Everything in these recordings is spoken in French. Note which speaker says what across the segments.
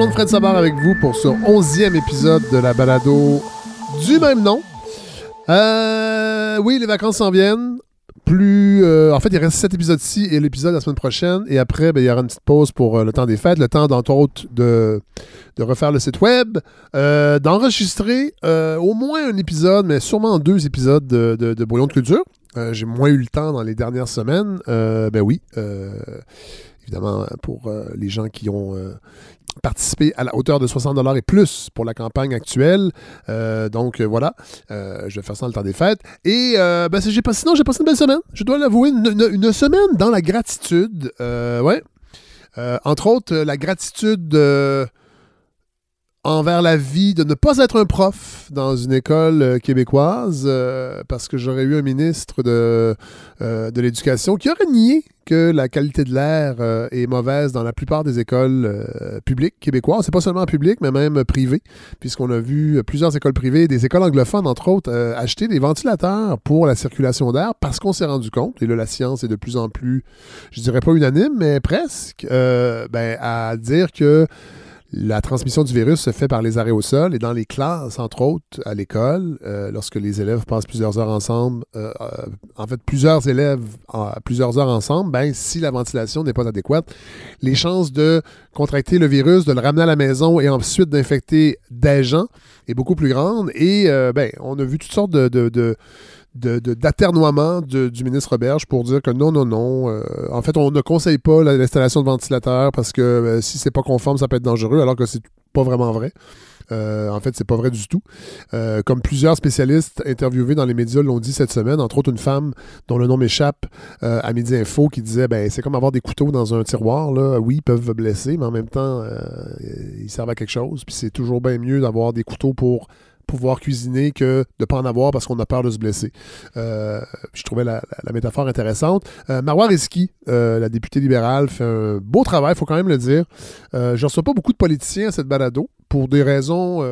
Speaker 1: monde, Fred Savard avec vous pour ce onzième épisode de la balado du même nom. Euh, oui, les vacances s'en viennent. Plus, euh, en fait, il reste sept épisodes-ci et l'épisode la semaine prochaine. Et après, ben, il y aura une petite pause pour euh, le temps des fêtes, le temps, d'entre autres, de, refaire le site web, d'enregistrer au moins un épisode, mais sûrement deux épisodes de, de, de Brouillon de culture. J'ai moins eu le temps dans les dernières semaines. Ben oui. évidemment, pour les gens qui ont participé à la hauteur de 60 et plus pour la campagne actuelle. Euh, donc euh, voilà, Euh, je vais faire ça dans le temps des fêtes. Et euh, ben, j'ai pas, sinon, j'ai passé une belle semaine. Je dois l'avouer, une, une- semaine dans la gratitude. Ouais. Entre autres, la gratitude envers la vie de ne pas être un prof dans une école euh, québécoise euh, parce que j'aurais eu un ministre de, euh, de l'Éducation qui aurait nié que la qualité de l'air euh, est mauvaise dans la plupart des écoles euh, publiques québécoises. C'est pas seulement publiques, mais même privées, puisqu'on a vu plusieurs écoles privées, des écoles anglophones, entre autres, euh, acheter des ventilateurs pour la circulation d'air parce qu'on s'est rendu compte, et là, la science est de plus en plus, je dirais pas unanime, mais presque, ben, à dire que la transmission du virus se fait par les arrêts au sol et dans les classes, entre autres, à l'école, euh, lorsque les élèves passent plusieurs heures ensemble, euh, euh, en fait, plusieurs élèves en- plusieurs heures ensemble, ben, si la ventilation n'est pas adéquate, les chances de contracter le virus, de le ramener à la maison et ensuite d'infecter des gens est beaucoup plus grande. Et euh, ben, on a vu toutes sortes de- d'aternoiement de- du ministre Roberge pour dire que non, non, non. euh, en fait, on ne conseille pas la- l'installation de ventilateurs parce que euh, si c'est pas conforme, ça peut être dangereux, alors que c'est pas vraiment vrai. Euh, en fait, c'est pas vrai du tout. Euh, comme plusieurs spécialistes interviewés dans les médias l'ont dit cette semaine, entre autres une femme dont le nom m'échappe à Midi Info qui disait ben c'est comme avoir des couteaux dans un tiroir là. Oui, ils peuvent blesser, mais en même temps, ils servent à quelque chose. Puis c'est toujours bien mieux d'avoir des couteaux pour pouvoir cuisiner que de ne pas en avoir parce qu'on a peur de se blesser. Euh, je trouvais la, métaphore intéressante. Euh, Marois euh, la députée libérale, fait un beau travail, il faut quand même le dire. Euh, je ne reçois pas beaucoup de politiciens à cette balado pour des raisons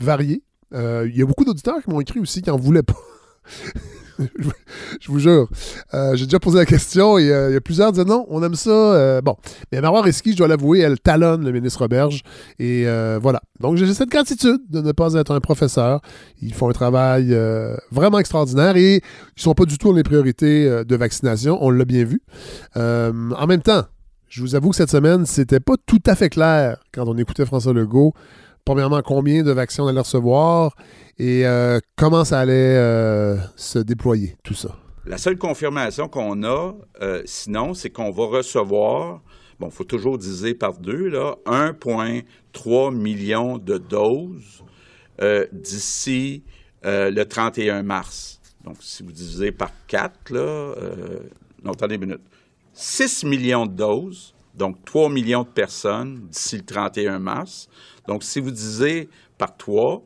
Speaker 1: variées. Il y a beaucoup d'auditeurs qui m'ont écrit aussi qui n'en voulaient pas. je, vous jure. Euh, J'ai déjà posé la question et il y a plusieurs qui disaient non, on aime ça. euh, bon. Mais Marois Risky, je dois l'avouer, elle talonne le ministre Roberge. Et euh, voilà. Donc, j'ai cette gratitude de ne pas être un professeur. Ils font un travail vraiment extraordinaire et ils sont pas du tout dans les priorités de vaccination. On l'a bien vu. En même temps, je vous avoue que cette semaine, c'était pas tout à fait clair quand on écoutait François Legault. Premièrement, combien de vaccins on allait recevoir et euh, comment ça allait euh, se déployer, tout ça?
Speaker 2: La seule confirmation qu'on a, euh, sinon, c'est qu'on va recevoir, bon, il faut toujours diviser par deux, là, 1,3 million de doses d'ici le 31 mars. Donc, si vous divisez par 4, là, euh, non, attendez une minute. 6 millions de doses, donc 3 millions de personnes d'ici le 31 mars. Donc, si vous divisez par 3,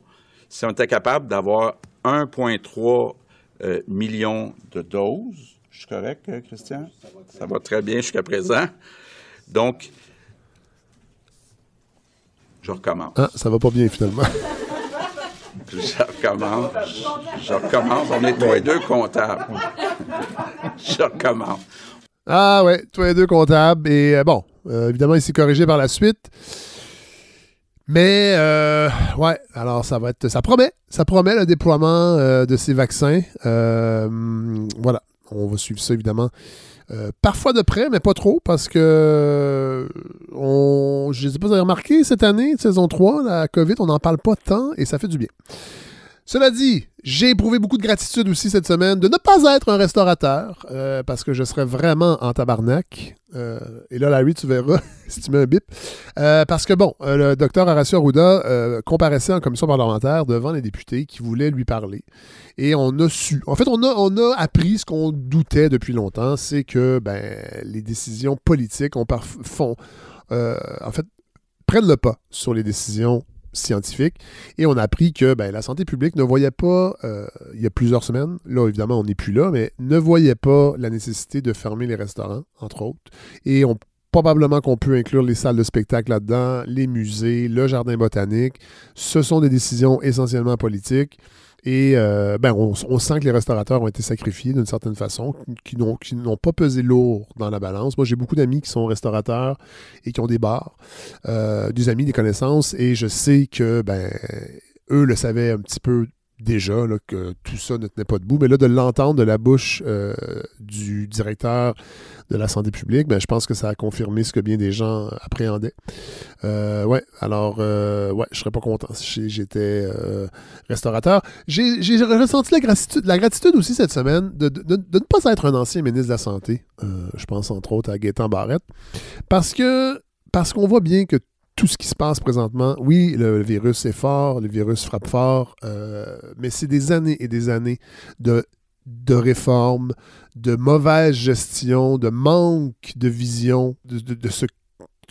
Speaker 2: si on était capable d'avoir 1,3 euh, millions de doses, je suis correct, euh, Christian? Ça va très bien jusqu'à présent. Donc, je recommence.
Speaker 1: Ah, ça va pas bien finalement.
Speaker 2: Je recommence. Je recommence. On est tous les deux comptables. Je recommence.
Speaker 1: Ah ouais, toi les deux comptables. Et euh, bon, euh, évidemment, il s'est corrigé par la suite. Mais euh, ouais, alors ça va être. Ça promet. Ça promet le déploiement euh, de ces vaccins. Euh, voilà. On va suivre ça évidemment. Parfois de près, mais pas trop, parce que on, je ne sais pas si vous avez remarqué, cette année, saison 3, la COVID, on n'en parle pas tant et ça fait du bien. Cela dit, j'ai éprouvé beaucoup de gratitude aussi cette semaine de ne pas être un restaurateur, euh, parce que je serais vraiment en tabarnak. Euh, et là, Larry, tu verras si tu mets un bip. Euh, parce que, bon, le docteur Horacio Arruda comparaissait en commission parlementaire devant les députés qui voulaient lui parler. Et on a su, en fait, on a, appris ce qu'on doutait depuis longtemps, c'est que ben, les décisions politiques ont font, en fait, prennent le pas sur les décisions scientifiques. Et on a appris que ben, la santé publique ne voyait pas, euh, il y a plusieurs semaines, là évidemment on n'est plus là, mais ne voyait pas la nécessité de fermer les restaurants, entre autres. Et on, probablement qu'on peut inclure les salles de spectacle là-dedans, les musées, le jardin botanique. Ce sont des décisions essentiellement politiques. Et euh, ben, on, sent que les restaurateurs ont été sacrifiés d'une certaine façon, qui n'ont pas pesé lourd dans la balance. Moi, j'ai beaucoup d'amis qui sont restaurateurs et qui ont des bars, euh, des amis, des connaissances, et je sais que ben, eux le savaient un petit peu déjà que tout ça ne tenait pas debout. Mais là, de l'entendre de la bouche euh, du directeur de la santé publique, ben, je pense que ça a confirmé ce que bien des gens appréhendaient. Euh, ouais, alors, euh, ouais, je serais pas content si j'étais euh, restaurateur. J'ai ressenti la gratitude, la gratitude aussi cette semaine de, ne pas être un ancien ministre de la Santé. je pense entre autres à Gaétan Barrette. Parce que parce qu'on voit bien que tout ce qui se passe présentement, oui, le, virus est fort, le virus frappe fort, euh, mais c'est des années et des années de, de réformes, de mauvaise gestion, de manque de vision de, ce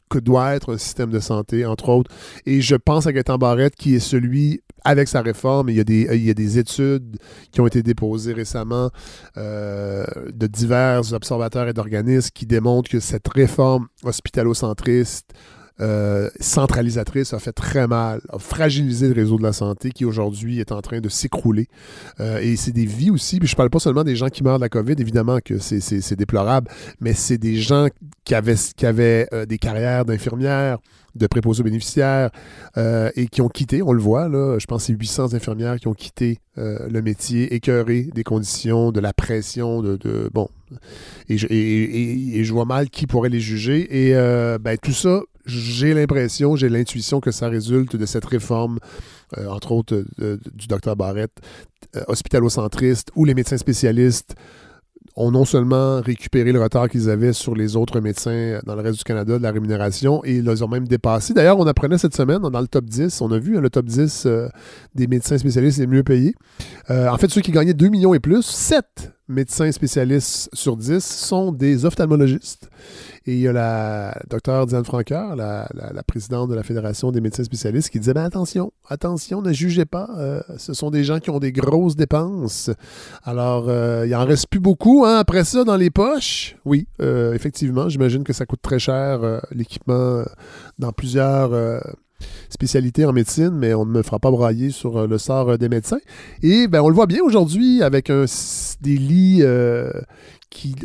Speaker 1: que doit être un système de santé, entre autres. Et je pense à Gaëtan Barrette, qui est celui, avec sa réforme, il y a des, il y a des études qui ont été déposées récemment euh, de divers observateurs et d'organismes qui démontrent que cette réforme hospitalo-centriste euh, centralisatrice a fait très mal, a fragilisé le réseau de la santé qui aujourd'hui est en train de s'écrouler. Euh, et c'est des vies aussi, puis je parle pas seulement des gens qui meurent de la COVID, évidemment que c'est déplorable, mais c'est des gens qui avaient, qui avaient euh, des carrières d'infirmières, de préposés bénéficiaires et qui ont quitté, on le voit, là, je pense c'est 800 infirmières qui ont quitté le métier, écœurées des conditions, de la pression, de, bon, et je, vois mal qui pourrait les juger. Et ben, tout ça, j'ai l'impression, j'ai l'intuition que ça résulte de cette réforme, euh, entre autres euh, du docteur Barrett, euh, hospitalo-centriste, où les médecins spécialistes ont non seulement récupéré le retard qu'ils avaient sur les autres médecins dans le reste du Canada de la rémunération, et ils les ont même dépassés. D'ailleurs, on apprenait cette semaine, dans le top 10, on a vu hein, le top 10 des médecins spécialistes les mieux payés. en fait, ceux qui gagnaient 2 millions et plus, 7 médecins spécialistes sur 10 sont des ophtalmologistes. Et il y a la docteure Diane Franqueur, la, présidente de la Fédération des médecins spécialistes, qui disait ben attention, attention, ne jugez pas. Euh, ce sont des gens qui ont des grosses dépenses. Alors, euh, il en reste plus beaucoup hein, après ça dans les poches. Oui, euh, effectivement, j'imagine que ça coûte très cher l'équipement dans plusieurs spécialités en médecine, mais on ne me fera pas brailler sur le sort des médecins. Et ben, on le voit bien aujourd'hui avec un, des lits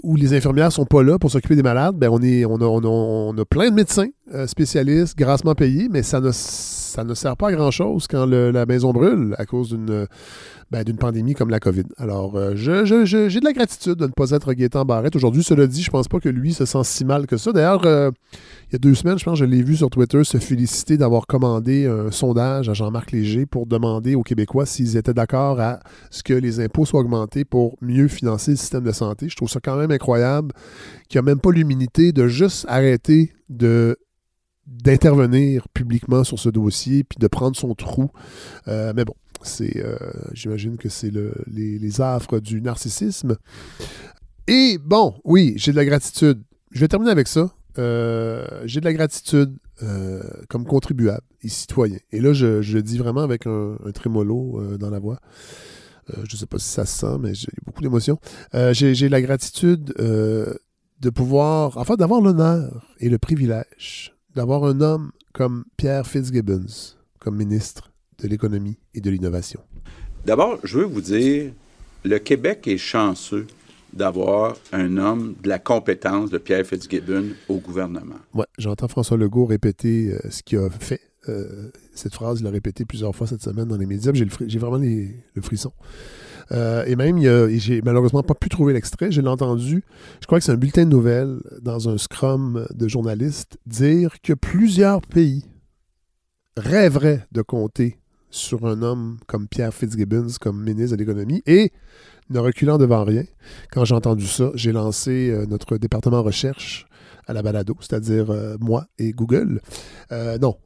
Speaker 1: où les infirmières sont pas là pour s'occuper des malades, ben on, est, on, a, on, a, plein de médecins euh, spécialistes, grassement payés, mais ça ne, ça ne sert pas à grand-chose quand la maison brûle à cause d'une ben, d'une pandémie comme la COVID. Alors, euh, j'ai de la gratitude de ne pas être Gaétan Barrette. Aujourd'hui, cela dit, je pense pas que lui se sent si mal que ça. D'ailleurs, euh, il y a deux semaines, je pense, je l'ai vu sur Twitter se féliciter d'avoir commandé un sondage à Jean-Marc Léger pour demander aux Québécois s'ils étaient d'accord à ce que les impôts soient augmentés pour mieux financer le système de santé. Je trouve ça quand même incroyable qu'il n'y a même pas l'humilité de juste arrêter d'intervenir publiquement sur ce dossier puis de prendre son trou. Euh, mais bon, c'est, euh, j'imagine que c'est les, les, affres du narcissisme. Et bon, oui, j'ai de la gratitude. Je vais terminer avec ça. Euh, j'ai de la gratitude comme contribuable et citoyen. Et là, je, le dis vraiment avec un, trémolo dans la voix. je ne sais pas si ça se sent, mais j'ai beaucoup d'émotions. j'ai, j'ai la gratitude de pouvoir, enfin, d'avoir l'honneur et le privilège d'avoir un homme comme Pierre Fitzgibbons comme ministre de l'économie et de l'innovation?
Speaker 2: D'abord, je veux vous dire, le Québec est chanceux d'avoir un homme de la compétence de Pierre Fitzgibbon au gouvernement.
Speaker 1: Oui, j'entends François Legault répéter euh, ce qu'il a fait. Euh, cette phrase, il l'a répété plusieurs fois cette semaine dans les médias. J'ai vraiment le frisson. Euh, et même, j'ai malheureusement pas pu trouver l'extrait. Je l'ai entendu. Je crois que c'est un bulletin de nouvelles dans un scrum de journalistes dire que plusieurs pays rêveraient de compter sur un homme comme Pierre Fitzgibbons comme ministre de l'économie et ne reculant devant rien. Quand j'ai entendu ça, j'ai lancé euh, notre département recherche à la balado, c'est-à-dire euh, moi et Google. non,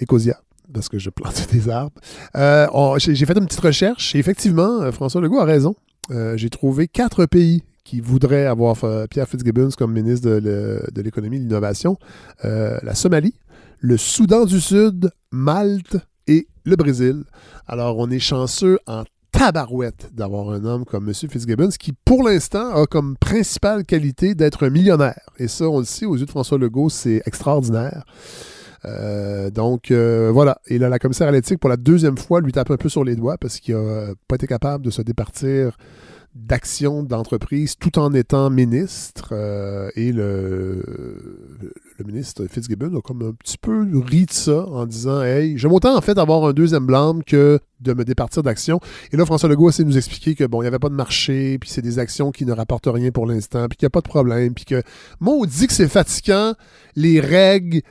Speaker 1: Ecosia parce que je plante des arbres. Euh, j'ai fait une petite recherche et effectivement, euh, François Legault a raison. Euh, j'ai trouvé quatre pays qui voudraient avoir Pierre Fitzgibbons comme ministre de l'économie et de l'innovation. la Somalie, le Soudan du Sud, Malte et le Brésil. Alors, on est chanceux en tabarouette d'avoir un homme comme M. Fitzgibbons qui, pour l'instant, a comme principale qualité d'être un millionnaire. Et ça, on le sait, aux yeux de François Legault, c'est extraordinaire. Euh, donc, euh, voilà. Et là, la commissaire à l'éthique, pour la deuxième fois, lui tape un peu sur les doigts parce qu'il n'a pas été capable de se départir d'action d'entreprise tout en étant ministre. Euh, et le, le, ministre Fitzgibbon a comme un petit peu ri de ça en disant Hey, j'aime autant en fait avoir un deuxième blâme que de me départir d'action. Et là, François Legault essaie de nous expliquer que bon, il n'y avait pas de marché, puis c'est des actions qui ne rapportent rien pour l'instant, puis qu'il n'y a pas de problème, puis que moi, on dit que c'est fatigant, les règles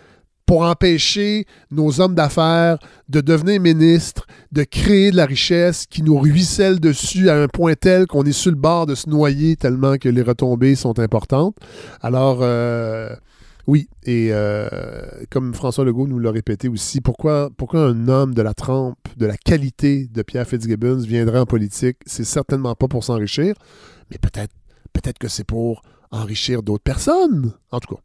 Speaker 1: pour empêcher nos hommes d'affaires de devenir ministres, de créer de la richesse qui nous ruisselle dessus à un point tel qu'on est sur le bord de se noyer tellement que les retombées sont importantes. Alors, euh, oui, et euh, comme François Legault nous l'a répété aussi, pourquoi, pourquoi un homme de la trempe, de la qualité de Pierre Fitzgibbons viendrait en politique? C'est certainement pas pour s'enrichir, mais peut-être peut-être que c'est pour enrichir d'autres personnes. En tout cas.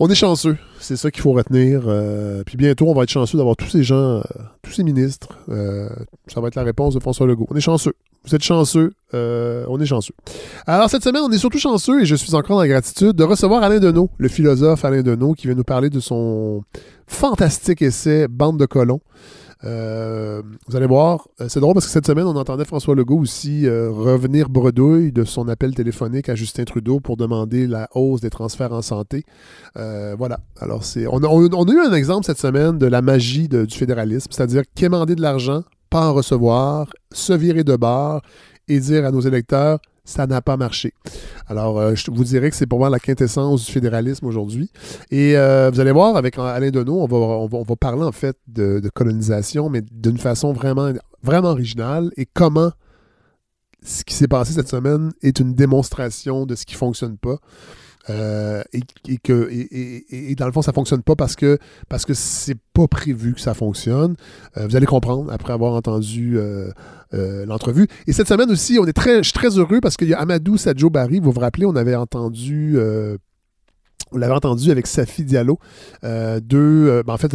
Speaker 1: On est chanceux, c'est ça qu'il faut retenir. Euh, puis bientôt, on va être chanceux d'avoir tous ces gens, euh, tous ces ministres. Euh, ça va être la réponse de François Legault. On est chanceux. Vous êtes chanceux. on est chanceux. Alors, cette semaine, on est surtout chanceux, et je suis encore dans la gratitude, de recevoir Alain Deneau, le philosophe Alain Deneau, qui vient nous parler de son fantastique essai Bande de colons. Euh, vous allez voir, euh, c'est drôle parce que cette semaine, on entendait François Legault aussi euh, revenir bredouille de son appel téléphonique à Justin Trudeau pour demander la hausse des transferts en santé. voilà. Alors, c'est, on, a eu un exemple cette semaine de la magie du fédéralisme, c'est-à-dire quémander de l'argent, pas en recevoir, se virer de bord et dire à nos électeurs ça n'a pas marché. Alors, euh, je vous dirais que c'est pour moi la quintessence du fédéralisme aujourd'hui. Et euh, vous allez voir, avec Alain Deneau, on va, on va, parler en fait de, colonisation, mais d'une façon vraiment, vraiment originale. Et comment ce qui s'est passé cette semaine est une démonstration de ce qui ne fonctionne pas. Euh, et, que dans le fond ça fonctionne pas parce que parce que c'est pas prévu que ça fonctionne. vous allez comprendre après avoir entendu euh, l'entrevue. Et cette semaine aussi, on est très, je suis très heureux parce qu'il y a Amadou Sadjo Barry. Vous vous rappelez, on avait entendu. Euh, l'avait entendu avec Safi Diallo. Euh, deux, ben, en fait,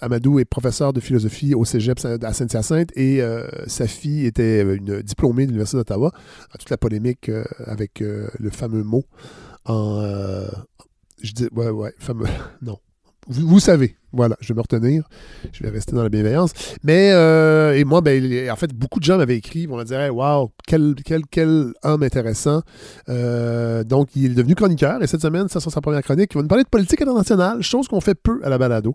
Speaker 1: Amadou est professeur de philosophie au cégep à Saint-Hyacinthe et Safi était une diplômée de l'Université d'Ottawa. Toute la polémique avec le fameux mot en. je dis, ouais, ouais, fameux. Non. vous savez, voilà, je vais me retenir. Je vais rester dans la bienveillance. Mais, euh, et moi, ben, en fait, beaucoup de gens m'avaient écrit, on me dirait, waouh, quel, quel, quel homme intéressant. Euh, donc, il est devenu chroniqueur et cette semaine, ça sera sa première chronique. Il va nous parler de politique internationale, chose qu'on fait peu à la balado.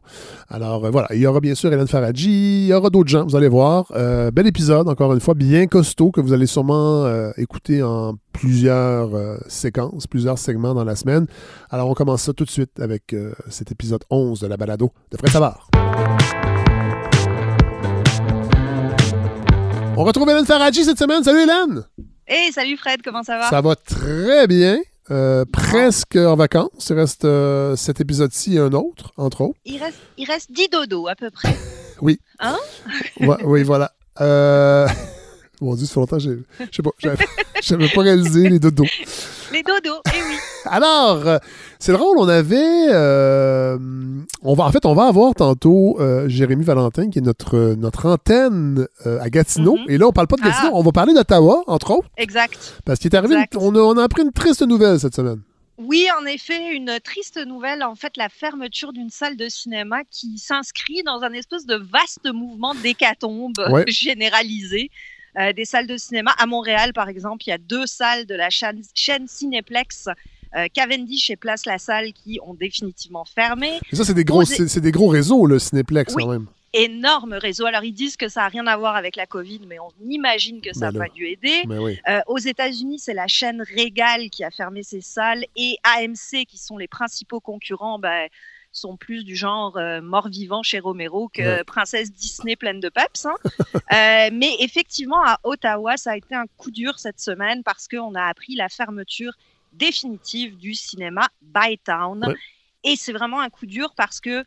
Speaker 1: Alors, euh, voilà, il y aura bien sûr Hélène Faradji, il y aura d'autres gens, vous allez voir. bel épisode, encore une fois, bien costaud, que vous allez sûrement écouter en plusieurs séquences, plusieurs segments dans la semaine. Alors, on commence ça tout de suite avec cet épisode 11 de la balado devrait savoir. On retrouve Hélène Faradji cette semaine. Salut Hélène!
Speaker 3: Hey, salut Fred, comment ça va?
Speaker 1: Ça va très bien. Euh, presque en vacances. Il reste euh, cet épisode-ci et un autre, entre autres.
Speaker 3: Il reste, il reste 10 dodos à peu près.
Speaker 1: oui.
Speaker 3: Hein?
Speaker 1: oui, voilà. Euh... Mon Dieu, ça fait longtemps, je sais pas, j'avais pas réalisé les dodos.
Speaker 3: Les dodos, eh oui.
Speaker 1: Alors, euh, c'est drôle, on avait. Euh, on va, en fait, on va avoir tantôt euh, Jérémy Valentin, qui est notre, notre antenne à Gatineau. Mm-hmm. Et là, on parle pas de Gatineau, ah. on va parler d'Ottawa, entre autres.
Speaker 3: Exact.
Speaker 1: Parce qu'il est arrivé. on, a, on a appris une triste nouvelle cette semaine.
Speaker 3: Oui, en effet, une triste nouvelle, en fait, la fermeture d'une salle de cinéma qui s'inscrit dans un espèce de vaste mouvement d'hécatombe généralisé. Euh, des salles de cinéma. À Montréal, par exemple, il y a deux salles de la chaîne, Cinéplex. Euh, Cavendish et Place La Salle qui ont définitivement fermé.
Speaker 1: ça, c'est des, gros, c'est, des gros réseaux, le Cinéplex, quand même
Speaker 3: énorme réseau. Alors ils disent que ça n'a rien à voir avec la Covid, mais on imagine que ça n'a pas dû aider. Euh, aux États-Unis, c'est la chaîne Regal qui a fermé ses salles et AMC qui sont les principaux concurrents. Ben, sont plus du genre euh, mort-vivant chez Romero que princesse Disney pleine de peps. Hein. Euh, mais effectivement, à Ottawa, ça a été un coup dur cette semaine parce qu'on a appris la fermeture définitive du cinéma Bytown. Et c'est vraiment un coup dur parce que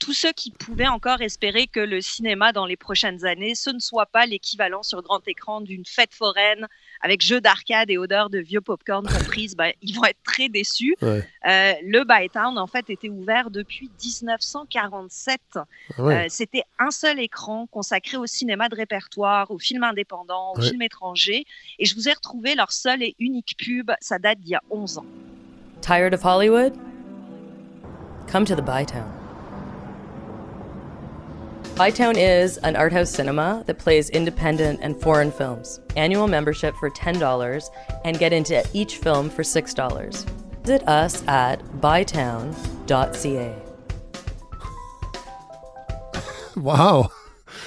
Speaker 3: tous ceux qui pouvaient encore espérer que le cinéma dans les prochaines années, ce ne soit pas l'équivalent sur grand écran d'une fête foraine avec jeux d'arcade et odeurs de vieux popcorn comprises, ben, ils vont être très déçus. Euh, le Bytown, en fait, était ouvert depuis 1947. Ah euh, c'était un seul écran consacré au cinéma de répertoire, aux films indépendants, aux films étrangers. Et je vous ai retrouvé leur seul et unique pub. Ça date d'il y a 11 ans.
Speaker 4: Tired of Hollywood? Come to the Bytown. Bytown is an art house cinema that plays independent and foreign films. Annual membership for $10 and get into each film for $6. Visit us at bytown.ca.
Speaker 1: Wow!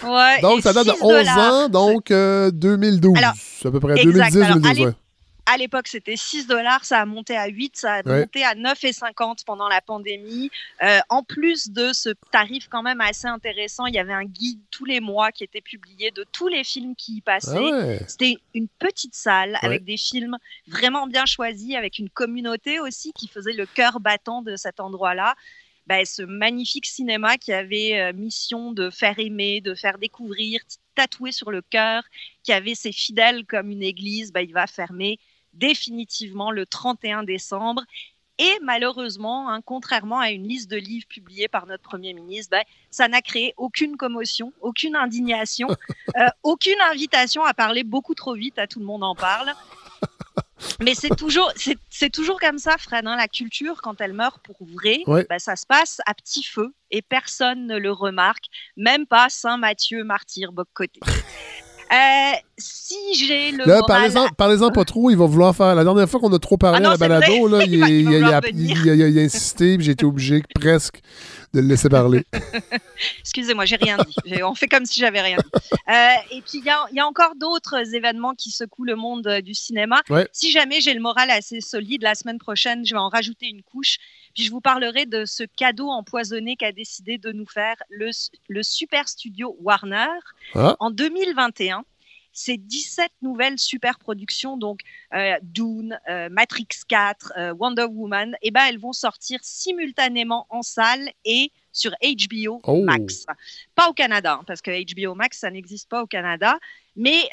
Speaker 3: Ouais,
Speaker 1: donc, ça date de 11 ans, donc euh, 2012. C'est à peu près 2010-2012
Speaker 3: à l'époque, c'était 6 dollars, ça a monté à 8, ça a monté à 9,50 pendant la pandémie. Euh, en plus de ce tarif quand même assez intéressant, il y avait un guide tous les mois qui était publié de tous les films qui y passaient. Ah c'était une petite salle avec des films vraiment bien choisis, avec une communauté aussi qui faisait le cœur battant de cet endroit-là. Ben, ce magnifique cinéma qui avait euh, mission de faire aimer, de faire découvrir, tatoué sur le cœur, qui avait ses fidèles comme une église, ben, il va fermer définitivement le 31 décembre. Et malheureusement, hein, contrairement à une liste de livres publiée par notre Premier ministre, ben, ça n'a créé aucune commotion, aucune indignation, euh, aucune invitation à parler beaucoup trop vite, à tout le monde en parle. Mais c'est toujours, c'est toujours comme ça, Fred. Hein, la culture, quand elle meurt pour vrai, ben, ça se passe à petit feu et personne ne le remarque, même pas Saint Matthieu, martyr, Boc-Côté. Euh, si j'ai le.
Speaker 1: Là, parlez-en, pas trop, il va vouloir faire. La dernière fois qu'on a trop parlé ah à la balado, là, il, il, a, il, a, insisté, j'ai été obligé presque de le laisser parler.
Speaker 3: Excusez-moi, j'ai rien dit. On fait comme si j'avais rien dit. Euh, et puis, il y, a encore d'autres événements qui secouent le monde euh, du cinéma. Si jamais j'ai le moral assez solide, la semaine prochaine, je vais en rajouter une couche. Puis je vous parlerai de ce cadeau empoisonné qu'a décidé de nous faire le, le super studio Warner ah. en 2021 c'est 17 nouvelles super productions, donc euh, Dune, euh, Matrix 4, euh, Wonder Woman, et eh ben elles vont sortir simultanément en salle et sur HBO oh. Max. Pas au Canada, hein, parce que HBO Max, ça n'existe pas au Canada. Mais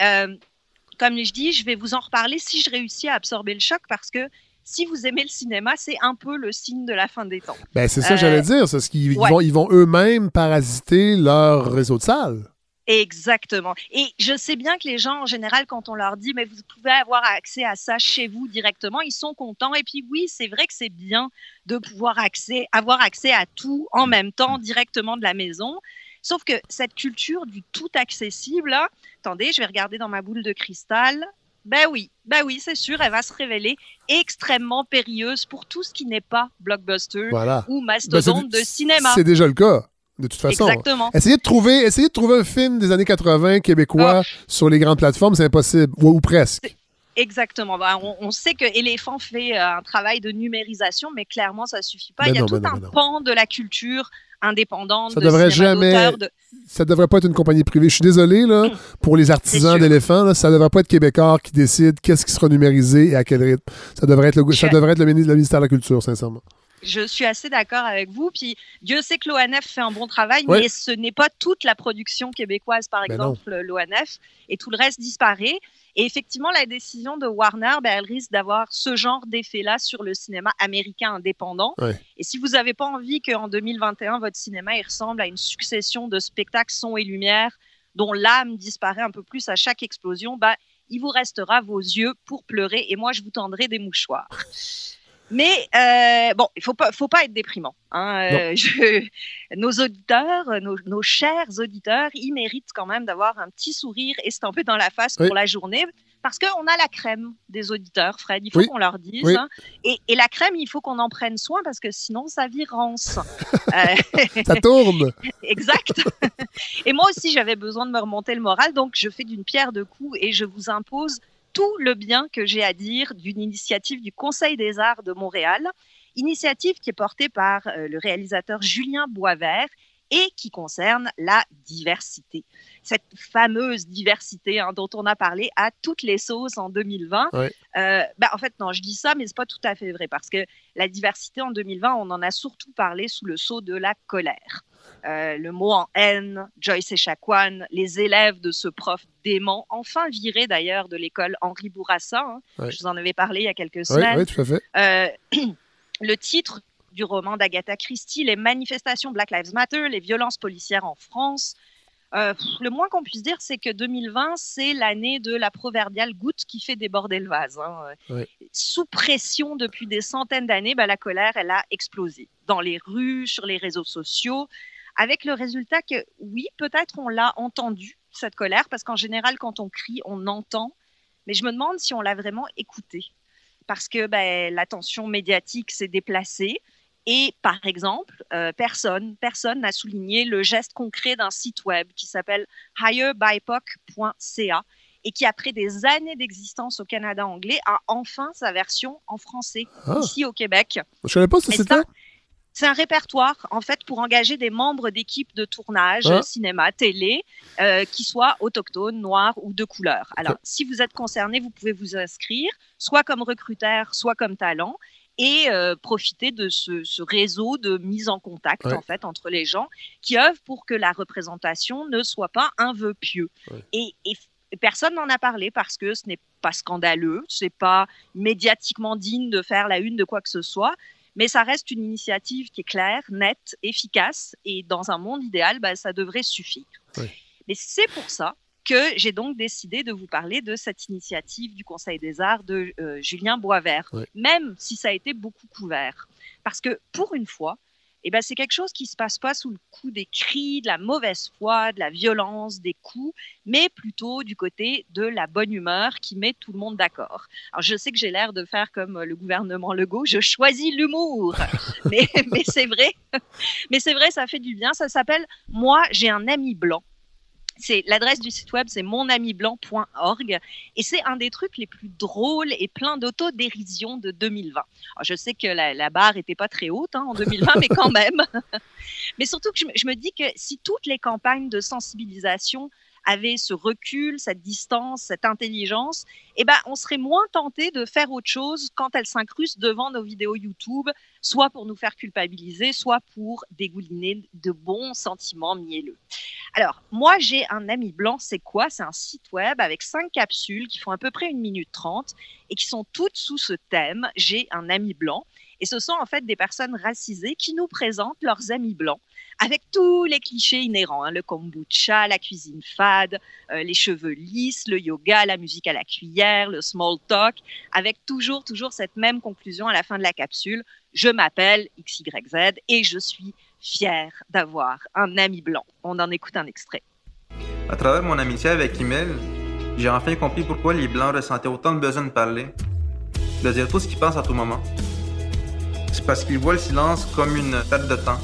Speaker 3: comme je dis, je vais vous en reparler si je réussis à absorber le choc, parce que si vous aimez le cinéma, c'est un peu le signe de la fin des temps.
Speaker 1: Ben, c'est ça que j'allais dire. C'est ce qu'ils vont, ils vont eux-mêmes parasiter leur réseau de salles.
Speaker 3: Exactement. Et je sais bien que les gens, en général, quand on leur dit, mais vous pouvez avoir accès à ça chez vous directement, ils sont contents. Et puis oui, c'est vrai que c'est bien de pouvoir accès, avoir accès à tout en même temps, directement de la maison. Sauf que cette culture du tout accessible, attendez, je vais regarder dans ma boule de cristal. Ben oui, ben oui, c'est sûr, elle va se révéler extrêmement périlleuse pour tout ce qui n'est pas blockbuster ou ben, mastodonte de cinéma.
Speaker 1: C'est déjà le cas de toute façon.
Speaker 3: Exactement.
Speaker 1: Essayez de trouver, essayez de trouver un film des années 80 québécois ah. sur les grandes plateformes, c'est impossible, ou, presque.
Speaker 3: Exactement. Bah, on, sait que Elephant fait euh, un travail de numérisation, mais clairement, ça suffit pas. Il y a tout un pan de la culture indépendante. Ça de devrait jamais.
Speaker 1: Ça devrait pas être une compagnie privée. Je suis désolé là pour les artisans d'éléphants. Ça devrait pas être Québécois qui décide qu'est-ce qui sera numérisé et à quel rythme. Ça devrait être le, ça devrait être le ministère de la Culture, sincèrement
Speaker 3: je suis assez d'accord avec vous. Puis Dieu sait que l'ONF fait un bon travail, mais ce n'est pas toute la production québécoise, par ben exemple, l'ONF, et tout le reste disparaît. Et effectivement, la décision de Warner, ben, elle risque d'avoir ce genre d'effet-là sur le cinéma américain indépendant. Et si vous n'avez pas envie qu'en 2021, votre cinéma il ressemble à une succession de spectacles son et lumière dont l'âme disparaît un peu plus à chaque explosion, ben, il vous restera vos yeux pour pleurer et moi, je vous tendrai des mouchoirs. Mais euh, bon, il faut pas, faut pas être déprimant. Hein. Euh, je, nos auditeurs, nos, nos, chers auditeurs, ils méritent quand même d'avoir un petit sourire estampé dans la face pour la journée. Parce qu'on a la crème des auditeurs, Fred, il faut qu'on leur dise. Hein. Et, et, la crème, il faut qu'on en prenne soin parce que sinon, ça virance.
Speaker 1: euh... ça tourne.
Speaker 3: exact. et moi aussi, j'avais besoin de me remonter le moral, donc je fais d'une pierre deux coups et je vous impose tout le bien que j'ai à dire d'une initiative du Conseil des arts de Montréal, initiative qui est portée par euh, le réalisateur Julien Boisvert et qui concerne la diversité. Cette fameuse diversité hein, dont on a parlé à toutes les sauces en 2020. Euh, ben, en fait, non, je dis ça, mais c'est pas tout à fait vrai parce que la diversité en 2020, on en a surtout parlé sous le sceau de la colère. Euh, le mot en haine, Joyce Echaquan, les élèves de ce prof dément, enfin viré d'ailleurs de l'école Henri Bourassa. Hein. Je vous en avais parlé il y a quelques semaines.
Speaker 1: Oui, tout à fait. Euh,
Speaker 3: le titre du roman d'Agatha Christie, Les manifestations Black Lives Matter, les violences policières en France. Euh, le moins qu'on puisse dire, c'est que 2020, c'est l'année de la proverbiale goutte qui fait déborder le vase. Hein. Sous pression depuis des centaines d'années, bah, la colère, elle a explosé. Dans les rues, sur les réseaux sociaux, avec le résultat que oui, peut-être on l'a entendu, cette colère, parce qu'en général, quand on crie, on entend, mais je me demande si on l'a vraiment écouté, parce que ben, l'attention médiatique s'est déplacée. Et par exemple, euh, personne, personne n'a souligné le geste concret d'un site web qui s'appelle higherbypoc.ca et qui, après des années d'existence au Canada anglais, a enfin sa version en français ah. ici au Québec.
Speaker 1: Je ne savais pas ce que c'était.
Speaker 3: C'est un répertoire, en fait, pour engager des membres d'équipes de tournage, ah. cinéma, télé, euh, qui soient autochtones, noirs ou de couleur. Alors, si vous êtes concerné, vous pouvez vous inscrire, soit comme recruteur, soit comme talent et euh, profiter de ce, réseau de mise en contact en fait entre les gens qui œuvrent pour que la représentation ne soit pas un vœu pieux. Et, personne n'en a parlé parce que ce n'est pas scandaleux, c'est pas médiatiquement digne de faire la une de quoi que ce soit. Mais ça reste une initiative qui est claire, nette, efficace, et dans un monde idéal, bah, ça devrait suffire. Mais c'est pour ça que j'ai donc décidé de vous parler de cette initiative du Conseil des arts de euh, Julien Boisvert, même si ça a été beaucoup couvert. Parce que pour une fois, eh ben, c'est quelque chose qui se passe pas sous le coup des cris, de la mauvaise foi, de la violence, des coups, mais plutôt du côté de la bonne humeur qui met tout le monde d'accord. Alors je sais que j'ai l'air de faire comme le gouvernement Legault, je choisis l'humour, mais, mais c'est vrai, mais c'est vrai, ça fait du bien. Ça s'appelle Moi j'ai un ami blanc c'est l'adresse du site web, c'est monamiblanc.org et c'est un des trucs les plus drôles et plein d'autodérision de 2020. je sais que la, barre était pas très haute hein, en 2020, mais quand même. mais surtout que je, me dis que si toutes les campagnes de sensibilisation avait ce recul, cette distance, cette intelligence, eh ben, on serait moins tenté de faire autre chose quand elle s'incruste devant nos vidéos YouTube, soit pour nous faire culpabiliser, soit pour dégouliner de bons sentiments mielleux. Alors, moi, j'ai un ami blanc, c'est quoi? C'est un site web avec cinq capsules qui font à peu près une minute trente et qui sont toutes sous ce thème, j'ai un ami blanc. Et ce sont en fait des personnes racisées qui nous présentent leurs amis blancs avec tous les clichés inhérents, hein, le kombucha, la cuisine fade, euh, les cheveux lisses, le yoga, la musique à la cuillère, le small talk, avec toujours, toujours cette même conclusion à la fin de la capsule. Je m'appelle XYZ et je suis fière d'avoir un ami blanc. On en écoute un extrait.
Speaker 5: À travers mon amitié avec Emile, j'ai enfin compris pourquoi les Blancs ressentaient autant de besoin de parler, de dire tout ce qu'ils pensent à tout moment. C'est parce qu'ils voient le silence comme une perte de temps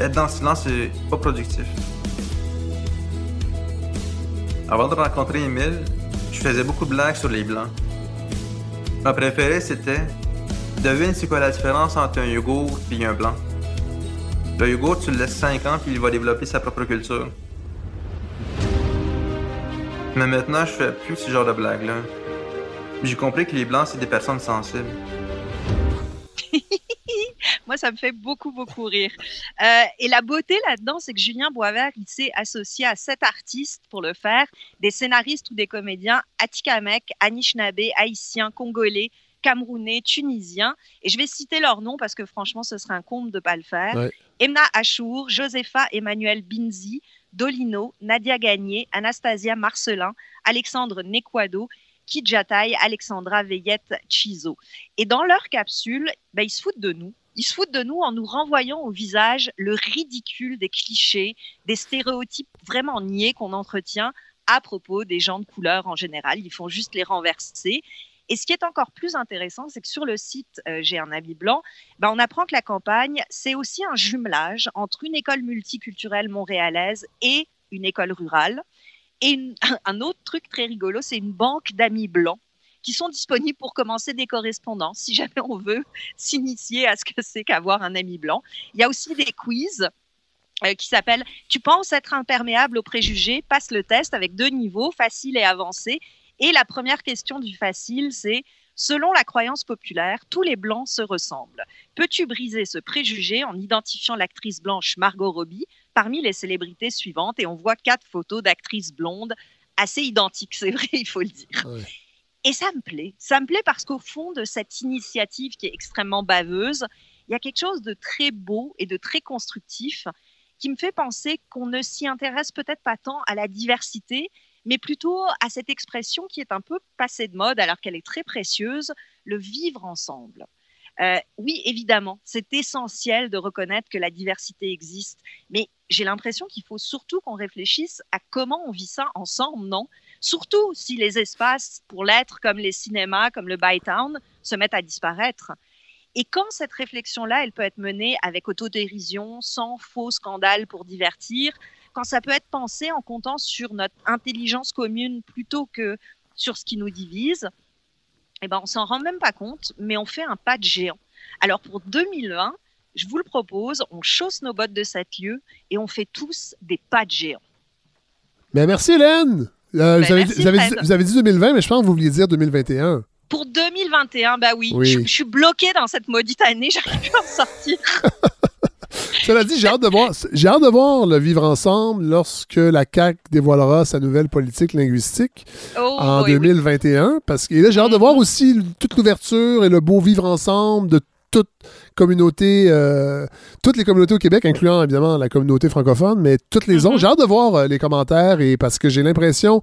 Speaker 5: être dans le silence, c'est pas productif. Avant de rencontrer Emile, je faisais beaucoup de blagues sur les blancs. Ma préférée, c'était Devine c'est quoi la différence entre un yogourt et un blanc. Le yogourt, tu le laisses 5 ans puis il va développer sa propre culture. Mais maintenant, je fais plus ce genre de blagues-là. J'ai compris que les blancs, c'est des personnes sensibles.
Speaker 3: Moi, ça me fait beaucoup, beaucoup rire. Euh, et la beauté là-dedans, c'est que Julien Boisvert, il s'est associé à sept artistes pour le faire, des scénaristes ou des comédiens Atikamek, Anishinaabe, haïtiens, congolais, camerounais, tunisiens. Et je vais citer leurs noms parce que franchement, ce serait un comble de ne pas le faire. Emna Achour, Josepha Emmanuel Binzi, Dolino, Nadia Gagné, Anastasia Marcelin, Alexandre Nekwado Kidjataï, Alexandra Veillette Chizo. Et dans leur capsule, ben, ils se foutent de nous. Ils se foutent de nous en nous renvoyant au visage le ridicule des clichés, des stéréotypes vraiment niais qu'on entretient à propos des gens de couleur en général. Ils font juste les renverser. Et ce qui est encore plus intéressant, c'est que sur le site euh, J'ai un habit blanc, ben on apprend que la campagne, c'est aussi un jumelage entre une école multiculturelle montréalaise et une école rurale. Et un autre truc très rigolo, c'est une banque d'amis blancs qui sont disponibles pour commencer des correspondances si jamais on veut s'initier à ce que c'est qu'avoir un ami blanc. Il y a aussi des quiz euh, qui s'appellent Tu penses être imperméable aux préjugés Passe le test avec deux niveaux, facile et avancé. Et la première question du facile, c'est Selon la croyance populaire, tous les blancs se ressemblent. Peux-tu briser ce préjugé en identifiant l'actrice blanche Margot Robbie parmi les célébrités suivantes Et on voit quatre photos d'actrices blondes assez identiques, c'est vrai, il faut le dire. Et ça me plaît. Ça me plaît parce qu'au fond de cette initiative qui est extrêmement baveuse, il y a quelque chose de très beau et de très constructif qui me fait penser qu'on ne s'y intéresse peut-être pas tant à la diversité, mais plutôt à cette expression qui est un peu passée de mode alors qu'elle est très précieuse, le vivre ensemble. Euh, oui, évidemment, c'est essentiel de reconnaître que la diversité existe, mais j'ai l'impression qu'il faut surtout qu'on réfléchisse à comment on vit ça ensemble, non? Surtout si les espaces pour l'être, comme les cinémas, comme le Bytown, se mettent à disparaître. Et quand cette réflexion-là, elle peut être menée avec autodérision, sans faux scandale pour divertir, quand ça peut être pensé en comptant sur notre intelligence commune plutôt que sur ce qui nous divise, eh ben, on s'en rend même pas compte, mais on fait un pas de géant. Alors pour 2020, je vous le propose, on chausse nos bottes de cette lieu et on fait tous des pas de géant.
Speaker 1: Mais merci Hélène. Euh, ben, vous, avez, vous, avez dit, 2020, mais je pense que vous vouliez dire 2021.
Speaker 3: Pour 2021, bah oui. Je, je, suis bloqué dans cette maudite année, j'arrive plus à en sortir.
Speaker 1: Cela dit, j'ai hâte de voir, j'ai hâte de voir le vivre ensemble lorsque la CAC dévoilera sa nouvelle politique linguistique oh, en 2021. Parce que là, j'ai hâte de voir mm-hmm. aussi toute l'ouverture et le beau vivre ensemble de toute communauté, euh, toutes les communautés au Québec, incluant évidemment la communauté francophone, mais toutes les autres. Mm-hmm. J'ai hâte de voir euh, les commentaires et parce que j'ai l'impression,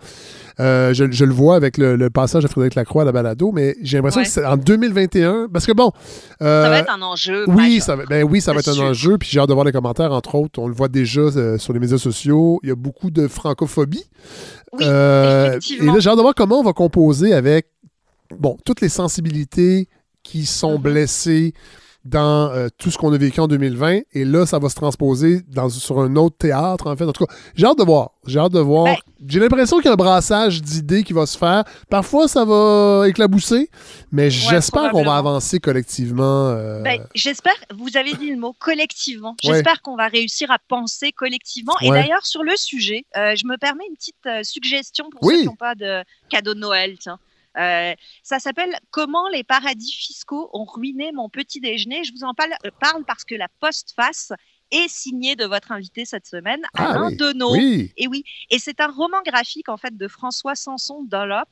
Speaker 1: euh, je, le vois avec le, passage de Frédéric Lacroix à la balado, mais j'ai l'impression que c'est en 2021, parce que bon.
Speaker 3: ça va être un enjeu.
Speaker 1: Oui, ça va, ben oui, ça va être un enjeu. Puis j'ai hâte de voir les commentaires, entre autres. On le voit déjà sur les médias sociaux. Il y a beaucoup de francophobie.
Speaker 3: Oui, et là,
Speaker 1: j'ai hâte de voir comment on va composer avec bon, toutes les sensibilités qui sont blessés dans euh, tout ce qu'on a vécu en 2020. Et là, ça va se transposer dans, sur un autre théâtre, en fait. En tout cas, j'ai hâte de voir. J'ai hâte de voir. Ben j'ai l'impression qu'il y a un brassage d'idées qui va se faire. Parfois, ça va éclabousser, mais j'espère qu'on va avancer collectivement. Euh,
Speaker 3: ben, j'espère, vous avez dit le mot collectivement. J'espère qu'on va réussir à penser collectivement. Et d'ailleurs, sur le sujet, euh, je me permets une petite suggestion pour ceux qui n'ont pas de cadeau de Noël. Tiens. Euh, ça s'appelle Comment les paradis fiscaux ont ruiné mon petit déjeuner. Je vous en parle, euh, parle parce que la postface est signée de votre invité cette semaine, ah Alain
Speaker 1: oui.
Speaker 3: Et oui, et c'est un roman graphique en fait de François Sanson Dollop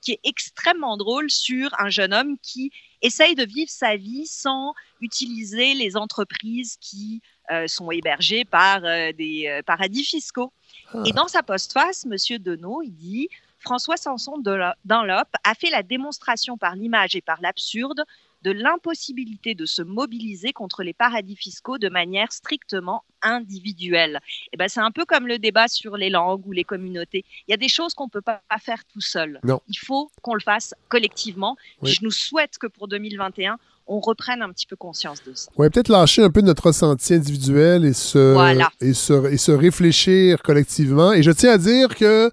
Speaker 3: qui est extrêmement drôle sur un jeune homme qui essaye de vivre sa vie sans utiliser les entreprises qui euh, sont hébergées par des paradis fiscaux. Ah. Et dans sa postface, Monsieur Deneau, il dit François Sanson Dunlop a fait la démonstration par l'image et par l'absurde de l'impossibilité de se mobiliser contre les paradis fiscaux de manière strictement individuelle. Et eh ben, c'est un peu comme le débat sur les langues ou les communautés. Il y a des choses qu'on ne peut pas faire tout seul. Il faut qu'on le fasse collectivement. Je nous souhaite que pour 2021, on reprenne un petit peu conscience de ça.
Speaker 1: Oui, peut-être lâcher un peu notre ressenti individuel et se, et, se, et se réfléchir collectivement. Et je tiens à dire que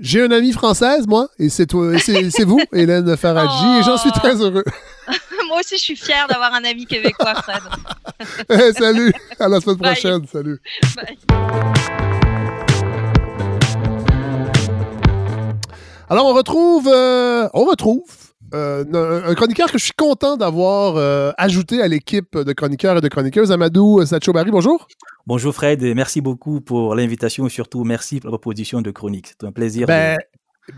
Speaker 1: j'ai une amie française, moi, et c'est toi, c'est vous, Hélène Faradji, et j'en suis très heureux.
Speaker 3: moi aussi, je suis fière d'avoir un ami québécois, Fred.
Speaker 1: hey, salut, à la semaine prochaine, salut. Bye. Alors, on retrouve, euh, on retrouve euh, un chroniqueur que je suis content d'avoir euh, ajouté à l'équipe de chroniqueurs et de chroniqueuses, Amadou Satchobari. Bonjour.
Speaker 6: Bonjour Fred et merci beaucoup pour l'invitation et surtout merci pour la proposition de chronique. C'est un plaisir.
Speaker 1: Ben,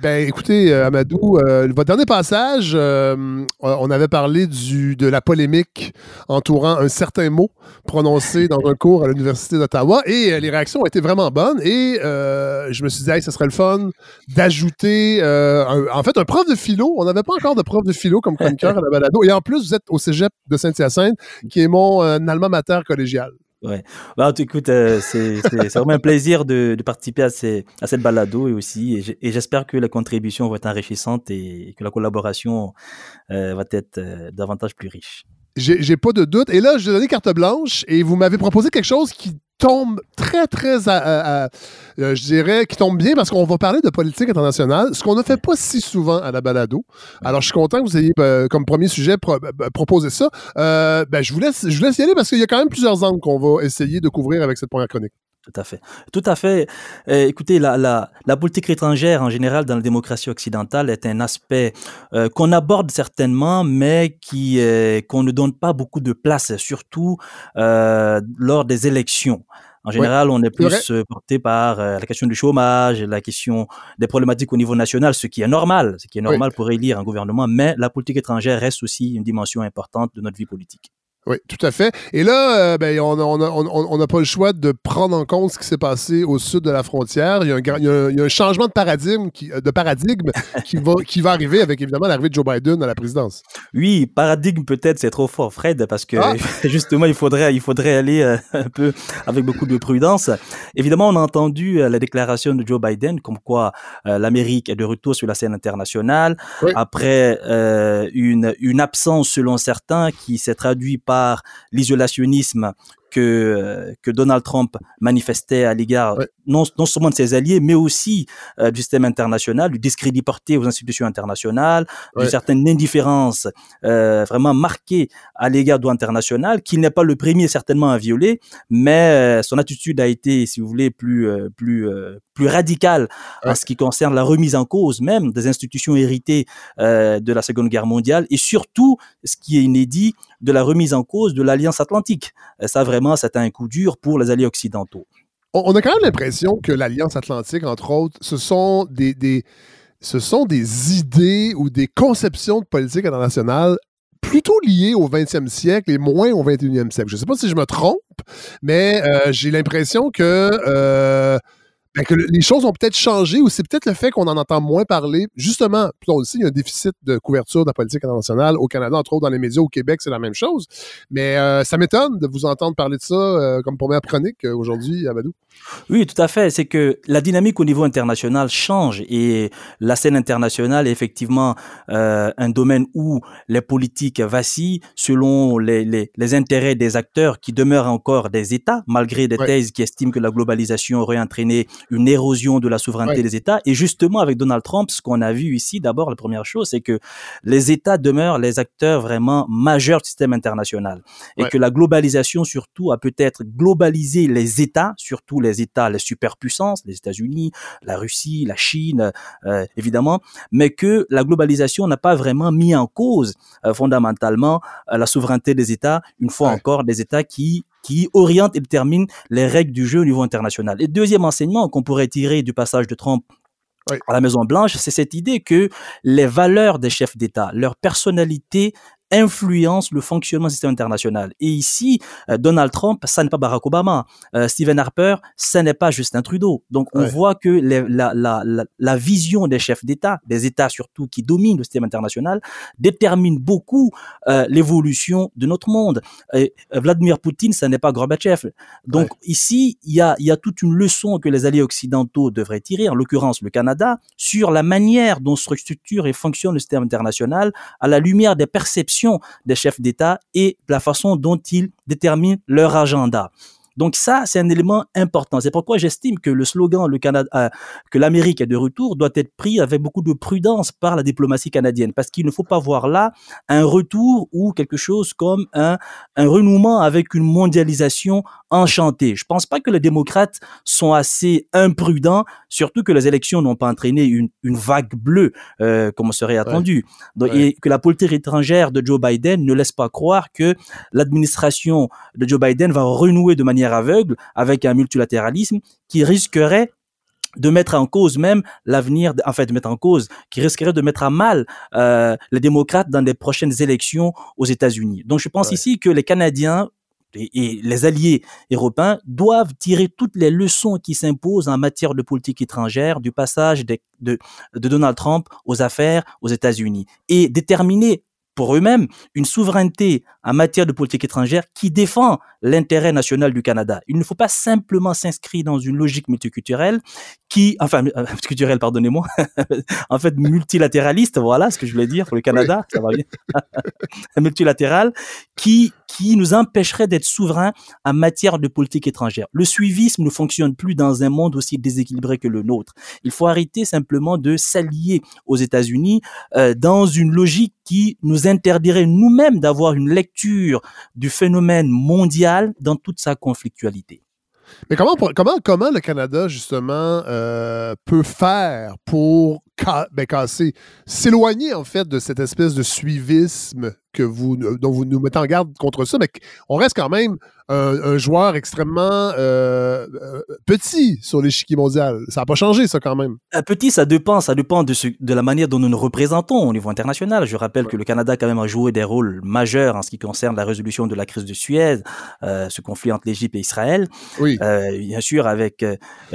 Speaker 1: ben, écoutez, euh, Amadou, euh, votre dernier passage, euh, on avait parlé du, de la polémique entourant un certain mot prononcé dans un cours à l'Université d'Ottawa et les réactions ont été vraiment bonnes et je me suis dit, hey, serait le fun d'ajouter, en fait, un prof de philo. On n'avait pas encore de prof de philo comme chroniqueur à la balado et en plus, vous êtes au cégep de Saint-Hyacinthe, qui est mon alma mater collégial.
Speaker 6: Ouais. Bah, écoute, euh, c'est vraiment un plaisir de, de participer à, ces, à cette balado et aussi, et j'espère que la contribution va être enrichissante et que la collaboration euh, va être euh, davantage plus riche.
Speaker 1: J'ai pas de doute. Et là, je donner carte blanche et vous m'avez proposé quelque chose qui tombe très, très, euh, je dirais, qui tombe bien parce qu'on va parler de politique internationale, ce qu'on ne fait pas si souvent à la balado. Alors, je suis content que vous ayez, euh, comme premier sujet, euh, proposé ça. ben, je, vous laisse, je vous laisse y aller parce qu'il y a quand même plusieurs angles qu'on va essayer de couvrir avec cette première chronique.
Speaker 6: Tout à fait. Tout à fait. Euh, écoutez, la, la, la, politique étrangère en général dans la démocratie occidentale est un aspect euh, qu'on aborde certainement, mais qui euh, qu'on ne donne pas beaucoup de place, surtout lors des élections. En général, on est plus porté par la question du chômage, la question des problématiques au niveau national, ce qui est normal, ce qui est normal pour élire un gouvernement, mais la politique étrangère reste aussi une dimension importante de notre vie politique.
Speaker 1: Oui, tout à fait. Et là, euh, ben, on n'a pas le choix de prendre en compte ce qui s'est passé au sud de la frontière. Il y a un, changement de paradigme qui, euh, de paradigme qui, va, qui va arriver avec évidemment l'arrivée de Joe Biden à la présidence.
Speaker 6: Oui, paradigme peut-être, c'est trop fort, Fred, parce que ah! justement, il faudrait, il faudrait aller euh, un peu avec beaucoup de prudence. Évidemment, on a entendu la déclaration de Joe Biden comme quoi l'Amérique est de retour sur la scène internationale après une, une absence, selon certains, qui s'est traduite par l'isolationnisme que, euh, que Donald Trump manifestait à l'égard non, non, seulement de ses alliés, mais aussi euh, du système international, du discrédit porté aux institutions internationales, d'une certaine indifférence euh, vraiment marquée à l'égard de international, qu'il n'est pas le premier certainement à violer, mais son attitude a été, si vous voulez, plus, plus, plus radicale en ce qui concerne la remise en cause même des institutions héritées de la Seconde Guerre mondiale, et surtout, ce qui est inédit, de la remise en cause de l'Alliance Atlantique. Ça, vraiment, c'est un coup dur pour les alliés occidentaux?
Speaker 1: On a quand même l'impression que l'Alliance Atlantique, entre autres, ce sont des, ce sont des idées ou des conceptions de politique internationale plutôt liées au 20e siècle et moins au 21e siècle. Je ne sais pas si je me trompe, mais euh, j'ai l'impression que euh, ben, que les choses ont peut-être changé ou c'est peut-être le fait qu'on en entend moins parler. Justement, on le sait, il y a un déficit de couverture de la politique internationale au Canada, entre autres dans les médias, au Québec, c'est la même chose. Mais euh, ça m'étonne de vous entendre parler de ça euh, comme première chronique euh, aujourd'hui, Amadou.
Speaker 6: Oui, tout à fait. C'est que la dynamique au niveau international change et la scène internationale est effectivement un domaine où les politiques vacillent selon les, les, les, intérêts des acteurs qui demeurent encore des États, malgré des thèses qui estiment que la globalisation aurait entraîné une érosion de la souveraineté des États. Et justement, avec Donald Trump, ce qu'on a vu ici, d'abord, la première chose, c'est que les États demeurent les acteurs vraiment majeurs du système international. Et que la globalisation, surtout, a peut-être globalisé les États, surtout les États, les superpuissances, les États-Unis, la Russie, la Chine, euh, évidemment, mais que la globalisation n'a pas vraiment mis en cause euh, fondamentalement euh, la souveraineté des États, une fois encore, des États qui qui oriente et détermine les règles du jeu au niveau international. Et deuxième enseignement qu'on pourrait tirer du passage de Trump à la Maison Blanche, c'est cette idée que les valeurs des chefs d'État, leur personnalité influence le fonctionnement du système international. Et ici, euh, Donald Trump, ça n'est pas Barack Obama. Euh, Stephen Harper, ça n'est pas Justin Trudeau. Donc, on voit que la, la, la, la, vision des chefs d'État, des États surtout qui dominent le système international, détermine beaucoup euh, l'évolution de notre monde. Et Vladimir Poutine, ça n'est pas Gorbatchev. Donc, ici, il y a, y a toute une leçon que les alliés occidentaux devraient tirer, en l'occurrence le Canada, sur la manière dont se structure et fonctionne le système international à la lumière des perceptions des chefs d'État et la façon dont ils déterminent leur agenda. Donc ça, c'est un élément important. C'est pourquoi j'estime que le slogan le Canada, euh, que l'Amérique est de retour doit être pris avec beaucoup de prudence par la diplomatie canadienne, parce qu'il ne faut pas voir là un retour ou quelque chose comme un, un renouement avec une mondialisation enchantée. Je pense pas que les démocrates sont assez imprudents, surtout que les élections n'ont pas entraîné une, une vague bleue euh, comme serait attendu, et que la politique étrangère de Joe Biden ne laisse pas croire que l'administration de Joe Biden va renouer de manière aveugle avec un multilatéralisme qui risquerait de mettre en cause même l'avenir, en fait, de mettre en cause, qui risquerait de mettre à mal euh, les démocrates dans les prochaines élections aux États-Unis. Donc, je pense ici que les Canadiens et, les alliés européens doivent tirer toutes les leçons qui s'imposent en matière de politique étrangère du passage de, de, Donald Trump aux affaires aux États-Unis et déterminer pour eux-mêmes une souveraineté en matière de politique étrangère qui défend l'intérêt national du Canada. Il ne faut pas simplement s'inscrire dans une logique multiculturelle qui, enfin, euh, multiculturelle, pardonnez-moi, en fait, multilatéraliste, voilà ce que je voulais dire pour le Canada, ça va bien, multilatéral, qui, qui nous empêcherait d'être souverains en matière de politique étrangère. Le suivisme ne fonctionne plus dans un monde aussi déséquilibré que le nôtre. Il faut arrêter simplement de s'allier aux États-Unis euh, dans une logique qui nous interdirait nous-mêmes d'avoir une lecture du phénomène mondial dans toute sa conflictualité.
Speaker 1: Mais comment, le Canada, justement, euh, peut faire pour ben, s'éloigner, en fait, de cette espèce de suivisme que vous, dont vous nous mettez en garde contre ça, mais on reste quand même un, joueur extrêmement euh, euh, petit sur l'échiquier mondial. Ça n'a pas changé, ça, quand même.
Speaker 6: Euh, petit, ça dépend. Ça dépend de, de la manière dont nous nous représentons au niveau international. Je rappelle que le Canada, quand même, a joué des rôles majeurs en ce qui concerne la résolution de la crise de Suez, ce conflit entre l'Égypte et Israël. Oui. bien sûr, avec,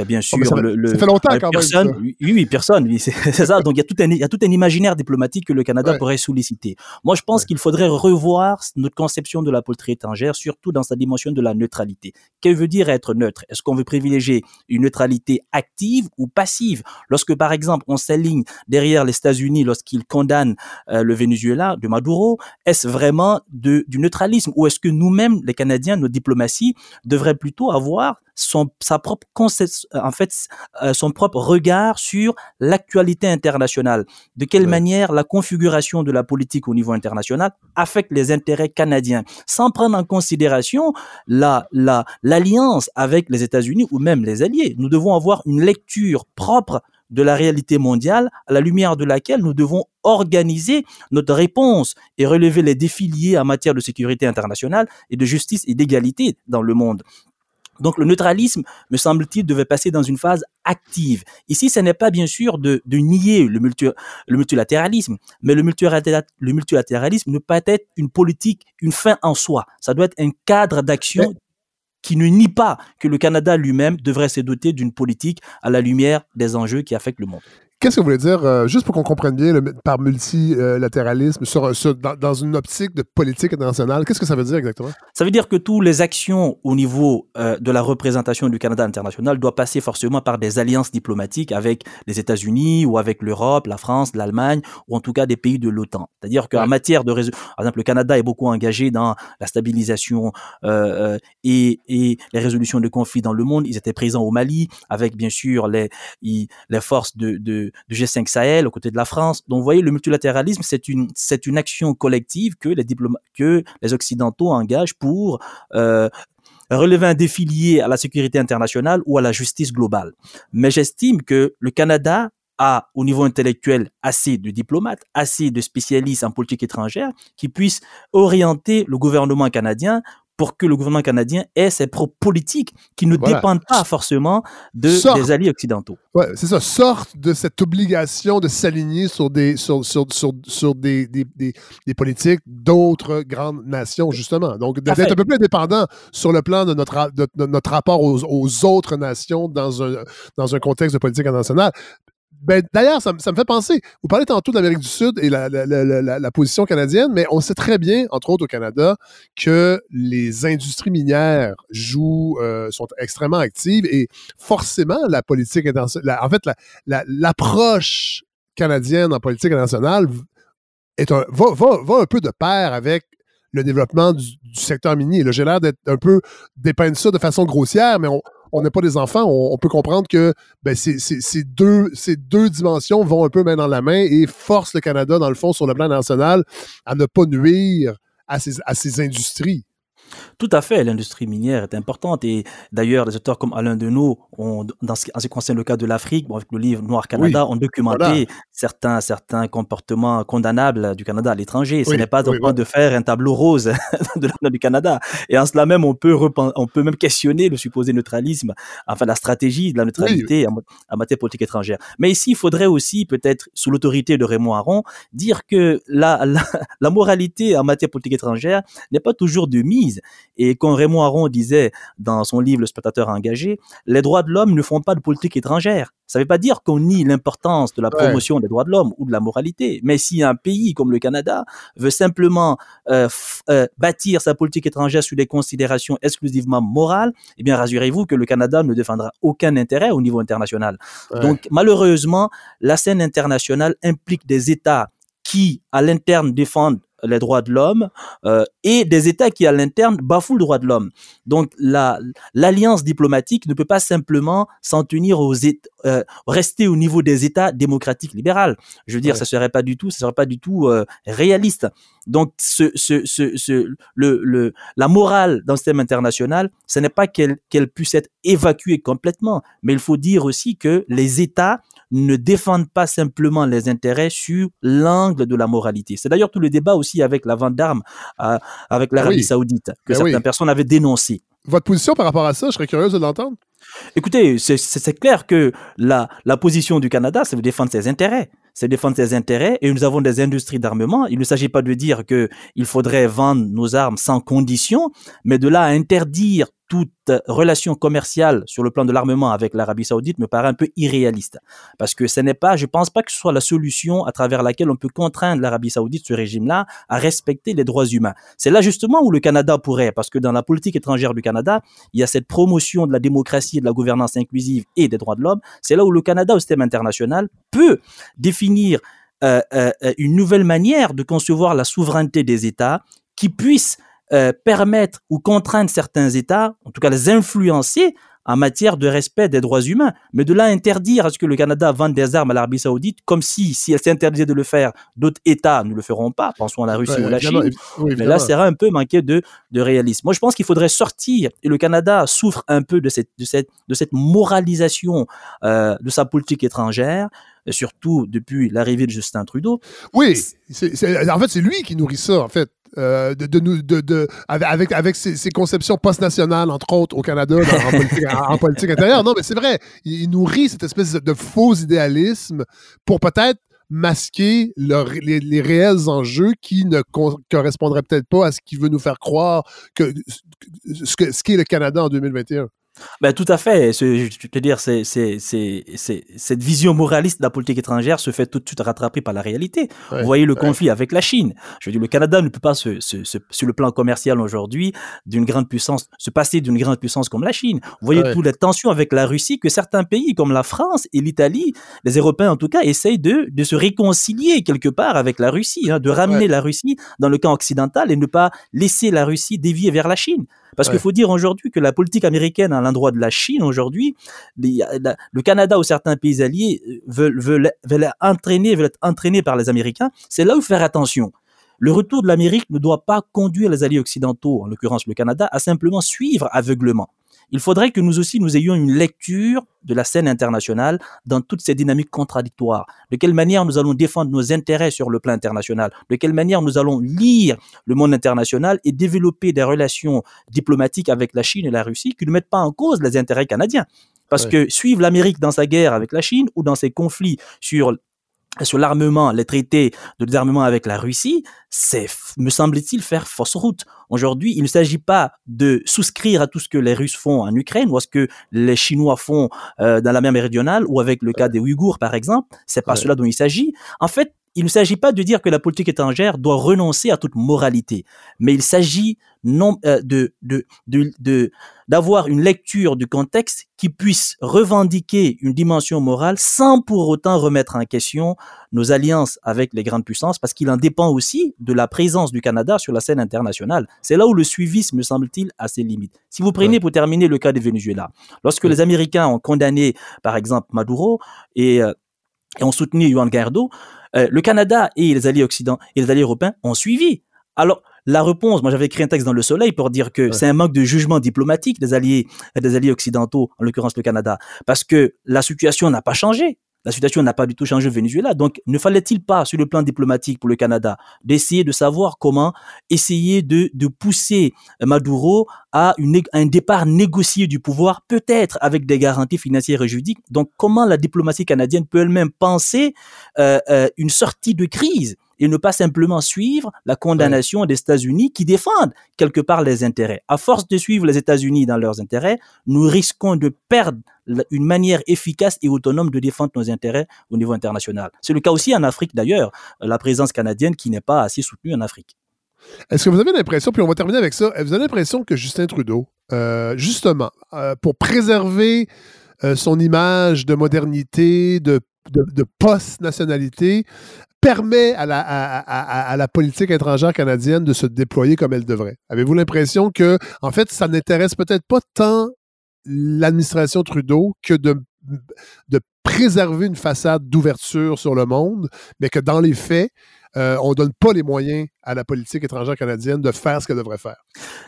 Speaker 6: bien oh, sûr,
Speaker 1: le, Ça fait longtemps, quand
Speaker 6: personne, même. Oui, oui, personne. Oui, c'est ça. Donc, il y, a tout un, il y a tout un imaginaire diplomatique que le Canada pourrait solliciter. Moi, je pense qu'il faudrait revoir notre conception de la politique étrangère, surtout dans sa dimension de la neutralité. Que veut dire être neutre? Est-ce qu'on veut privilégier une neutralité active ou passive? Lorsque, par exemple, on s'aligne derrière les États-Unis lorsqu'ils condamnent euh, le Venezuela de Maduro, est-ce vraiment du neutralisme? Ou est-ce que nous-mêmes, les Canadiens, nos diplomaties, devraient plutôt avoir son, sa propre en fait, euh, son propre regard sur l'actualité internationale. De quelle manière la configuration de la politique au niveau international affecte les intérêts canadiens, sans prendre en considération la, la, l'alliance avec les États-Unis ou même les alliés. Nous devons avoir une lecture propre de la réalité mondiale à la lumière de laquelle nous devons organiser notre réponse et relever les défis liés en matière de sécurité internationale et de justice et d'égalité dans le monde. Donc le neutralisme, me semble-t-il, devait passer dans une phase active. Ici, ce n'est pas bien sûr de, nier le, le multilatéralisme, mais le, le multilatéralisme ne peut pas être une politique, une fin en soi. Ça doit être un cadre d'action qui ne nie pas que le Canada lui-même devrait se doter d'une politique à la lumière des enjeux qui affectent le monde.
Speaker 1: Qu'est-ce que vous voulez dire, euh, juste pour qu'on comprenne bien, le, par multilatéralisme, sur, dans, une optique de politique internationale, qu'est-ce que ça veut dire exactement?
Speaker 6: Ça veut dire que toutes les actions au niveau euh, de la représentation du Canada international doivent passer forcément par des alliances diplomatiques avec les États-Unis ou avec l'Europe, la France, l'Allemagne, ou en tout cas des pays de l'OTAN. C'est-à-dire qu'en matière de... Par exemple, le Canada est beaucoup engagé dans la stabilisation euh, et, et, les résolutions de conflits dans le monde. Ils étaient présents au Mali avec, bien sûr, les, les forces de, de de, G5 Sahel aux côtés de la France. Donc, vous voyez, le multilatéralisme, c'est une, c'est une action collective que les, que les Occidentaux engagent pour euh, relever un défi lié à la sécurité internationale ou à la justice globale. Mais j'estime que le Canada a, au niveau intellectuel, assez de diplomates, assez de spécialistes en politique étrangère qui puissent orienter le gouvernement canadien pour que le gouvernement canadien ait ses propres politiques qui ne dépendent pas forcément de, des alliés occidentaux.
Speaker 1: Ouais, c'est ça, sorte de cette obligation de s'aligner sur des, sur, sur, sur, sur des, des, des, politiques d'autres grandes nations, justement. Donc, d'être un peu plus indépendant sur le plan de notre, de, notre rapport aux, aux, autres nations dans un, dans un contexte de politique internationale. Ben, D'ailleurs, ça, me fait penser, vous parlez tantôt de l'Amérique du Sud et la, la, la, position canadienne, mais on sait très bien, entre autres au Canada, que les industries minières jouent, euh, sont extrêmement actives et forcément, la politique internationale, en fait, l'approche canadienne en politique internationale est un, va, va, va, un peu de pair avec le développement du, du secteur minier. J'ai l'air d'être un peu dépeindre ça de façon grossière, mais on, on n'est pas des enfants, on, peut comprendre que ben, ces, deux, ces deux dimensions vont un peu main dans la main et forcent le Canada, dans le fond, sur le plan national, à ne pas nuire à ces, à ces industries.
Speaker 6: Tout à fait, l'industrie minière est importante et d'ailleurs, des auteurs comme Alain Deneau, ont, dans ce, en ce qui concerne le cas de l'Afrique, avec le livre Noir Canada, ont documenté certains, certains comportements condamnables du Canada à l'étranger. Ce n'est pas point de faire un tableau rose de du Canada. Et en cela même, on peut, on peut même questionner le supposé neutralisme, enfin la stratégie de la neutralité en, matière politique étrangère. Mais ici, il faudrait aussi, peut-être sous l'autorité de Raymond Aron, dire que la, la, la moralité en matière politique étrangère n'est pas toujours de mise et quand Raymond Aron disait dans son livre Le spectateur engagé, les droits de l'homme ne font pas de politique étrangère. Ça ne veut pas dire qu'on nie l'importance de la promotion des droits de l'homme ou de la moralité. Mais si un pays comme le Canada veut simplement euh, euh, bâtir sa politique étrangère sur des considérations exclusivement morales, eh bien rassurez-vous que le Canada ne défendra aucun intérêt au niveau international. Donc malheureusement, la scène internationale implique des États qui, à l'interne, défendent les droits de l'homme euh, et des États qui, à l'interne, bafouent le droit de l'homme. Donc, la, l'alliance diplomatique ne peut pas simplement s'en tenir aux euh, rester au niveau des États démocratiques libéraux. Je veux dire, ça serait pas du tout, ça serait pas du tout euh, réaliste. Donc, ce, ce, ce, le, le, la morale dans le système international, ce n'est pas qu'elle puisse être évacuée complètement, mais il faut dire aussi que les États ne défendent pas simplement les intérêts sur l'angle de la moralité. C'est d'ailleurs tout le débat aussi avec la vente d'armes euh, avec l'Arabie saoudite, que ben certaines personnes avaient dénoncé.
Speaker 1: Votre position par rapport à ça, je serais curieuse de l'entendre.
Speaker 6: Écoutez, c'est clair que la, la position du Canada, c'est de défendre ses intérêts c'est défendre ses intérêts et nous avons des industries d'armement. Il ne s'agit pas de dire qu'il faudrait vendre nos armes sans condition, mais de là à interdire toute relation commerciale sur le plan de l'armement avec l'Arabie Saoudite me paraît un peu irréaliste. Parce que ce n'est pas, je pense pas que ce soit la solution à travers laquelle on peut contraindre l'Arabie Saoudite, ce régime-là, à respecter les droits humains. C'est là justement où le Canada pourrait, parce que dans la politique étrangère du Canada, il y a cette promotion de la démocratie, de la gouvernance inclusive et des droits de l'homme. C'est là où le Canada, au système international, peut définir euh, euh, une nouvelle manière de concevoir la souveraineté des États qui puisse euh, permettre ou contraindre certains États, en tout cas les influencer en matière de respect des droits humains. Mais de là interdire à ce que le Canada vende des armes à l'Arabie Saoudite, comme si, si elle s'interdisait de le faire, d'autres États ne le feront pas. Pensons à la Russie ou la Chine. mais là, c'est un peu manqué de, de réalisme. Moi, je pense qu'il faudrait sortir, et le Canada souffre un peu de cette, de cette, de cette moralisation euh, de sa politique étrangère surtout depuis l'arrivée de Justin Trudeau.
Speaker 1: Oui, en fait, c'est lui qui nourrit ça, en fait. Euh, de, de, de, avec, avec ses, conceptions post-nationales, entre autres, au Canada, en, politique, intérieure. Non, mais c'est vrai, il, nourrit cette espèce de faux idéalisme pour peut-être masquer les, réels enjeux qui ne correspondraient peut-être pas à ce qu'il veut nous faire croire que, ce qu'est le Canada en 2021.
Speaker 6: Ben, tout à fait. Je te dire, c'est, c'est, c'est, cette vision moraliste de la politique étrangère se fait tout de suite rattraper par la réalité. Vous voyez le conflit avec la Chine. Je veux dire, le Canada ne peut pas, se, se, sur le plan commercial aujourd'hui, d'une grande puissance, se passer d'une grande puissance comme la Chine. Vous voyez toutes les tensions avec la Russie que certains pays comme la France et l'Italie, les Européens en tout cas, essayent de, de se réconcilier quelque part avec la Russie, hein, de ramener la Russie dans le camp occidental et ne pas laisser la Russie dévier vers la Chine. Parce qu'il faut dire aujourd'hui que la politique américaine à l'endroit de la Chine aujourd'hui, le Canada ou certains pays alliés euh, veulent, veulent, veulent entraîner, veulent être entraînés par les Américains. C'est là où faire attention. Le retour de l'Amérique ne doit pas conduire les alliés occidentaux, en l'occurrence le Canada, à simplement suivre aveuglement il faudrait que nous aussi, nous ayons une lecture de la scène internationale dans toutes ces dynamiques contradictoires. De quelle manière nous allons défendre nos intérêts sur le plan international? De quelle manière nous allons lire le monde international et développer des relations diplomatiques avec la Chine et la Russie qui ne mettent pas en cause les intérêts canadiens? Parce que suivre l'Amérique dans sa guerre avec la Chine ou dans ses conflits sur sur l'armement, les traités de désarmement avec la Russie, c'est, me semble-t-il, faire fausse route. Aujourd'hui, il ne s'agit pas de souscrire à tout ce que les Russes font en Ukraine ou à ce que les Chinois font euh, dans la mer méridionale ou avec le cas des Ouïghours, par exemple. C'est pas cela dont il s'agit. En fait, il ne s'agit pas de dire que la politique étrangère doit renoncer à toute moralité, mais il s'agit non euh, de de de d'avoir une lecture du contexte qui puisse revendiquer une dimension morale sans pour autant remettre en question nos alliances avec les grandes puissances, parce qu'il en dépend aussi de la présence du Canada sur la scène internationale. C'est là où le suivisme, me semble-t-il, a ses limites. Si vous prenez pour terminer le cas de Venezuela, lorsque les Américains ont condamné, par exemple, Maduro et, euh, et ont soutenu Juan Guaido, euh, le Canada et les alliés occidentaux et les alliés européens ont suivi. Alors, la réponse, moi j'avais écrit un texte dans Le Soleil pour dire que c'est un manque de jugement diplomatique des alliés, des alliés occidentaux, en l'occurrence le Canada, parce que la situation n'a pas changé. La situation n'a pas du tout changé au Venezuela. Donc, ne fallait-il pas, sur le plan diplomatique pour le Canada, d'essayer de savoir comment essayer de, pousser Maduro à un départ négocié du pouvoir, peut-être avec des garanties financières et juridiques? Donc, comment la diplomatie canadienne peut elle-même penser euh, euh, une sortie de crise? Et ne pas simplement suivre la condamnation des États-Unis qui défendent quelque part les intérêts. À force de suivre les États-Unis dans leurs intérêts, nous risquons de perdre une manière efficace et autonome de défendre nos intérêts au niveau international. C'est le cas aussi en Afrique d'ailleurs, la présence canadienne qui n'est pas assez soutenue en Afrique.
Speaker 1: Est-ce que vous avez l'impression, puis on va terminer avec ça, vous avez l'impression que Justin Trudeau, euh, justement, euh, pour préserver euh, son image de modernité, de, de post-nationalité, permet à la, politique étrangère canadienne de se déployer comme elle devrait? Avez-vous l'impression que, en fait, ça n'intéresse peut-être pas tant l'administration Trudeau que de préserver une façade d'ouverture sur le monde, mais que dans les faits, euh, on ne donne pas les moyens à la politique étrangère canadienne de faire ce qu'elle devrait faire.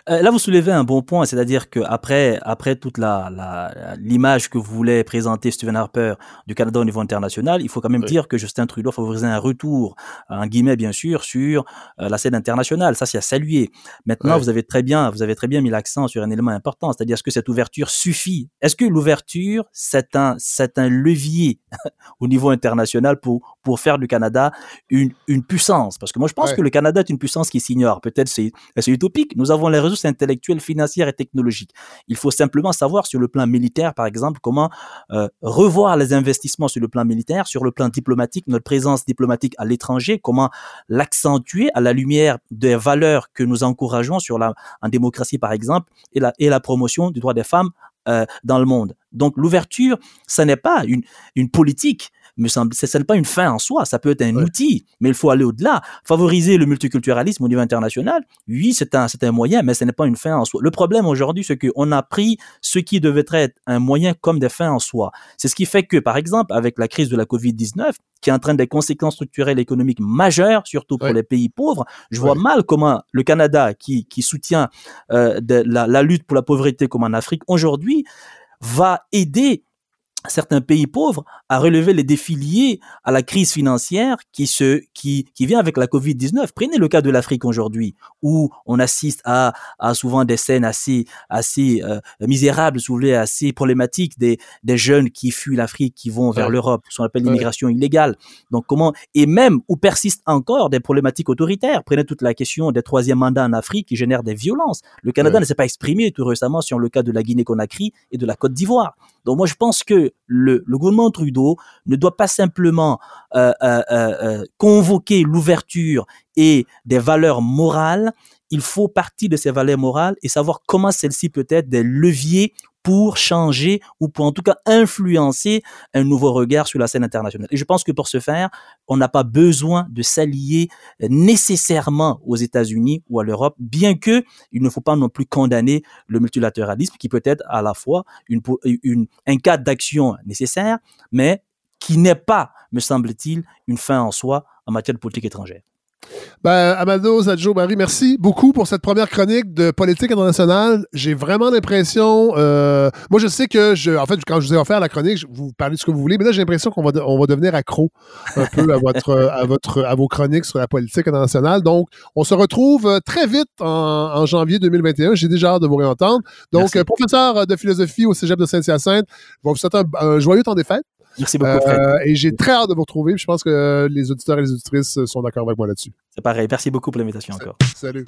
Speaker 6: Euh, là, vous soulevez un bon point, c'est-à-dire qu'après après toute la, l'image que voulait présenter Stephen Harper du Canada au niveau international, il faut quand même dire que Justin Trudeau favorisait un retour, en guillemets bien sûr, sur la scène internationale. Ça, c'est à saluer. Maintenant, vous avez très bien, vous avez très bien mis l'accent sur un élément important, c'est-à-dire est-ce que cette ouverture suffit? Est-ce que l'ouverture, c'est un, un levier au niveau international pour, pour faire du Canada une, une puissance Parce que moi, je pense que le Canada est une puissance qui s'ignore. Peut-être c'est, c'est utopique. Nous avons les ressources intellectuelles, financières et technologiques. Il faut simplement savoir sur le plan militaire, par exemple, comment euh, revoir les investissements sur le plan militaire, sur le plan diplomatique, notre présence diplomatique à l'étranger, comment l'accentuer à la lumière des valeurs que nous encourageons sur la, en démocratie, par exemple, et la, et la promotion du droit des femmes euh, dans le monde. Donc l'ouverture, ce n'est pas une, une politique, me semble, ce n'est pas une fin en soi, ça peut être un outil, mais il faut aller au-delà. Favoriser le multiculturalisme au niveau international, oui, c'est un, c'est un moyen, mais ce n'est pas une fin en soi. Le problème aujourd'hui, c'est qu'on a pris ce qui devait être un moyen comme des fins en soi. C'est ce qui fait que, par exemple, avec la crise de la COVID-19, qui entraîne des conséquences structurelles économiques majeures, surtout pour les pays pauvres, je vois mal comment le Canada, qui, qui soutient euh, de la, la lutte pour la pauvreté comme en Afrique, aujourd'hui, va aider certains pays pauvres à relever les défis liés à la crise financière qui se qui qui vient avec la Covid-19. Prenez le cas de l'Afrique aujourd'hui où on assiste à, à souvent des scènes assez assez euh, misérables, souvent assez problématiques des des jeunes qui fuient l'Afrique qui vont vers l'Europe, ce qu'on appelle l'immigration illégale. Donc comment et même où persistent encore des problématiques autoritaires. Prenez toute la question des troisième mandats en Afrique qui génèrent des violences. Le Canada ne s'est pas exprimé tout récemment sur le cas de la Guinée-Conakry et de la Côte d'Ivoire. Donc moi je pense que le, gouvernement Trudeau ne doit pas simplement euh, euh, euh, convoquer l'ouverture et des valeurs morales. Il faut partir de ces valeurs morales et savoir comment celles-ci peut être des leviers pour changer ou pour en tout cas influencer un nouveau regard sur la scène internationale. Et je pense que pour ce faire, on n'a pas besoin de s'allier nécessairement aux États-Unis ou à l'Europe, bien que il ne faut pas non plus condamner le multilatéralisme qui peut être à la fois une, un cadre d'action nécessaire, mais qui n'est pas, me semble-t-il, une fin en soi en matière de politique étrangère.
Speaker 1: Ben, Amado Zadjo Barry, merci beaucoup pour cette première chronique de politique internationale. J'ai vraiment l'impression. Euh, moi, je sais que, je, en fait, quand je vous ai offert la chronique, vous parlez de ce que vous voulez, mais là, j'ai l'impression qu'on va, on va devenir accro un peu à, votre, à, votre, à vos chroniques sur la politique internationale. Donc, on se retrouve euh, très vite en, janvier 2021. J'ai déjà hâte de vous réentendre. Donc, euh, professeur de philosophie au cégep de Saint-Hyacinthe, je vous souhaite un, un joyeux temps des fêtes.
Speaker 6: Merci beaucoup, euh,
Speaker 1: et j'ai très hâte de vous retrouver. Je pense que les auditeurs et les auditrices sont d'accord avec moi là-dessus.
Speaker 6: C'est pareil. Merci beaucoup pour l'invitation encore.
Speaker 1: Salut.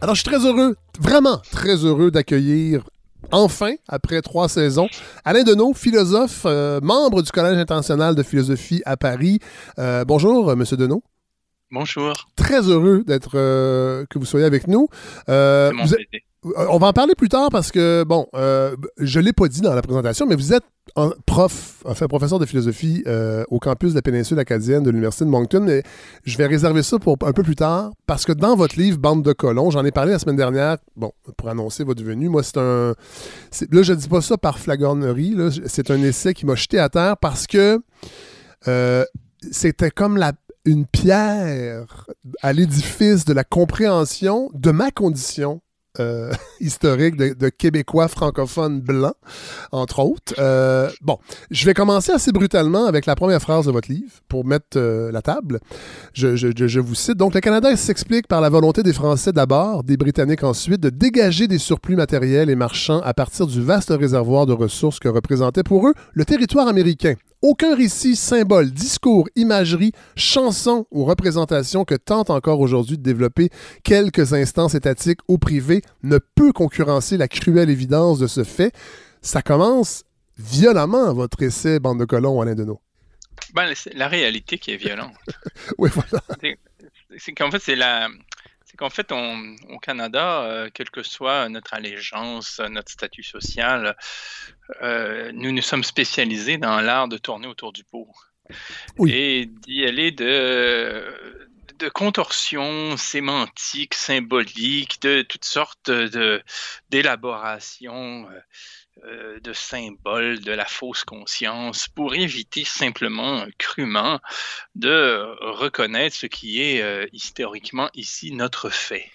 Speaker 1: Alors, je suis très heureux, vraiment très heureux d'accueillir enfin, après trois saisons, Alain Deneau, philosophe, euh, membre du Collège international de philosophie à Paris. Euh, bonjour, Monsieur Deneau.
Speaker 7: Bonjour.
Speaker 1: Très heureux d'être que vous soyez avec nous.
Speaker 7: Euh,
Speaker 1: euh, on va en parler plus tard parce que, bon, euh, je ne l'ai pas dit dans la présentation, mais vous êtes prof, enfin professeur de philosophie euh, au campus de la péninsule acadienne de l'Université de Moncton, mais je vais réserver ça pour un peu plus tard parce que dans votre livre Bande de colons, j'en ai parlé la semaine dernière, bon, pour annoncer votre venue, moi c'est un... Là, je ne dis pas ça par flagornerie, c'est un essai qui m'a jeté à terre parce que c'était comme une pierre à l'édifice de la compréhension de ma condition euh, historique de, Québécois francophones blancs, entre autres. Euh, bon, je vais commencer assez brutalement avec la première phrase de votre livre pour mettre euh, la table. Je, je, vous cite. Donc, le Canada s'explique par la volonté des Français d'abord, des Britanniques ensuite, de dégager des surplus matériels et marchands à partir du vaste réservoir de ressources que représentait pour eux le territoire américain, aucun récit, symbole, discours, imagerie, chanson ou représentation que tente encore aujourd'hui de développer quelques instances étatiques ou privées ne peut concurrencer la cruelle évidence de ce fait. Ça commence violemment votre essai Bande de colons, Alain Deneau.
Speaker 7: Ben, la réalité qui est violente.
Speaker 1: oui, voilà.
Speaker 7: C'est qu'en fait, c'est la, c'est qu'en fait, au Canada, euh, quelle que soit notre allégeance, notre statut social, euh, nous nous sommes spécialisés dans l'art de tourner autour du pot. Et d'y aller de, de contorsions sémantiques, symboliques, de toutes sortes d'élaborations euh, de symboles de la fausse conscience pour éviter simplement crûment de reconnaître ce qui est euh, historiquement ici notre fait.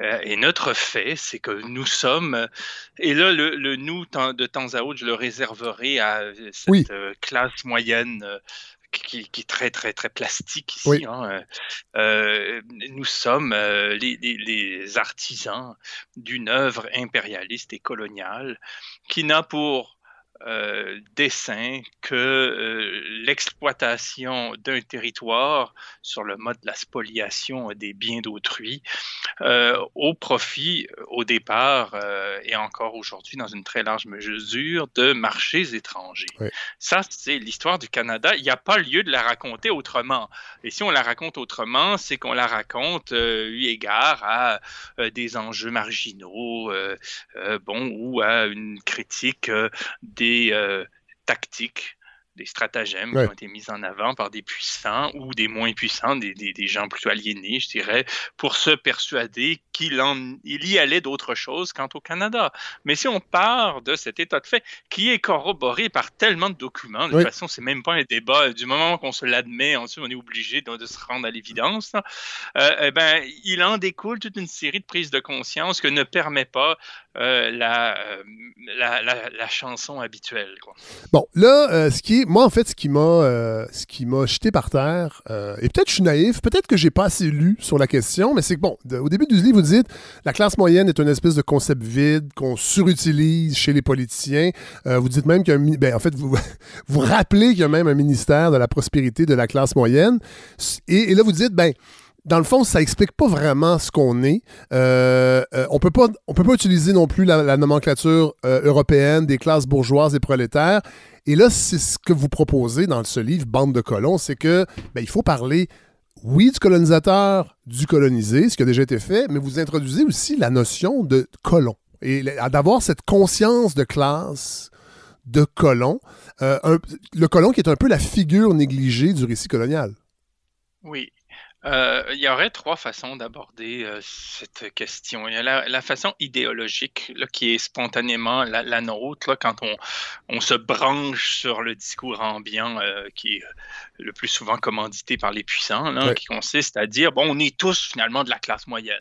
Speaker 7: Euh, et notre fait, c'est que nous sommes, et là le, nous de temps à autre, je le réserverai à cette classe moyenne qui, est très, très, très plastique ici. Hein, euh, euh, nous sommes euh, les, artisans d'une œuvre impérialiste et coloniale qui n'a pour euh, dessin que euh, l'exploitation d'un territoire sur le mode de la spoliation des biens d'autrui euh, au profit au départ et encore aujourd'hui dans une très large mesure de marchés étrangers. Ça, c'est l'histoire du Canada. Il n'y a pas lieu de la raconter autrement. Et si on la raconte autrement, c'est qu'on la raconte eu égard à des enjeux marginaux, bon, ou à une critique des euh, tactiques des stratagèmes qui ont été mis en avant par des puissants ou des moins puissants, des, des, gens plutôt aliénés, je dirais, pour se persuader qu'il il y allait d'autre chose quant au Canada. Mais si on part de cet état de fait qui est corroboré par tellement de documents, de toute façon, c'est même pas un débat. Du moment qu'on se l'admet, ensuite on est obligé de, se rendre à l'évidence. Euh, eh ben, il en découle toute une série de prises de conscience que ne permet pas euh, la, euh, la, la, chanson habituelle. Quoi.
Speaker 1: Bon, là, ce qui est moi, en fait, ce qui m'a, euh, ce qui m'a jeté par terre, euh, et peut-être je suis naïf, peut-être que j'ai pas assez lu sur la question, mais c'est que bon, au début du livre, vous dites la classe moyenne est une espèce de concept vide qu'on surutilise chez les politiciens. Euh, vous dites même qu'il y a un, ben, en fait, vous vous rappelez qu'il y a même un ministère de la prospérité de la classe moyenne, et, là vous dites ben dans le fond, ça explique pas vraiment ce qu'on est. on peut pas, on peut pas utiliser non plus la, la nomenclature européenne des classes bourgeoises et prolétaires. Et là, c'est ce que vous proposez dans ce livre, Bande de colons, c'est que ben, il faut parler, oui, du colonisateur, du colonisé, ce qui a déjà été fait, mais vous introduisez aussi la notion de colon. Et d'avoir cette conscience de classe de colon, euh, le colon qui est un peu la figure négligée du récit colonial.
Speaker 7: Oui, euh, il y aurait trois façons d'aborder euh, cette question. Il y a la, façon idéologique là, qui est spontanément la, nôtre là, quand on, on, se branche sur le discours ambiant euh, qui est le plus souvent commandité par les puissants, là, qui consiste à dire bon, on est tous finalement de la classe moyenne.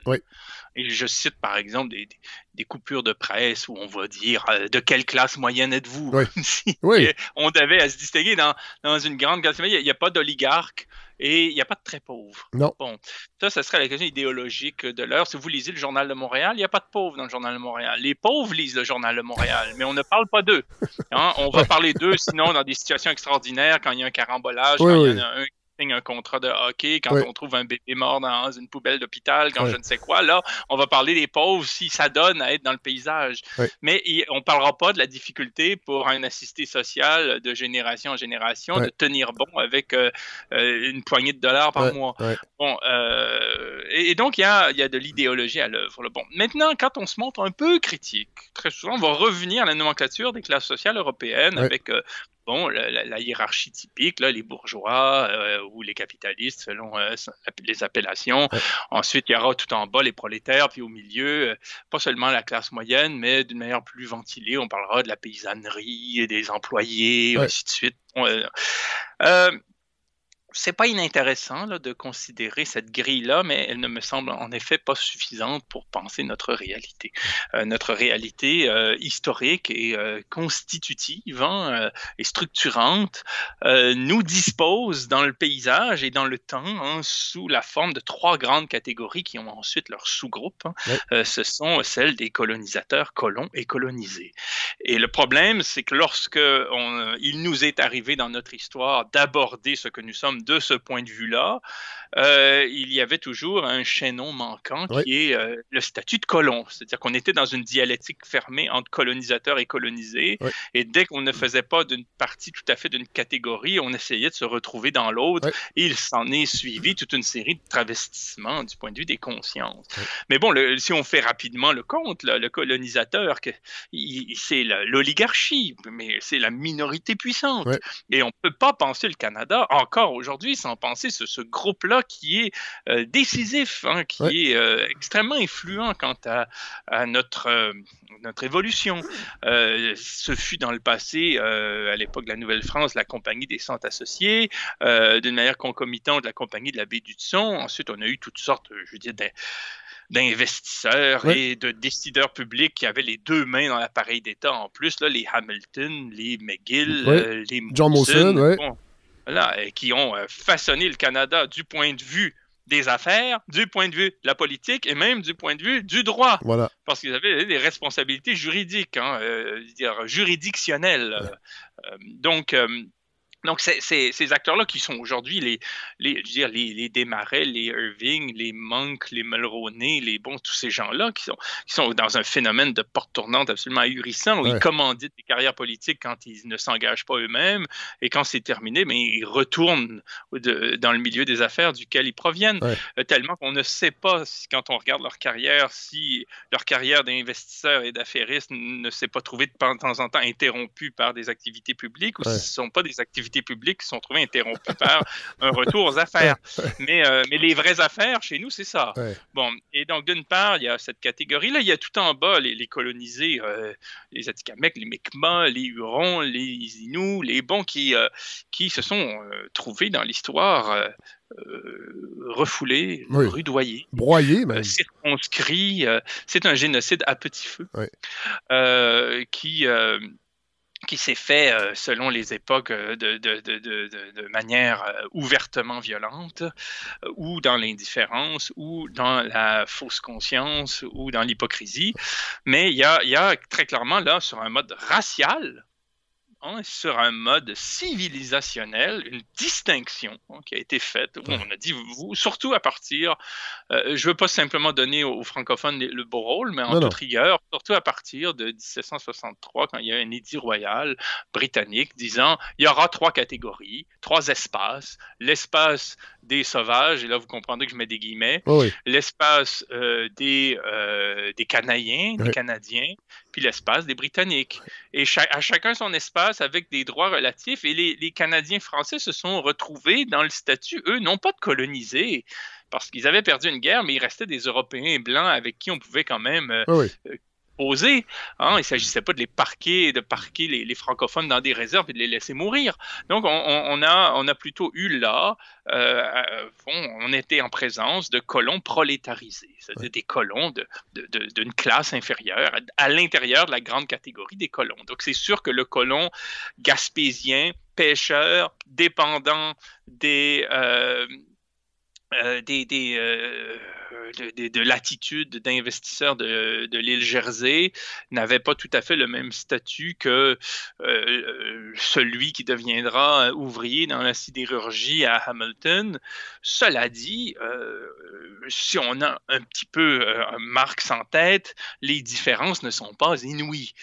Speaker 7: Et je cite par exemple des, des, coupures de presse où on va dire de quelle classe moyenne êtes-vous?
Speaker 1: Oui. oui.
Speaker 7: On devait à se distinguer dans, dans une grande classe moyenne. Il n'y a, pas d'oligarque et il n'y a pas de très pauvres.
Speaker 1: Non.
Speaker 7: Bon, ça, ce serait la question idéologique de l'heure. Si vous lisez le Journal de Montréal, il n'y a pas de pauvres dans le Journal de Montréal. Les pauvres lisent le Journal de Montréal, mais on ne parle pas d'eux. Hein. On va parler d'eux, sinon, dans des situations extraordinaires, quand il y a un carambolage, quand il y en a un un contrat de hockey, quand on trouve un bébé mort dans une poubelle d'hôpital, quand je ne sais quoi, là, on va parler des pauvres si ça donne à être dans le paysage. Mais on ne parlera pas de la difficulté pour un assisté social de génération en génération de tenir bon avec euh, euh, une poignée de dollars par mois. Bon, euh, et, donc, il y a, y a, de l'idéologie à l'œuvre. Bon, maintenant, quand on se montre un peu critique, très souvent, on va revenir à la nomenclature des classes sociales européennes avec bon, la, hiérarchie typique, là, les bourgeois euh, ou les capitalistes selon euh, les appellations. Ensuite, il y aura tout en bas les prolétaires, puis au milieu, euh, pas seulement la classe moyenne, mais d'une manière plus ventilée, on parlera de la paysannerie, et des employés, ainsi de suite c'est pas inintéressant là, de considérer cette grille-là, mais elle ne me semble en effet pas suffisante pour penser notre réalité. Euh, notre réalité euh, historique et euh, constitutive hein, et structurante nous dispose dans le paysage et dans le temps hein, sous la forme de trois grandes catégories qui ont ensuite leurs sous-groupes. Hein. ce sont celles des colonisateurs, colons et colonisés. Et le problème, c'est que lorsque on, il nous est arrivé dans notre histoire d'aborder ce que nous sommes de ce point de vue-là, euh, il y avait toujours un chaînon manquant qui est euh, le statut de colon. C'est-à-dire qu'on était dans une dialectique fermée entre colonisateurs et colonisés. Et dès qu'on ne faisait pas d'une partie tout à fait d'une catégorie, on essayait de se retrouver dans l'autre. Et il s'en est suivi toute une série de travestissements du point de vue des consciences. Mais bon, si on fait rapidement le compte, le colonisateur, c'est l'oligarchie, mais c'est la minorité puissante. Et on ne peut pas penser le Canada, encore aujourd'hui, aujourd'hui sans penser ce, ce groupe-là qui est euh, décisif, hein, qui est euh, extrêmement influent quant à, à notre, euh, notre évolution. ce fut dans le passé, à l'époque de la Nouvelle-France, la Compagnie des Centres Associés, d'une manière concomitante, la Compagnie de la Baie du Son. Ensuite, on a eu toutes sortes, je veux dire, d'investisseurs et de décideurs publics qui avaient les deux mains dans l'appareil d'État en plus, là, les Hamilton, les McGill, euh, les
Speaker 1: John Molson,
Speaker 7: qui ont euh, façonné le Canada du point de vue des affaires, du point de vue de la politique et même du point de vue du droit.
Speaker 1: Voilà.
Speaker 7: Parce qu'ils avaient des responsabilités juridiques, hein, euh, dire, juridictionnelles. donc, donc, ces acteurs-là qui sont aujourd'hui les, les, je veux dire, les, les Desmarais, les Irving, les Monk, les Mulroney, les bons, tous ces gens-là qui sont, qui sont dans un phénomène de porte tournante absolument ahurissant où ils commanditent des carrières politiques quand ils ne s'engagent pas eux-mêmes et quand c'est terminé, mais ils retournent dans le milieu des affaires duquel ils proviennent. Euh, tellement qu'on ne sait pas, si, quand on regarde leur carrière, si leur carrière d'investisseur et d'affairiste ne s'est pas trouvée de temps en temps interrompue par des activités publiques ou si ce ne sont pas des activités publiques qui sont trouvées interrompues par un retour aux affaires. Mais, euh, mais les vraies affaires, chez nous, c'est ça. Bon, et donc, d'une part, il y a cette catégorie-là. Il y a tout en bas les, les colonisés, euh, les Atikamekw, les Mi'kmaq, les Hurons, les Inuits, les bons qui, euh, qui se sont trouvés dans l'histoire refoulés, rudoyés,
Speaker 1: broyés, même.
Speaker 7: circonscrits. c'est un génocide à petit feu qui qui s'est fait euh, selon les époques euh, de, de, de, manière euh, ouvertement violente, ou dans l'indifférence, ou dans la fausse conscience, ou dans l'hypocrisie. Mais il y a, très clairement là, sur un mode racial, Hein, sur un mode civilisationnel, une distinction hein, qui a été faite. on a dit, vous, surtout à partir, euh, je ne veux pas simplement donner aux, francophones le beau rôle, mais en toute rigueur, surtout à partir de 1763, quand il y a un édit royal britannique disant, il y aura trois catégories, trois espaces. L'espace des sauvages, et là vous comprendrez que je mets des guillemets, l'espace euh, des, euh, des Canadiens, des Canadiens, puis l'espace des Britanniques. Et à chacun son espace avec des droits relatifs. Et les, Canadiens français se sont retrouvés dans le statut, eux, non pas de coloniser, parce qu'ils avaient perdu une guerre, mais il restait des Européens blancs avec qui on pouvait quand même euh, euh, Hein, il ne s'agissait pas de les parquer, de parquer les, francophones dans des réserves et de les laisser mourir. Donc, on, a, on a plutôt eu là, euh, on était en présence de colons prolétarisés, c'est-à-dire des colons d'une de, classe inférieure à l'intérieur de la grande catégorie des colons. Donc, c'est sûr que le colon gaspésien, pêcheur, dépendant des... Euh, euh, des, euh, de, l'attitude d'investisseurs de, l'île Jersey n'avait pas tout à fait le même statut que euh, celui qui deviendra ouvrier dans la sidérurgie à Hamilton. Cela dit, si on a un petit peu Marx en tête, les différences ne sont pas inouïes.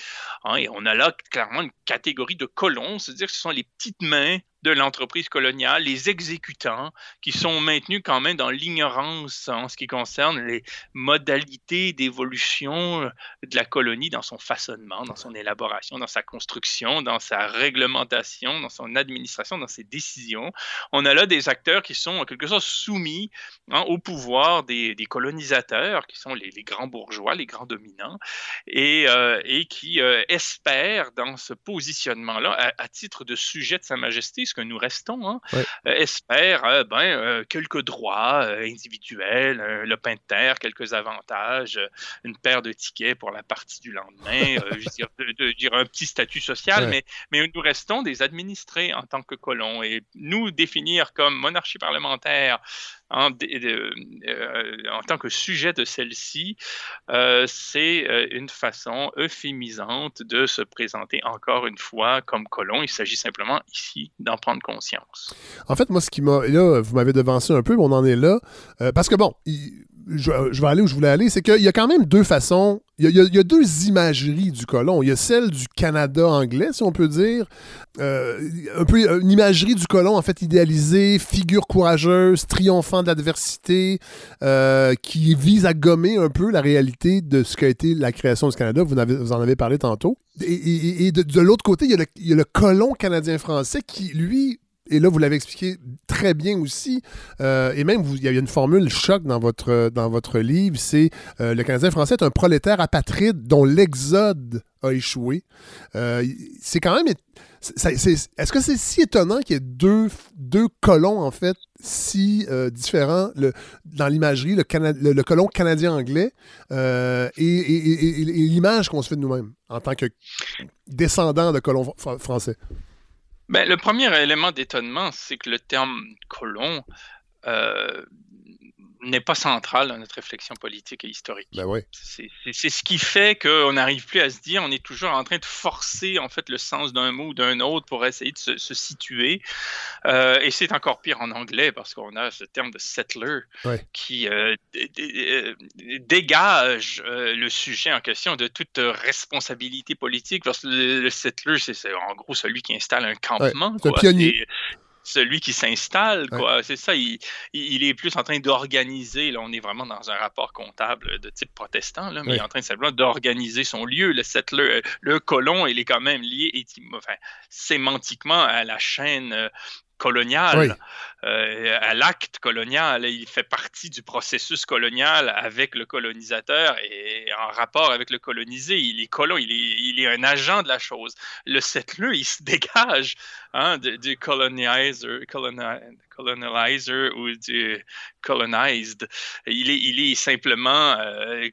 Speaker 7: Hein, et on a là clairement une catégorie de colons, c'est-à-dire que ce sont les petites mains de l'entreprise coloniale, les exécutants, qui sont maintenus quand même dans l'ignorance en ce qui concerne les modalités d'évolution de la colonie dans son façonnement, dans son élaboration, dans sa construction, dans sa réglementation, dans son administration, dans ses décisions. On a là des acteurs qui sont en quelque sorte soumis hein, au pouvoir des, colonisateurs, qui sont les, grands bourgeois, les grands dominants, et, euh, et qui euh, espèrent dans ce positionnement-là, à, à titre de sujet de Sa Majesté, que nous restons, hein, euh, espère euh, ben, euh, quelques droits individuels, le pain de terre, quelques avantages, une paire de tickets pour la partie du lendemain, je dire, un petit statut social, mais, mais nous restons des administrés en tant que colons. Et nous définir comme monarchie parlementaire, en, en, tant que sujet de celle-ci, c'est une façon euphémisante de se présenter encore une fois comme colon. Il s'agit simplement ici d'en prendre conscience.
Speaker 1: En fait, moi, ce qui m'a. Là, vous m'avez devancé un peu, mais on en est là. Euh, parce que, bon, je, vais aller où je voulais aller, c'est qu'il y a quand même deux façons. Il y, a, deux imageries du colon. Il y a celle du Canada anglais, si on peut dire. Euh, un peu une imagerie du colon, en fait, idéalisée, figure courageuse, triomphant de l'adversité, euh, qui vise à gommer un peu la réalité de ce qu'a été la création du Canada. Vous, vous en avez parlé tantôt. Et, de, l'autre côté, il y a le colon canadien-français qui, lui, et là, vous l'avez expliqué très bien aussi, euh, et même, il y a une formule choc dans votre, dans votre livre, c'est le Canadien français est un prolétaire apatride dont l'exode a échoué. c'est quand même est-ce que c'est si étonnant qu'il y ait deux, deux colons, en fait, si euh, différents dans l'imagerie, le, colon canadien-anglais euh, et, l'image qu'on se fait de nous-mêmes en tant que descendants de colons français?
Speaker 7: Ben, le premier élément d'étonnement, c'est que le terme colon euh, n'est pas central dans notre réflexion politique et historique.
Speaker 1: Ben
Speaker 7: c'est ce qui fait qu'on n'arrive plus à se dire, on est toujours en train de forcer en fait le sens d'un mot ou d'un autre pour essayer de se, situer. Euh, et c'est encore pire en anglais parce qu'on a ce terme de settler qui euh, euh, dégage le sujet en question de toute responsabilité politique parce que le, settler, c'est en gros celui qui installe un campement.
Speaker 1: Ouais, pionnier
Speaker 7: celui qui s'installe, quoi. C'est ça, il, il, est plus en train d'organiser, là, on est vraiment dans un rapport comptable de type protestant, là, mais il est en train simplement d'organiser son lieu. Le settler, le colon, il est quand même lié enfin, sémantiquement à la chaîne colonial, euh, à l'acte colonial. Il fait partie du processus colonial avec le colonisateur et en rapport avec le colonisé. Il est colon, il est, il est un agent de la chose. Le settler, il se dégage hein, du, colonizer, colonizer ou du colonized. Il est, il est simplement euh,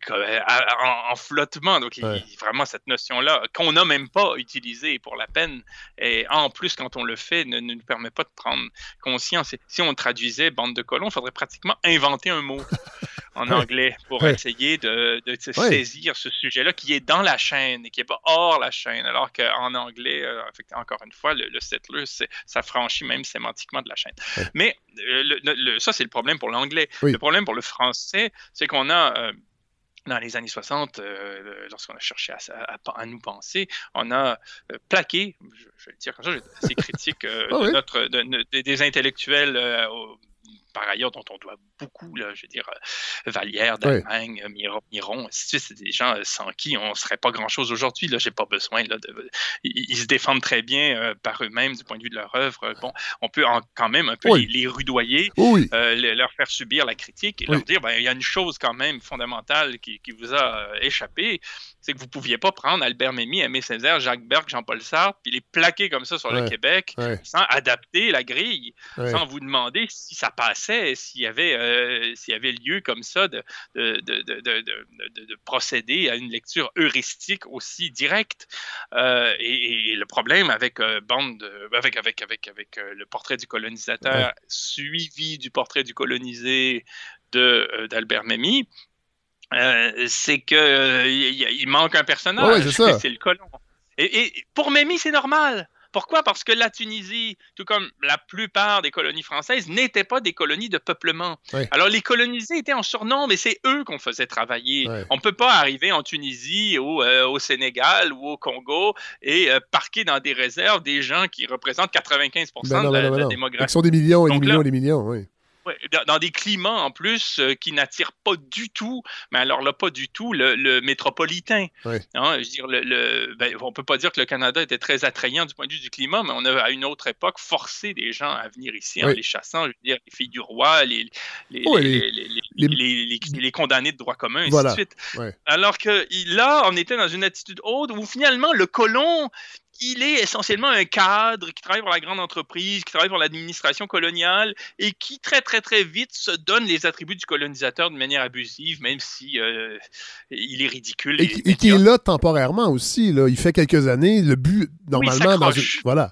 Speaker 7: en, flottement. Donc, il, vraiment, cette notion-là, qu'on n'a même pas utilisée pour la peine, et en plus, quand on le fait, ne, ne nous permet pas de prendre conscience. Si on traduisait bande de colons, il faudrait pratiquement inventer un mot en anglais pour essayer de, saisir ce sujet-là qui est dans la chaîne et qui n'est pas hors la chaîne. Alors qu'en anglais, euh, encore une fois, le, settler, ça franchit même sémantiquement de la chaîne. Mais euh, ça, c'est le problème pour l'anglais. Le problème pour le français, c'est qu'on a. Euh, dans les années 60, lorsqu'on a cherché à, nous penser, on a plaqué, je, vais le dire comme ça, assez critique ah de notre, des intellectuels par ailleurs dont on doit beaucoup, là, je veux dire, euh, Vallière d'Allemagne, Miron, Miron, c'est des gens euh, sans qui on ne serait pas grand-chose aujourd'hui. Là, j'ai pas besoin. Là, de, ils, se défendent très bien euh, par eux-mêmes du point de vue de leur œuvre. Bon, on peut quand même un peu les, rudoyer, leur faire subir la critique et leur dire, ben, il y a une chose quand même fondamentale qui, qui vous a échappé, c'est que vous ne pouviez pas prendre Albert Memmi, Aimé Césaire, Jacques Berg, Jean-Paul Sartre, puis les plaquer comme ça sur le Québec, sans adapter la grille, sans vous demander si ça passait, s'il y avait, euh, s'il y avait lieu comme ça de de, de, procéder à une lecture heuristique aussi directe. Euh, et, le problème avec euh, bande, avec avec avec avec le portrait du colonisateur suivi du portrait du colonisé de d'Albert Memmi, euh, c'est que euh, il manque un personnage. c'est le colon. Et, pour Mémy, c'est normal. Pourquoi? Parce que la Tunisie, tout comme la plupart des colonies françaises, n'étaient pas des colonies de peuplement. Alors, les colonisés étaient en surnom, mais c'est eux qu'on faisait travailler. On ne peut pas arriver en Tunisie, ou euh, au Sénégal ou au Congo et parquer dans des réserves des gens qui représentent 95% ben de, la, démographie.
Speaker 1: Ils sont des millions et des millions et des millions, oui
Speaker 7: dans des climats en plus euh, qui n'attirent pas du tout, mais alors là, pas du tout, le, métropolitain. Hein, je dire, le, ben, on peut pas dire que le Canada était très attrayant du point de vue du climat, mais on a à une autre époque forcé des gens à venir ici en les chassant, je veux dire, les filles du roi, les, les, les, les condamnés de droit commun, et ainsi de suite. Alors que là, on était dans une attitude haute où finalement le colon, il est essentiellement un cadre qui travaille pour la grande entreprise, qui travaille pour l'administration coloniale et qui très très très vite se donne les attributs du colonisateur de manière abusive, même si euh, il est ridicule.
Speaker 1: Et, qui est là temporairement aussi. Là. Il fait quelques années. Le but, normalement, dans voilà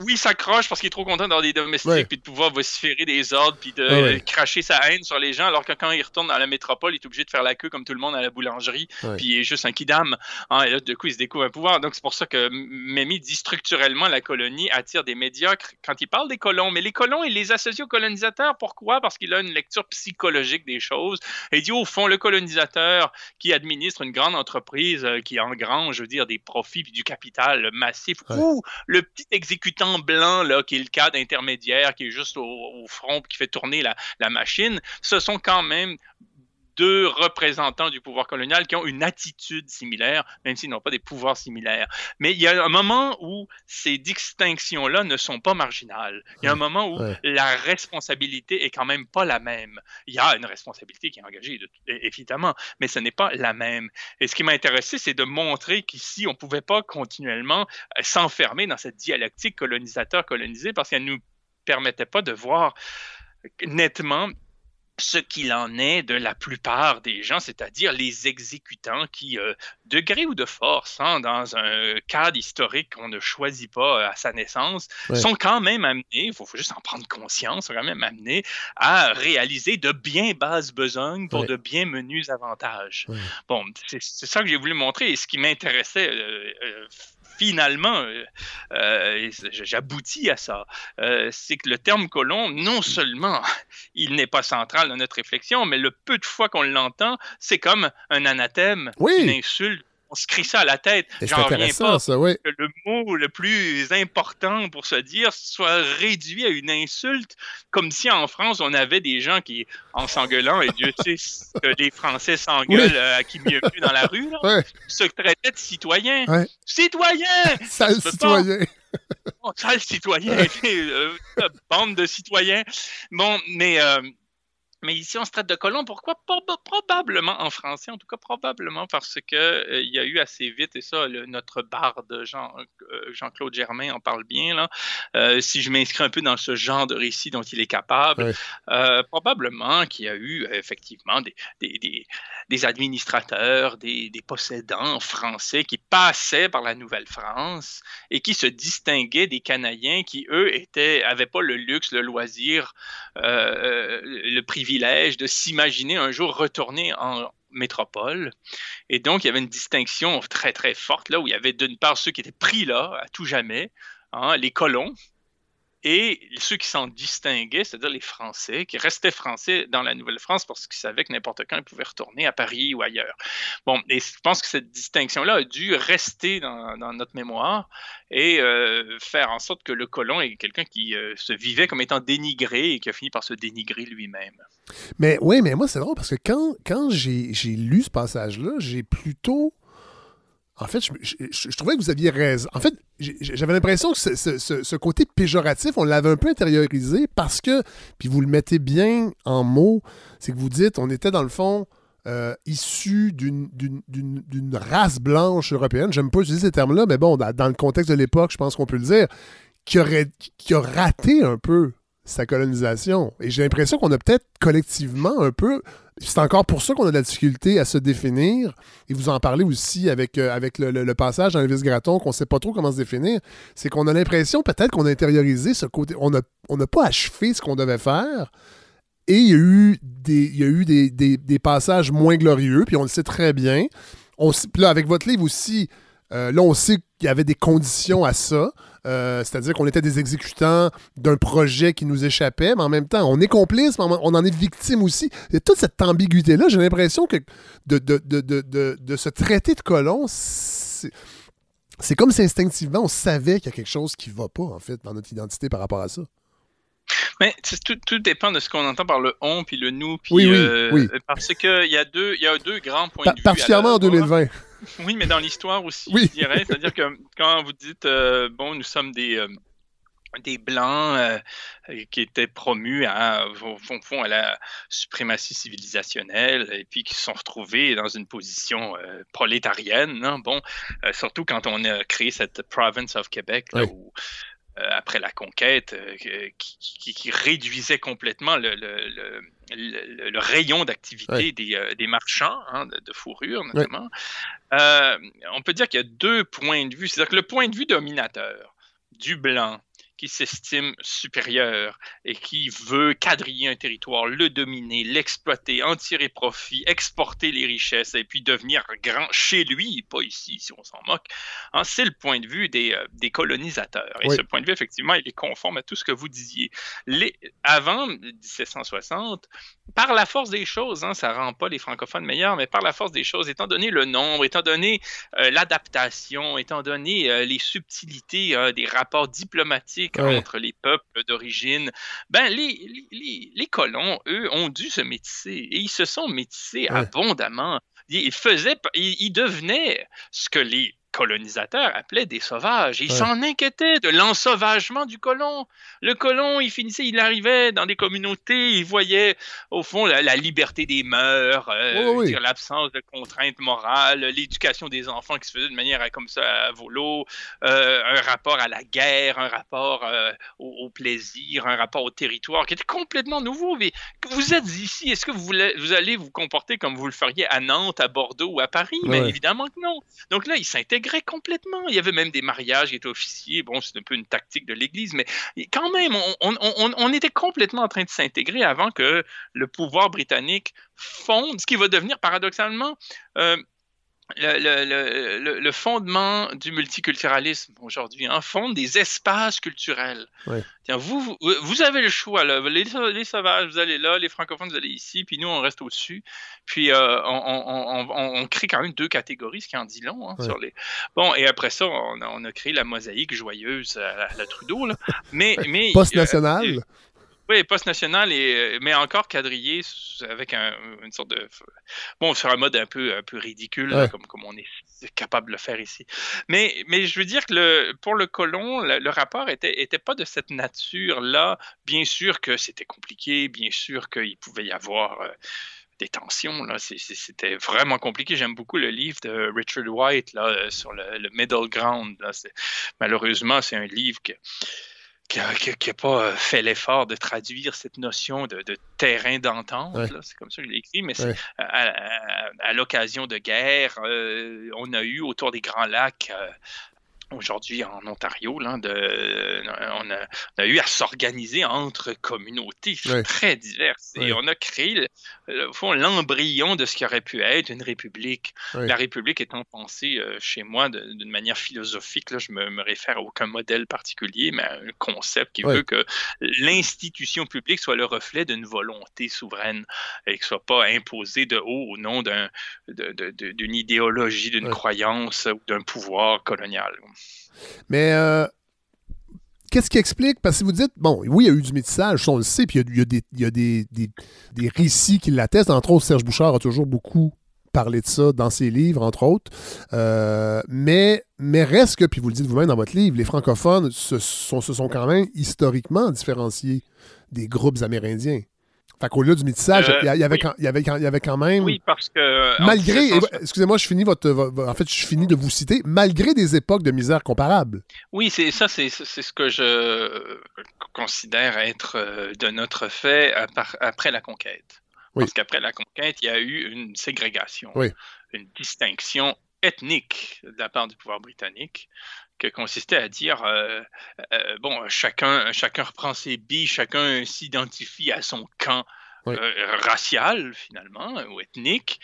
Speaker 7: oui, il s'accroche parce qu'il est trop content d'avoir des domestiques, puis de pouvoir vociférer des ordres, puis de cracher sa haine sur les gens, alors que quand il retourne dans la métropole, il est obligé de faire la queue comme tout le monde à la boulangerie, puis il est juste un kidam. Hein, et là, du coup, il se découvre un pouvoir. Donc, c'est pour ça que Mémy dit structurellement la colonie attire des médiocres quand il parle des colons. Mais les colons, il les associe aux colonisateurs. Pourquoi? Parce qu'il a une lecture psychologique des choses. Et il dit, au fond, le colonisateur qui administre une grande entreprise, euh, qui engrange, je veux dire, des profits puis du capital massif, ou le petit exécutant blanc, là, qui est le cadre intermédiaire, qui est juste au, front, qui fait tourner la, machine, ce sont quand même deux représentants du pouvoir colonial qui ont une attitude similaire, même s'ils n'ont pas des pouvoirs similaires. Mais il y a un moment où ces distinctions-là ne sont pas marginales. Il y a un moment où la responsabilité est quand même pas la même. Il y a une responsabilité qui est engagée, évidemment, mais ce n'est pas la même. Et ce qui m'a intéressé, c'est de montrer qu'ici, on ne pouvait pas continuellement euh, s'enfermer dans cette dialectique colonisateur-colonisé parce qu'elle ne nous permettait pas de voir nettement ce qu'il en est de la plupart des gens, c'est-à-dire les exécutants qui, euh, de gré ou de force, hein, dans un cadre historique qu'on ne choisit pas euh, à sa naissance, sont quand même amenés, il faut, juste en prendre conscience, sont quand même amenés à réaliser de bien basses besognes pour de bien menus avantages. Bon, c'est ça que j'ai voulu montrer et ce qui m'intéressait euh, finalement, euh, euh, j'aboutis à ça, euh, c'est que le terme colon, non seulement il n'est pas central dans notre réflexion, mais le peu de fois qu'on l'entend, c'est comme un anathème, une insulte on se crie ça à la tête. J'en reviens pas que le mot le plus important pour se dire soit réduit à une insulte, comme si en France on avait des gens qui, en s'engueulant, et Dieu sait que les Français s'engueulent euh, à qui mieux plus dans la rue, se traitaient de citoyens. Citoyens!
Speaker 1: Sale citoyen!
Speaker 7: Oh, sale citoyen! Euh, bande de citoyens. Bon, mais... Euh, mais ici, on se traite de colon. Pourquoi? Probablement en français, en tout cas probablement parce qu'il euh, il y a eu assez vite, et ça, notre barde Jean, euh, Jean-Claude Germain en parle bien, là, euh, si je m'inscris un peu dans ce genre de récit dont il est capable, probablement qu'il y a eu effectivement des, des, des, administrateurs, des, possédants français qui passaient par la Nouvelle-France et qui se distinguaient des Canadiens qui, eux, n'avaient pas le luxe, le loisir, le privilège de s'imaginer un jour retourner en métropole. Et donc, il y avait une distinction très, très forte, là, où il y avait d'une part ceux qui étaient pris là à tout jamais, hein, les colons, et ceux qui s'en distinguaient, c'est-à-dire les Français, qui restaient Français dans la Nouvelle-France parce qu'ils savaient que n'importe quand ils pouvaient retourner à Paris ou ailleurs. Bon, et je pense que cette distinction-là a dû rester dans, notre mémoire et euh, faire en sorte que le colon est quelqu'un qui euh, se vivait comme étant dénigré et qui a fini par se dénigrer lui-même.
Speaker 1: Mais oui, mais moi, c'est drôle parce que quand, quand j'ai lu ce passage-là, j'ai plutôt en fait, je, trouvais que vous aviez raison. En fait, j'avais l'impression que ce, côté péjoratif, on l'avait un peu intériorisé parce que, puis vous le mettez bien en mots, c'est que vous dites, on était dans le fond euh, issu d'une race blanche européenne. J'aime pas utiliser ces termes-là, mais bon, dans, le contexte de l'époque, je pense qu'on peut le dire, qui, aurait, qui a raté un peu sa colonisation. Et j'ai l'impression qu'on a peut-être collectivement un peu c'est encore pour ça qu'on a de la difficulté à se définir. Et vous en parlez aussi avec, euh, le, passage dans le Graton, qu'on ne sait pas trop comment se définir. C'est qu'on a l'impression peut-être qu'on a intériorisé ce côté. On n'a on pas achevé ce qu'on devait faire. Et il y a eu des, il y a eu des, des, passages moins glorieux, puis on le sait très bien. On, là, avec votre livre aussi, euh, là, on sait qu'il y avait des conditions à ça. Euh, c'est-à-dire qu'on était des exécutants d'un projet qui nous échappait, mais en même temps, on est complice, mais on en est victime aussi. Et toute cette ambiguïté-là, j'ai l'impression que de, de, se traiter de colon, c'est comme si instinctivement, on savait qu'il y a quelque chose qui ne va pas, en fait, dans notre identité par rapport à ça.
Speaker 7: Mais tout, dépend de ce qu'on entend par le on puis le nous. Puis, oui, oui, euh, Parce qu'il y, a deux, y a deux grands points de vue.
Speaker 1: Particulièrement en 2020.
Speaker 7: Oui, mais dans l'histoire aussi, je dirais. C'est-à-dire que quand vous dites, euh, bon, nous sommes des, euh, des Blancs euh, qui étaient promus à, au fond, à la suprématie civilisationnelle et puis qui se sont retrouvés dans une position prolétarienne. Hein, bon, surtout quand on a créé cette province of Québec, où euh, après la conquête, qui, réduisait complètement le, rayon d'activité euh, des, marchands hein, de, fourrure, notamment. on peut dire qu'il y a deux points de vue. C'est-à-dire que le point de vue dominateur du blanc, qui s'estime supérieur et qui veut quadriller un territoire, le dominer, l'exploiter, en tirer profit, exporter les richesses et puis devenir grand chez lui, pas ici si on s'en moque, hein, c'est le point de vue des, euh, des colonisateurs. Et ce point de vue, effectivement, il est conforme à tout ce que vous disiez. Les, avant 1760, par la force des choses, hein, ça ne rend pas les francophones meilleurs, mais par la force des choses, étant donné le nombre, étant donné euh, l'adaptation, étant donné euh, les subtilités des rapports diplomatiques, britanniques entre les peuples d'origine, ben les, les, colons, eux, ont dû se métisser et ils se sont métissés abondamment. Ils, faisaient, ils devenaient ce que les colonisateurs appelaient des sauvages. Ils s'en inquiétaient de l'ensauvagement du colon. Le colon, il finissait, il arrivait dans des communautés, il voyait au fond la, liberté des mœurs, euh, l'absence de contraintes morales, l'éducation des enfants qui se faisait de manière comme ça à volo, euh, un rapport à la guerre, un rapport euh, au, plaisir, un rapport au territoire qui était complètement nouveau. Mais vous êtes ici, est-ce que vous, voulez, vous allez vous comporter comme vous le feriez à Nantes, à Bordeaux ou à Paris? Mais évidemment que non. Donc là, il complètement. Il y avait même des mariages qui étaient officiers. Bon, c'est un peu une tactique de l'Église, mais quand même, on, était complètement en train de s'intégrer avant que le pouvoir britannique fonde, ce qui va devenir paradoxalement euh, le, fondement du multiculturalisme aujourd'hui, hein, fonde des espaces culturels. Tiens, vous, vous, avez le choix. Là. Les, les, sauvages, vous allez là, les francophones, vous allez ici, puis nous, on reste au-dessus. Puis euh, on, crée quand même deux catégories, ce qui en dit long. Hein, sur les... Bon, et après ça, on a, créé la mosaïque joyeuse à la, Trudeau. Là. Mais, mais,
Speaker 1: Post-national euh,
Speaker 7: oui, poste national, et, euh, mais encore quadrillé avec une sorte de. Bon, sur un mode un peu, un peu ridicule, comme, comme on est capable de le faire ici. Mais, mais je veux dire que le, pour le colon, le, rapport était, était pas de cette nature-là. Bien sûr que c'était compliqué, bien sûr qu'il pouvait y avoir. Euh, des tensions. Là. C'était vraiment compliqué. J'aime beaucoup le livre de Richard White là, euh, sur le, middle ground. Là. Malheureusement, c'est un livre que, qui n'a pas euh, fait l'effort de traduire cette notion de, terrain d'entente. C'est comme ça que je l'ai écrit, mais à, l'occasion de guerre, euh, on a eu autour des Grands Lacs euh, aujourd'hui en Ontario, là, de, on, a, eu à s'organiser entre communautés très diverses. Et on a créé, l'embryon de ce qui aurait pu être une république. La république étant pensée euh, chez moi d'une manière philosophique, là, je me, me, réfère à aucun modèle particulier, mais à un concept qui veut que l'institution publique soit le reflet d'une volonté souveraine et que ne soit pas imposée de haut au nom d'une idéologie, d'une croyance ou d'un pouvoir colonial.
Speaker 1: Mais euh, qu'est-ce qui explique? Parce que vous dites, bon, oui, il y a eu du métissage, on le sait, puis il y a, des, récits qui l'attestent. Entre autres, Serge Bouchard a toujours beaucoup parlé de ça dans ses livres, entre autres. Euh, mais, mais reste que, puis vous le dites vous-même dans votre livre, les francophones se sont quand même historiquement différenciés des groupes amérindiens. Fait qu'au-delà du métissage, euh, il, y avait quand, il, y avait il y avait quand même.
Speaker 7: Oui, parce que.
Speaker 1: Malgré. Excusez-moi, je finis votre, En fait, je finis de vous citer. Malgré des époques de misère comparables.
Speaker 7: Oui, c'est ça, c'est ce que je considère être euh, de notre fait après la conquête. Parce qu'après la conquête, il y a eu une ségrégation, une distinction ethnique de la part du pouvoir britannique qui consistait à dire euh, euh, bon, chacun, chacun reprend ses billes, chacun s'identifie à son camp euh, racial, finalement, ou ethnique.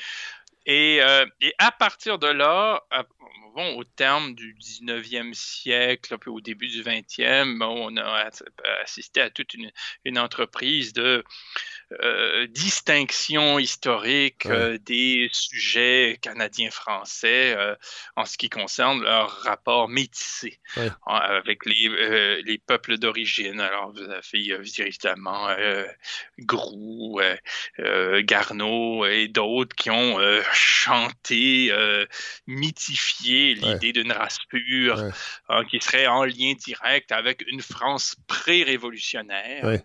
Speaker 7: Et, et, à partir de là, bon, au terme du 19e siècle, puis au début du 20e, bon, on a assisté à toute une, une entreprise de euh, distinction historique euh, des sujets canadiens-français euh, en ce qui concerne leur rapport métissé avec les, les peuples d'origine. Alors, vous avez évidemment Grou, Garneau et d'autres qui ont chanté, mythifié l'idée d'une race pure hein, qui serait en lien direct avec une France pré-révolutionnaire.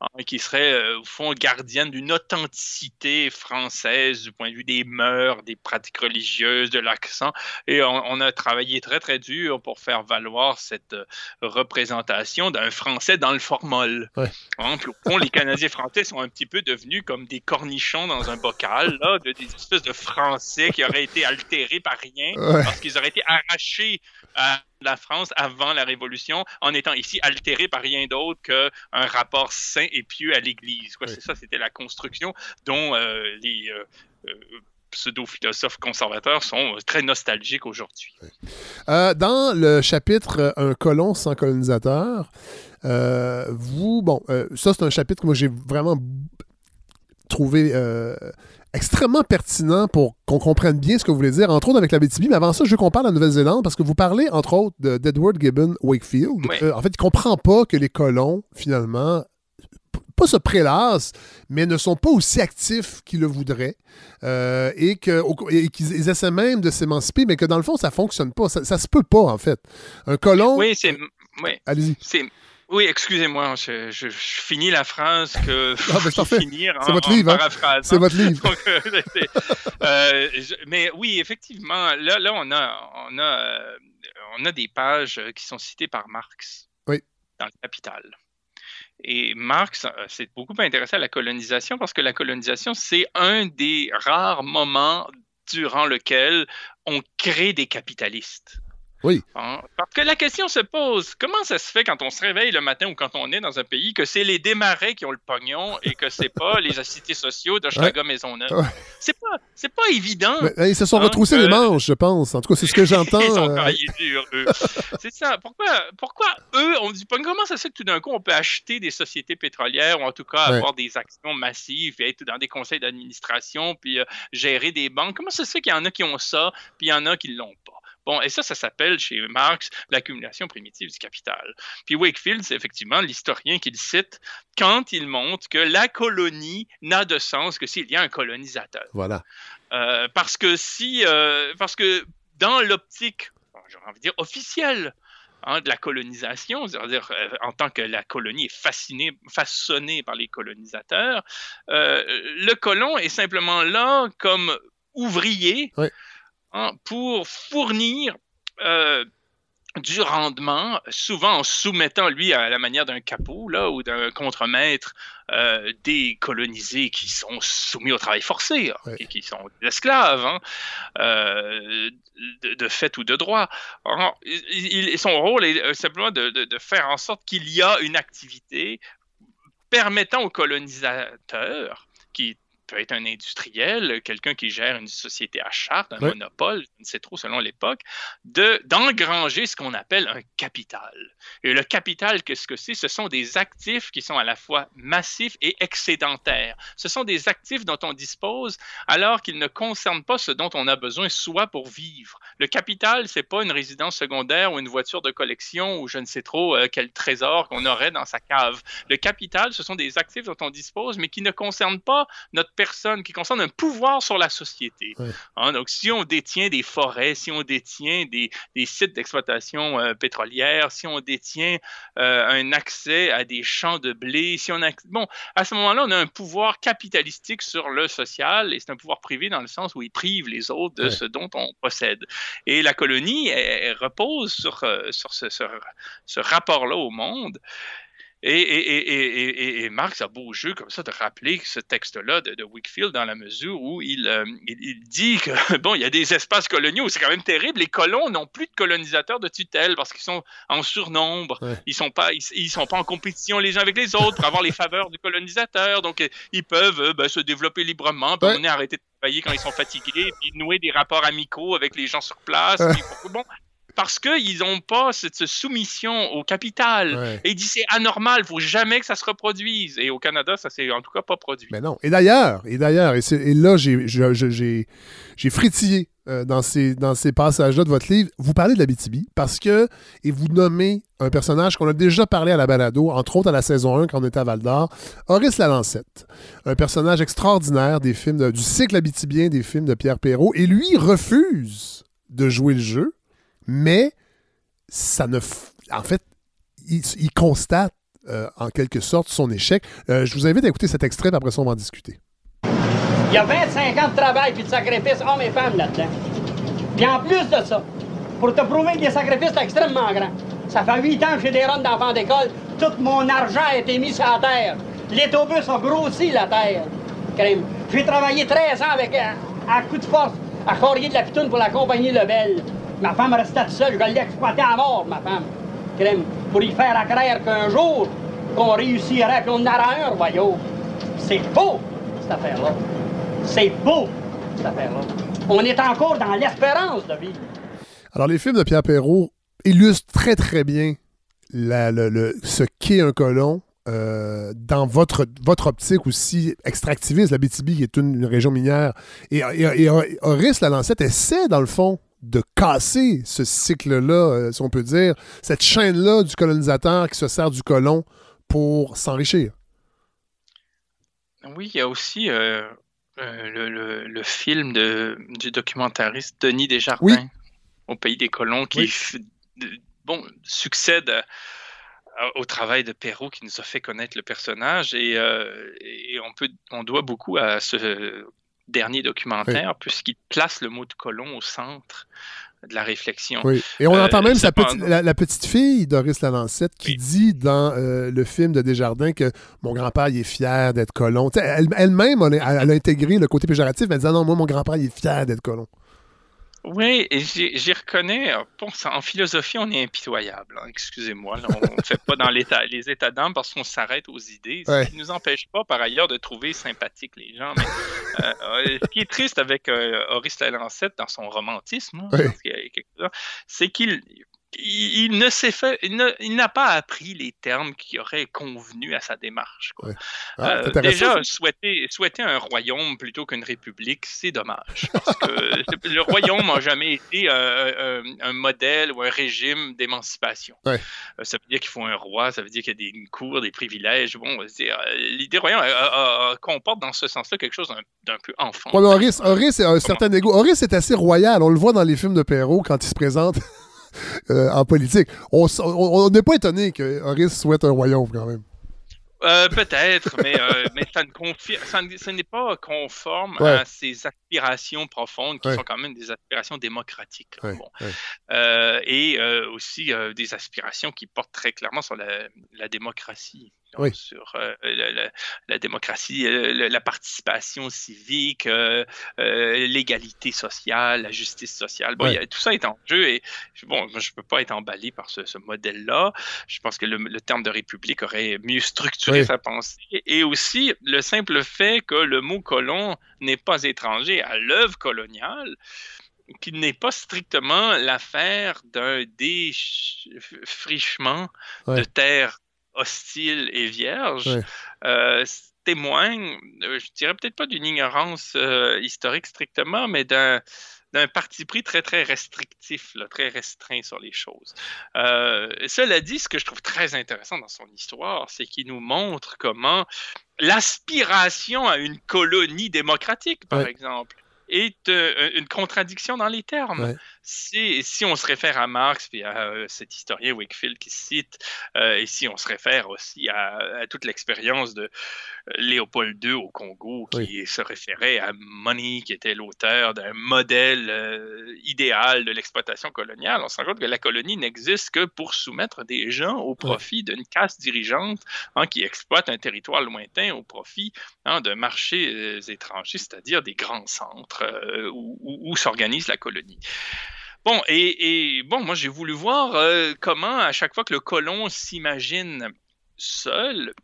Speaker 7: Hein, qui serait euh, au fond gardienne d'une authenticité française du point de vue des mœurs, des pratiques religieuses, de l'accent. Et on, a travaillé très très dur pour faire valoir cette euh, représentation d'un Français dans le formol. Hein, au fond, les Canadiens français sont un petit peu devenus comme des cornichons dans un bocal, là, de, des espèces de Français qui auraient été altérés par rien parce qu'ils auraient été arrachés à la France avant la Révolution en étant ici altéré par rien d'autre qu'un rapport sain et pieux à l'Église. C'est ça, c'était la construction dont euh, les euh, euh, pseudo-philosophes conservateurs sont très nostalgiques aujourd'hui.
Speaker 1: dans le chapitre Un colon sans colonisateur, vous, bon, ça c'est un chapitre que moi j'ai vraiment trouvé extrêmement pertinent pour qu'on comprenne bien ce que vous voulez dire, entre autres avec la BTB. Mais avant ça, je veux qu'on parle de la Nouvelle-Zélande parce que vous parlez, entre autres, d'Edward Gibbon Wakefield. Euh, en fait, il comprend pas que les colons, finalement, pas se prélassent, mais ne sont pas aussi actifs qu'ils le voudraient. Euh, et qu'ils essaient même de s'émanciper, mais que dans le fond, ça fonctionne pas. Ça, ça se peut pas, en fait. Un colon.
Speaker 7: Oui, c'est. Oui.
Speaker 1: Allez-y.
Speaker 7: Oui, excusez-moi, je, finis la phrase que
Speaker 1: ah, finir C'est votre livre, hein? C'est votre livre.
Speaker 7: Euh, mais oui, effectivement, là, là on a, on a, euh, on a des pages qui sont citées par Marx.
Speaker 1: Oui.
Speaker 7: Dans le Capital. Et Marx s'est beaucoup intéressé à la colonisation parce que la colonisation, c'est un des rares moments durant lequel on crée des capitalistes.
Speaker 1: Oui.
Speaker 7: Hein? Parce que la question se pose, comment ça se fait quand on se réveille le matin ou quand on est dans un pays que c'est les démarrés qui ont le pognon et que c'est pas les assistés sociaux de Chicago Maisonneuve? C'est pas, c'est pas évident.
Speaker 1: ils se sont hein, retroussés les manches, je pense. En tout cas, c'est ce que j'entends. ils sont
Speaker 7: euh... c'est ça. Pourquoi, pourquoi eux ont dit pognon? Comment ça se fait que tout d'un coup on peut acheter des sociétés pétrolières ou en tout cas avoir des actions massives et être dans des conseils d'administration puis euh, gérer des banques? Comment ça se fait qu'il y en a qui ont ça puis il y en a qui l'ont pas? Bon, et ça, ça s'appelle chez Marx l'accumulation primitive du capital. Puis Wakefield, c'est effectivement l'historien qu'il cite quand il montre que la colonie n'a de sens que s'il y a un colonisateur.
Speaker 1: Voilà.
Speaker 7: Euh, parce que si, euh, parce que dans l'optique, j'ai envie de dire officielle, hein, de la colonisation, c'est-à-dire euh, en tant que la colonie est fascinée, façonnée par les colonisateurs, le colon est simplement là comme ouvrier.
Speaker 1: Oui
Speaker 7: Hein, pour fournir euh, du rendement, souvent en soumettant lui à la manière d'un capot là, ou d'un contremaître euh, des colonisés qui sont soumis au travail forcé hein, et qui sont des esclaves hein, euh, de, fait ou de droit. il, son rôle est simplement de, de faire en sorte qu'il y a une activité permettant aux colonisateurs qui peut être un industriel, quelqu'un qui gère une société à charte, un monopole, je ne sais trop selon l'époque, d'engranger ce qu'on appelle un capital. Et le capital, qu'est-ce que c'est? Ce sont des actifs qui sont à la fois massifs et excédentaires. Ce sont des actifs dont on dispose alors qu'ils ne concernent pas ce dont on a besoin soit pour vivre. Le capital, c'est pas une résidence secondaire ou une voiture de collection ou je ne sais trop euh, quel trésor qu'on aurait dans sa cave. Le capital, ce sont des actifs dont on dispose, mais qui ne concernent pas notre personne, qui concerne un pouvoir sur la société. Hein, donc, si on détient des forêts, si on détient des, des sites d'exploitation euh, pétrolière, si on détient euh, un accès à des champs de blé, si on a... Bon, à ce moment-là, on a un pouvoir capitalistique sur le social et c'est un pouvoir privé dans le sens où il prive les autres de ce dont on possède. Et la colonie, elle, repose sur, euh, sur ce, ce, ce rapport-là au monde. Et, Marx a beau jeu comme ça de rappeler ce texte-là de, de, Wickfield dans la mesure où il, euh, il, dit que, bon, il y a des espaces coloniaux, c'est quand même terrible. Les colons n'ont plus de colonisateurs de tutelle parce qu'ils sont en surnombre. Ils sont pas, ils, sont pas en compétition les uns avec les autres pour avoir les faveurs du colonisateur. Donc, euh, ils peuvent euh, ben, se développer librement, puis on est arrêté de travailler quand ils sont fatigués, puis nouer des rapports amicaux avec les gens sur place. bon, parce qu'ils n'ont pas cette soumission au capital. Et il dit c'est anormal, il faut jamais que ça se reproduise. Et au Canada, ça s'est en tout cas pas produit.
Speaker 1: Mais non. Et d'ailleurs, et d'ailleurs, et, là, j'ai frétillé euh, dans ces, dans ces passages-là de votre livre. Vous parlez de la BTB parce que, et vous nommez un personnage qu'on a déjà parlé à la balado, entre autres à la saison 1 quand on était à Val d'Or, Horace Lalancette. Un personnage extraordinaire des films du cycle Abitibien des films de Pierre Perrault. Et lui refuse de jouer le jeu mais ça ne. En fait, il, constate euh, en quelque sorte son échec. Euh, je vous invite à écouter cet extrait, puis après ça, on va en discuter.
Speaker 8: Il y a 25 ans de travail puis de sacrifice hommes et femmes là-dedans. Puis en plus de ça, pour te prouver que les sacrifices extrêmement grands, ça fait 8 ans que j'ai des runs d'enfants d'école, tout mon argent a été mis sur la terre. Les autobus ont grossi la terre. J'ai travaillé 13 ans avec, à, à coup de force, à Corrier de la Pitoune pour la compagnie Lebel. Ma femme restait seule, je l'ai exploité à mort, ma femme. Crème, pour y faire accraire qu'un jour, qu'on réussirait, qu'on en aura un voyons. C'est beau, cette affaire-là. C'est beau, cette affaire-là. On est encore dans l'espérance de vivre.
Speaker 1: Alors, les films de Pierre Perrault illustrent très, très bien la, le, ce qu'est un colon dans votre, votre optique aussi extractiviste, la BTB qui est une, région minière. Et, et, Horace la Lancette essaie, dans le fond, de casser ce cycle-là, si on peut dire, cette chaîne-là du colonisateur qui se sert du colon pour s'enrichir?
Speaker 7: Oui, il y a aussi le, le, film de, du documentariste Denis Desjardins au Pays des colons qui bon, succède au travail de Perrault qui nous a fait connaître le personnage. Et, et on, peut, on doit beaucoup à ce dernier documentaire puisqu'il place le mot de colon au centre de la réflexion.
Speaker 1: Oui. Et on entend euh, même sa la, petite fille, Doris Lalancette, qui dit dans euh, le film de Desjardins que mon grand-père est fier d'être colon. Elle-même, elle, a intégré le côté péjoratif, mais elle dit non, moi, mon grand-père est fier d'être colon.
Speaker 7: Oui, et j'y reconnais. Euh, bon, en philosophie, on est impitoyable. Hein, excusez-moi. On ne fait pas dans l'état, les états d'âme parce qu'on s'arrête aux idées. Ce qui ne nous empêche pas, par ailleurs, de trouver sympathiques les gens. Mais, euh, euh, ce qui est triste avec euh, Horace Lalancette dans son romantisme, hein, c'est qu'il il, ne s'est fait, il n'a pas appris les termes qui auraient convenu à sa démarche. Ah, euh, déjà, souhaiter, souhaiter, un royaume plutôt qu'une république, c'est dommage. Parce que le royaume n'a jamais été un, modèle ou un régime d'émancipation. Euh, ça veut dire qu'il faut un roi, ça veut dire qu'il y a des, une cour, des privilèges. Bon, euh, l'idée royaume comporte dans ce sens-là quelque chose d'un peu enfant.
Speaker 1: Ouais, Horace, Horace, un certain égo. Horace est assez royal. On le voit dans les films de Perrault quand il se présente. Euh, en politique. On n'est pas étonné que Horace souhaite un royaume quand même.
Speaker 7: Euh, peut-être, mais, euh, mais ça ne ça n'est pas conforme à ses aspirations profondes, qui sont quand même des aspirations démocratiques. et aussi des aspirations qui portent très clairement sur la démocratie sur euh, la, démocratie, euh, la participation civique, euh, l'égalité sociale, la justice sociale. Bon, tout ça est en jeu et bon, je ne peux pas être emballé par ce, modèle-là. Je pense que le, terme de république aurait mieux structuré sa pensée. Et aussi le simple fait que le mot colon n'est pas étranger à l'œuvre coloniale qui n'est pas strictement l'affaire d'un défrichement de terres hostile et vierge, euh, témoigne, euh, je dirais peut-être pas d'une ignorance euh, historique strictement, mais d'un d'un parti pris très, très restrictif, très restreint sur les choses. cela dit, ce que je trouve très intéressant dans son histoire, c'est qu'il nous montre comment l'aspiration à une colonie démocratique, par exemple, est une contradiction dans les termes si, si on se réfère à Marx et à euh, cet historien Wakefield qui cite, euh, et si on se réfère aussi à, toute l'expérience de euh, Léopold II au Congo, qui se référait à Money, qui était l'auteur d'un modèle idéal de l'exploitation coloniale, on se rend compte que la colonie n'existe que pour soumettre des gens au profit d'une caste dirigeante hein, qui exploite un territoire lointain au profit hein, de marchés étrangers, c'est-à-dire des grands centres où s'organise la colonie. Bon, et, bon, moi j'ai voulu voir euh, comment à chaque fois que le colon s'imagine seul,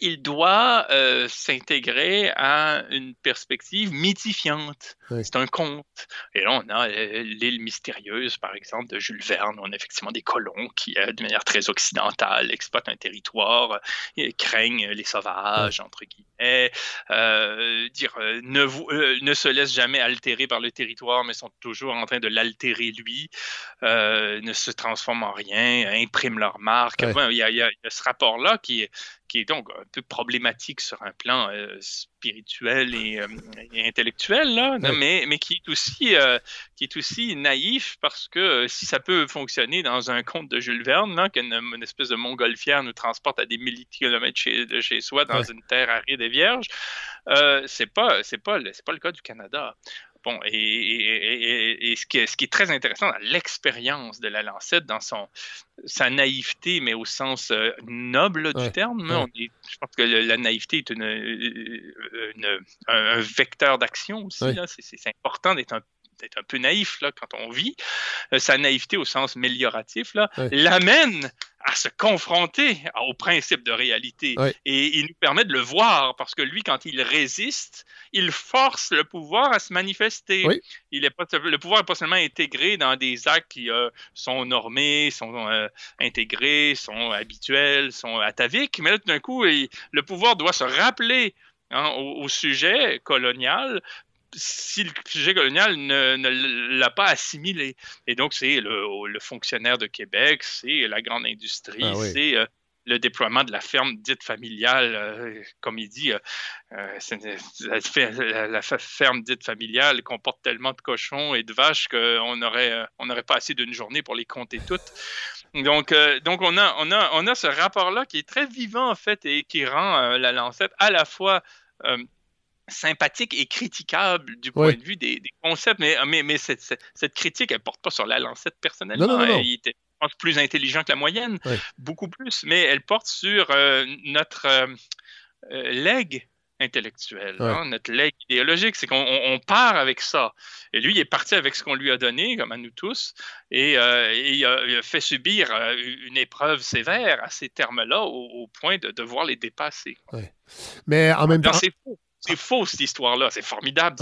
Speaker 7: il doit euh, s'intégrer à une perspective mythifiante. C'est un conte. Et là, on a euh, l'île mystérieuse, par exemple, de Jules Verne. On a effectivement des colons qui, de manière très occidentale, exploitent un territoire, et craignent les sauvages, entre guillemets, dire, ne, ne se laissent jamais altérer par le territoire, mais sont toujours en train de l'altérer lui, ne se transforment en rien, impriment leur marque. il, y a, il y a ce rapport-là qui est qui est donc un peu problématique sur un plan euh, spirituel euh, et, intellectuel, là, mais, mais qui, est aussi, euh, qui est aussi naïf parce que si ça peut fonctionner dans un conte de Jules Verne, qu'une une espèce de montgolfière nous transporte à des milliers de kilomètres de chez soi dans une terre aride et vierge, c'est pas, c'est pas, c'est pas le cas du Canada. Bon, et, ce, qui est, ce, qui est, très intéressant dans l'expérience de la Lancette, dans son, sa naïveté, mais au sens euh, noble du terme, je pense que la naïveté est une, un, vecteur d'action aussi. C'est important d'être un un peu naïf là, quand on vit, sa naïveté au sens mélioratif, là, l'amène à se confronter au principe de réalité. Et il nous permet de le voir parce que lui, quand il résiste, il force le pouvoir à se manifester. Il est pas, le pouvoir n'est pas seulement intégré dans des actes qui euh, sont normés, sont euh, intégrés, sont habituels, sont ataviques, mais là, tout d'un coup, le pouvoir doit se rappeler hein, au, sujet colonial si le sujet colonial ne, l'a pas assimilé. Et donc, c'est le, fonctionnaire de Québec, c'est la grande industrie, ah c'est euh, le déploiement de la ferme dite familiale, euh, comme il dit, euh, la, ferme dite familiale comporte tellement de cochons et de vaches qu'on n'aurait on pas assez d'une journée pour les compter toutes. Donc, donc on, a, on, a, on a ce rapport-là qui est très vivant, en fait, et qui rend la lancette à la fois sympathique et critiquable du point de vue des, concepts, mais, mais, mais cette, cette, critique, elle porte pas sur la lancette personnellement. Non, non, Il était plus intelligent que la moyenne, beaucoup plus, mais elle porte sur euh, notre euh, euh, legs intellectuel, hein, notre legs idéologique. C'est qu'on part avec ça. Et lui, il est parti avec ce qu'on lui a donné, comme à nous tous, et, il, a, fait subir une épreuve sévère à ces termes-là au, point de devoir les dépasser.
Speaker 1: Mais en même temps.
Speaker 7: C'est faux. C'est faux cette histoire-là, c'est formidable.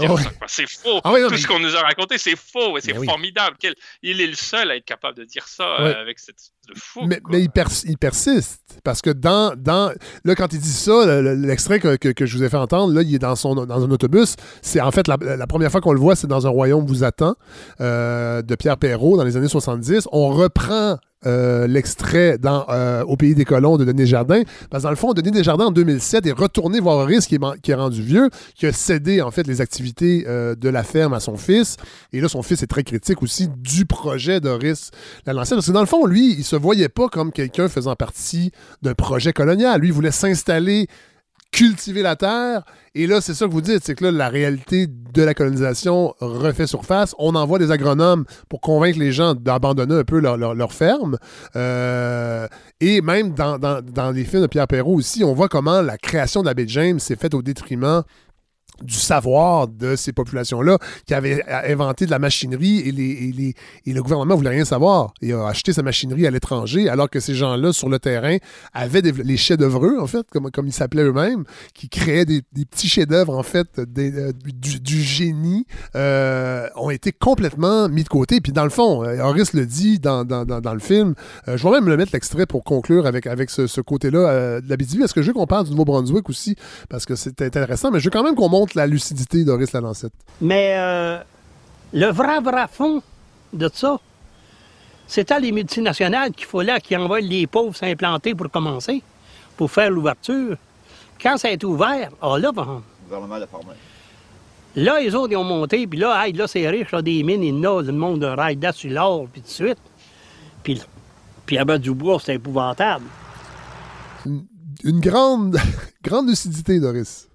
Speaker 7: C'est faux. Ah Tout ce qu'on nous a raconté, c'est faux et c'est formidable. Il est le seul à être capable de dire ça euh, avec cette de fou.
Speaker 1: Mais, mais il, persiste parce que dans, dans là quand il dit ça, l'extrait que, que, je vous ai fait entendre, là il est dans son dans un autobus. C'est en fait la, la, première fois qu'on le voit, c'est dans un royaume vous attend euh, de Pierre Perrault dans les années 70. On reprend euh, l'extrait dans euh, Au pays des colons de Denis Desjardins. Parce que dans le fond, Denis Desjardins, en 2007, est retourné voir Horace, qui est, qui est rendu vieux, qui a cédé, en fait, les activités euh, de la ferme à son fils. Et là, son fils est très critique aussi du projet d'Horace Lalancette. Parce que dans le fond, lui, il se voyait pas comme quelqu'un faisant partie d'un projet colonial. Lui, il voulait s'installer cultiver la terre. Et là, c'est ça que vous dites, c'est que là, la réalité de la colonisation refait surface. On envoie des agronomes pour convaincre les gens d'abandonner un peu leur, ferme. Euh, et même dans, dans, les films de Pierre Perrault aussi, on voit comment la création de la baie James s'est faite au détriment du savoir de ces populations-là qui avaient inventé de la machinerie et, les, et, le gouvernement voulait rien savoir. Il a acheté sa machinerie à l'étranger alors que ces gens-là sur le terrain avaient les chefs-d'œuvre, en fait, comme, comme ils s'appelaient eux-mêmes, qui créaient des, petits chefs-d'œuvre, en fait, euh, du, génie, euh, ont été complètement mis de côté. Puis dans le fond, euh, Horace le dit dans, dans, dans, le film, je vais même le mettre l'extrait pour conclure avec, avec ce, côté-là de la BTV. Est-ce que je veux qu'on parle du Nouveau-Brunswick aussi? Parce que c'est intéressant, mais je veux quand même qu'on montre la lucidité d'Horace Lalancette.
Speaker 8: Mais euh, le vrai, vrai fond de ça, c'était les multinationales qu'il faut là qui envoient les pauvres s'implanter pour commencer, pour faire l'ouverture. Quand ça a été ouvert, ah là, bon, Là, les autres, ils ont monté, puis là, là, c'est riche, là, des mines, il y a, le monde de rail sur l'or, puis tout de suite. Puis, puis à bas du bois, c'est épouvantable.
Speaker 1: Une, grande, grande lucidité, Doris.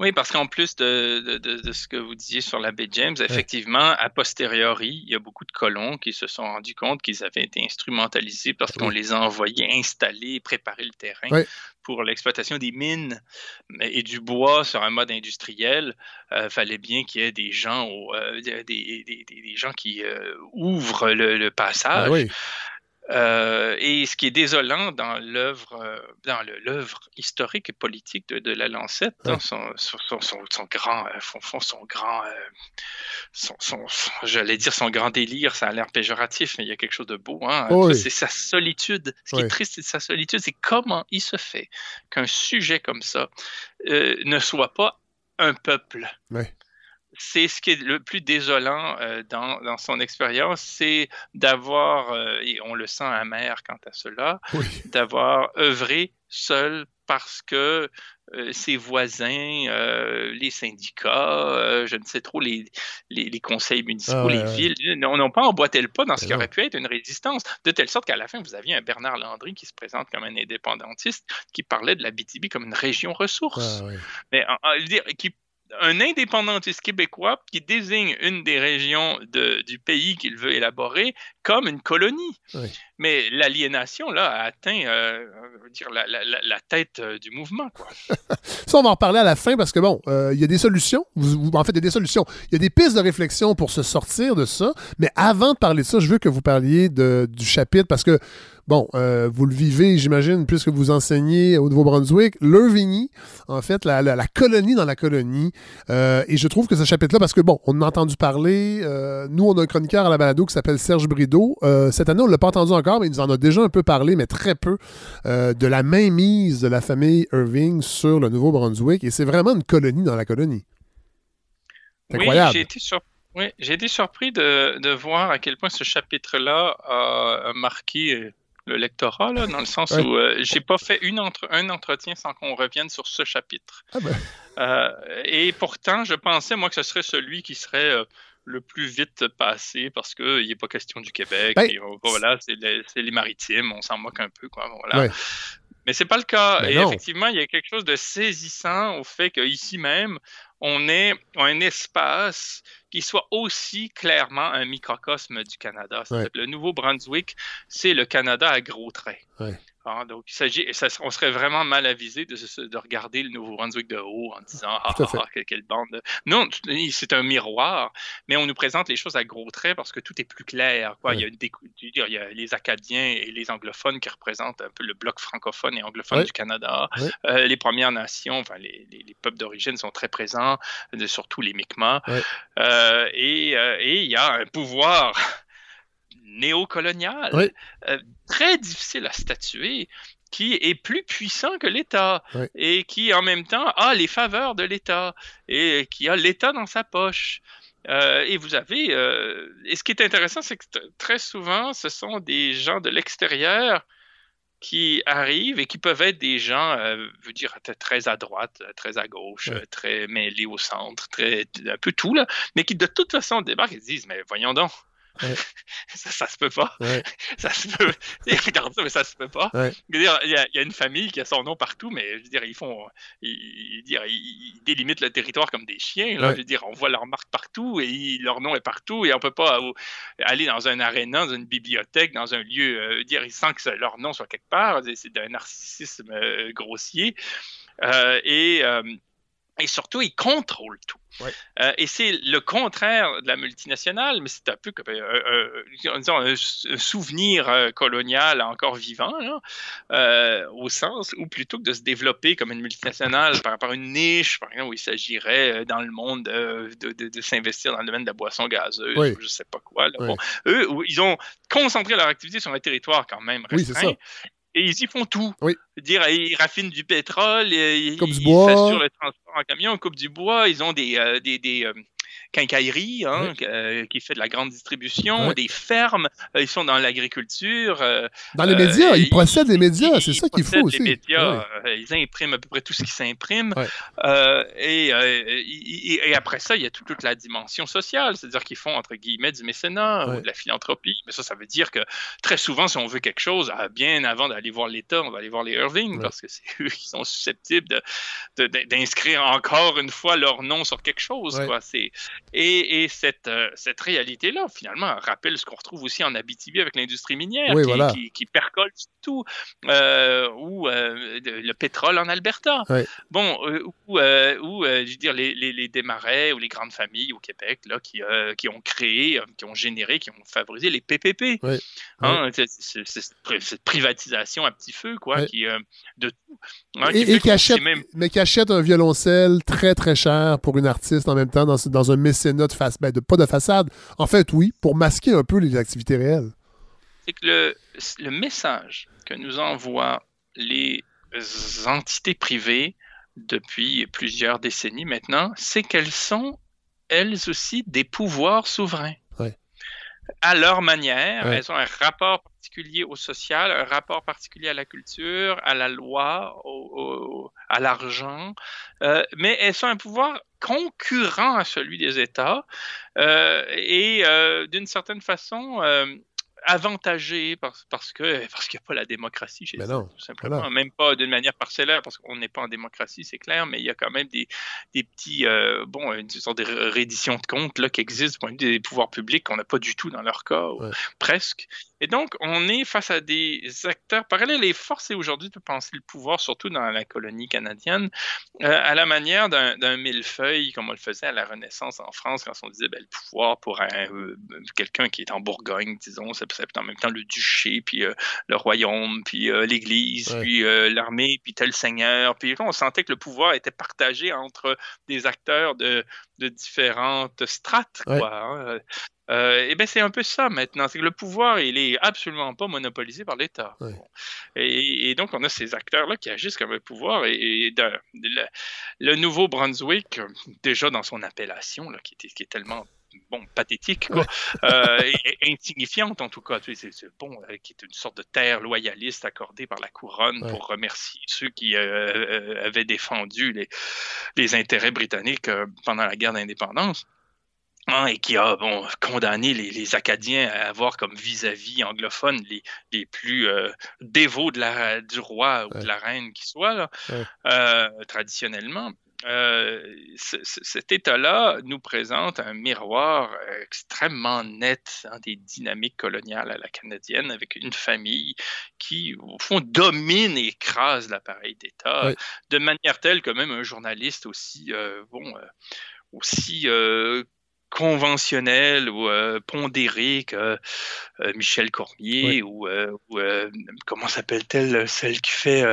Speaker 7: Oui, parce qu'en plus de, de, ce que vous disiez sur la baie James, effectivement, a posteriori, il y a beaucoup de colons qui se sont rendus compte qu'ils avaient été instrumentalisés parce qu'on les a envoyés installer, préparer le terrain pour l'exploitation des mines et du bois sur un mode industriel. Il euh, fallait bien qu'il y ait des gens, euh, des, des, des, gens qui euh, ouvrent le, le passage. oui. Euh, et ce qui est désolant dans l'œuvre, euh, dans l'œuvre historique et politique de, la Lancette, hein, son, son, son, grand, euh, fond, son grand, son, j'allais dire son grand délire, ça a l'air péjoratif, mais il y a quelque chose de beau. Hein? C'est sa solitude. Ce qui est triste, c'est sa solitude. C'est comment il se fait qu'un sujet comme ça ne soit pas un peuple c'est ce qui est le plus désolant euh, dans, son expérience, c'est d'avoir, euh, et on le sent amer quant à cela, d'avoir œuvré seul parce que euh, ses voisins, les syndicats, je ne sais trop, les, les, conseils municipaux, ah les villes, n'ont pas emboîté le pas dans ce qui aurait pu être une résistance, de telle sorte qu'à la fin, vous aviez un Bernard Landry qui se présente comme un indépendantiste, qui parlait de la BTB comme une région ressource. Ah Mais dire, qui un indépendantiste québécois qui désigne une des régions du pays qu'il veut élaborer comme une colonie. Mais l'aliénation, là, a atteint euh, dire, la, tête euh, du mouvement. Quoi.
Speaker 1: ça, on va en reparler à la fin parce que, bon, euh, il y a des solutions. en fait, il y a des solutions. Il y a des pistes de réflexion pour se sortir de ça. Mais avant de parler de ça, je veux que vous parliez du chapitre parce que Bon, euh, vous le vivez, j'imagine, puisque vous enseignez au Nouveau-Brunswick, l'Irvingny, en fait, la, colonie dans la colonie. Euh, et je trouve que ce chapitre-là, parce que, bon, on en a entendu parler, euh, nous, on a un chroniqueur à la balado qui s'appelle Serge Brideau. cette année, on ne l'a pas entendu encore, mais il nous en a déjà un peu parlé, mais très peu, de la mainmise de la famille Irving sur le Nouveau-Brunswick. Et c'est vraiment une colonie dans la colonie.
Speaker 7: C'est incroyable. J'ai été Oui, j'ai été surpris de, de, voir à quel point ce chapitre-là a marqué le lectorat, là, dans le sens où euh, j'ai pas fait une entre, un entretien sans qu'on revienne sur ce chapitre. Ah ben. euh, et pourtant, je pensais, moi, que ce serait celui qui serait euh, le plus vite passé parce qu'il n'est pas question du Québec. Ben, voilà, c'est les, maritimes, on s'en moque un peu. Quoi, voilà. Mais c'est pas le cas. Ben et effectivement, il y a quelque chose de saisissant au fait qu'ici même, on est un espace qui soit aussi clairement un microcosme du Canada. Le Nouveau-Brunswick, c'est le Canada à gros traits. Ah, donc, il s'agit, on serait vraiment mal avisé de, de, regarder le Nouveau-Brunswick de haut en disant Ah, ah, quelle, bande. Non, c'est un miroir, mais on nous présente les choses à gros traits parce que tout est plus clair. Quoi. Il, y a il, y a les Acadiens et les anglophones qui représentent un peu le bloc francophone et anglophone du Canada. Euh, les Premières Nations, enfin, les, les, peuples d'origine sont très présents, surtout les Mi'kmaq. Euh, et, euh, et il y a un pouvoir néocolonial, euh, très difficile à statuer, qui est plus puissant que l'État et qui en même temps a les faveurs de l'État et qui a l'État dans sa poche. Euh, et vous avez, euh, et ce qui est intéressant, c'est que très souvent, ce sont des gens de l'extérieur qui arrivent et qui peuvent être des gens, je veux dire, très à droite, très à gauche, très mêlés au centre, très un peu tout là, mais qui de toute façon débarquent et disent, mais voyons donc, ça, ça, se peut pas. ça se peut. Regarde ça, mais ça se peut pas. il, y a, une famille qui a son nom partout, mais je veux dire, ils font. Ils, ils, délimitent le territoire comme des chiens. Là, Je veux dire, on voit leur marque partout et leur nom est partout et on peut pas aller dans un aréna, dans une bibliothèque, dans un lieu. Euh, dire, ils sentent que leur nom soit quelque part. C'est d'un narcissisme euh, grossier. Euh, et et surtout, ils contrôlent tout. Euh, et c'est le contraire de la multinationale, mais c'est un peu comme euh, euh, un, souvenir colonial encore vivant, au sens où plutôt que de se développer comme une multinationale par rapport à une niche, par exemple, où il s'agirait dans le monde de, s'investir dans le domaine de la boisson gazeuse, ou je ne sais pas quoi. eux, ils ont concentré leur activité sur un territoire quand même restreint et ils y font tout. Oui. Dire, ils raffinent du pétrole, ils, ils, du bois. le transport en camion, ils coupent du bois, ils ont des, euh, des, des, euh, quincaillerie hein, euh, qui fait de la grande distribution, des fermes, euh, ils sont dans l'agriculture. Euh,
Speaker 1: dans les médias, ils procèdent les médias, c'est ça qu'il faut aussi.
Speaker 7: Médias, ils impriment à peu près tout ce qui s'imprime. Et, et, après ça, il y a toute la dimension sociale, c'est-à-dire qu'ils font, entre guillemets, du mécénat ou de la philanthropie. Mais ça, ça veut dire que très souvent, si on veut quelque chose, bien avant d'aller voir l'État, on va aller voir les Irving parce que c'est eux qui sont susceptibles d'inscrire encore une fois leur nom sur quelque chose. Quoi. C'est, et, cette, euh, cette réalité-là, finalement, rappelle ce qu'on retrouve aussi en Abitibi avec l'industrie minière, qui, qui, percole tout, euh, ou euh, le pétrole en Alberta. Bon, ou, je veux dire, les, les, les, démarrais ou les grandes familles au Québec là, qui, qui ont créé, qui ont généré, qui ont favorisé les PPP. Hein, cette privatisation à petit feu, quoi, qui, de tout.
Speaker 1: Hein, et, qui, achète, mais qui achète un violoncelle très, très cher pour une artiste en même temps dans, dans un mécénat de face, ben, de, pas de façade. En fait, oui, pour masquer un peu les activités réelles.
Speaker 7: C'est que le, le message que nous envoient les entités privées depuis plusieurs décennies maintenant, c'est qu'elles sont elles aussi des pouvoirs souverains à leur manière. Elles ont un rapport particulier au social, un rapport particulier à la culture, à la loi, au, à l'argent, euh, mais elles ont un pouvoir concurrent à celui des États euh, et euh, d'une certaine façon avantagé parce, parce que parce qu'il n'y a pas la démocratie chez eux, tout simplement. Même pas d'une manière parcellaire, parce qu'on n'est pas en démocratie, c'est clair, mais il y a quand même des, des petits, euh, bon, une sorte de réédition de comptes là, qui existe du point de vue des pouvoirs publics qu'on n'a pas du tout dans leur cas, presque. Et donc, on est face à des acteurs parallèles et forcés aujourd'hui de penser le pouvoir, surtout dans la colonie canadienne, euh, à la manière d'un millefeuille, comme on le faisait à la Renaissance en France, quand on disait ben, le pouvoir pour euh, quelqu'un qui est en Bourgogne, disons, c'est en même temps le duché, puis euh, le royaume, puis l'Église, puis l'armée, puis tel seigneur. Puis on sentait que le pouvoir était partagé entre des acteurs de, de différentes strates. Quoi, hein. Euh, et ben c'est un peu ça maintenant, c'est que le pouvoir il est absolument pas monopolisé par l'État. Et, donc on a ces acteurs là qui agissent comme un pouvoir et, le, nouveau Brunswick déjà dans son appellation là, qui, est, qui est tellement bon, pathétique, quoi, euh, insignifiante en tout cas. c'est, bon, euh, qui est une sorte de terre loyaliste accordée par la couronne pour remercier ceux qui avaient défendu les, les intérêts britanniques pendant la guerre d'indépendance. Hein, et qui a bon, condamné les, Acadiens à avoir comme vis-à-vis anglophone les, les plus euh, dévots de la, du roi ou de la reine qui soit, euh, traditionnellement. Euh, cet état-là nous présente un miroir extrêmement net hein, des dynamiques coloniales à la canadienne, avec une famille qui, au fond, domine et écrase l'appareil d'État, de manière telle que même un journaliste aussi, bon, aussi conventionnel ou euh, pondéré que euh, Michel Cormier ou, euh, comment s'appelle-t-elle celle qui fait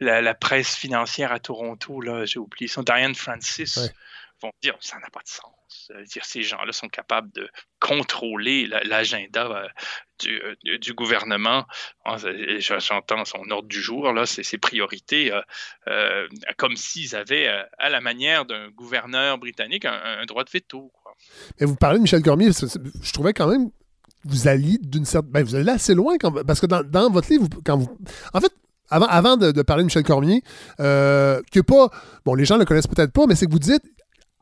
Speaker 7: la, presse financière à Toronto là j'ai oublié son Diane Francis vont dire ça n'a pas de sens dire ces gens-là sont capables de contrôler l'agenda du, du, gouvernement. Ah, j'entends son ordre du jour, là, ses, priorités, comme s'ils avaient, à la manière d'un gouverneur britannique, un, droit de veto.
Speaker 1: Mais vous parlez de Michel Cormier, je trouvais quand même vous alliez d'une certaine. Ben, vous allez assez loin parce que dans, votre livre, quand vous. En fait, avant, avant de, parler de Michel Cormier, euh, que pas. Bon, les gens le connaissent peut-être pas, mais c'est que vous dites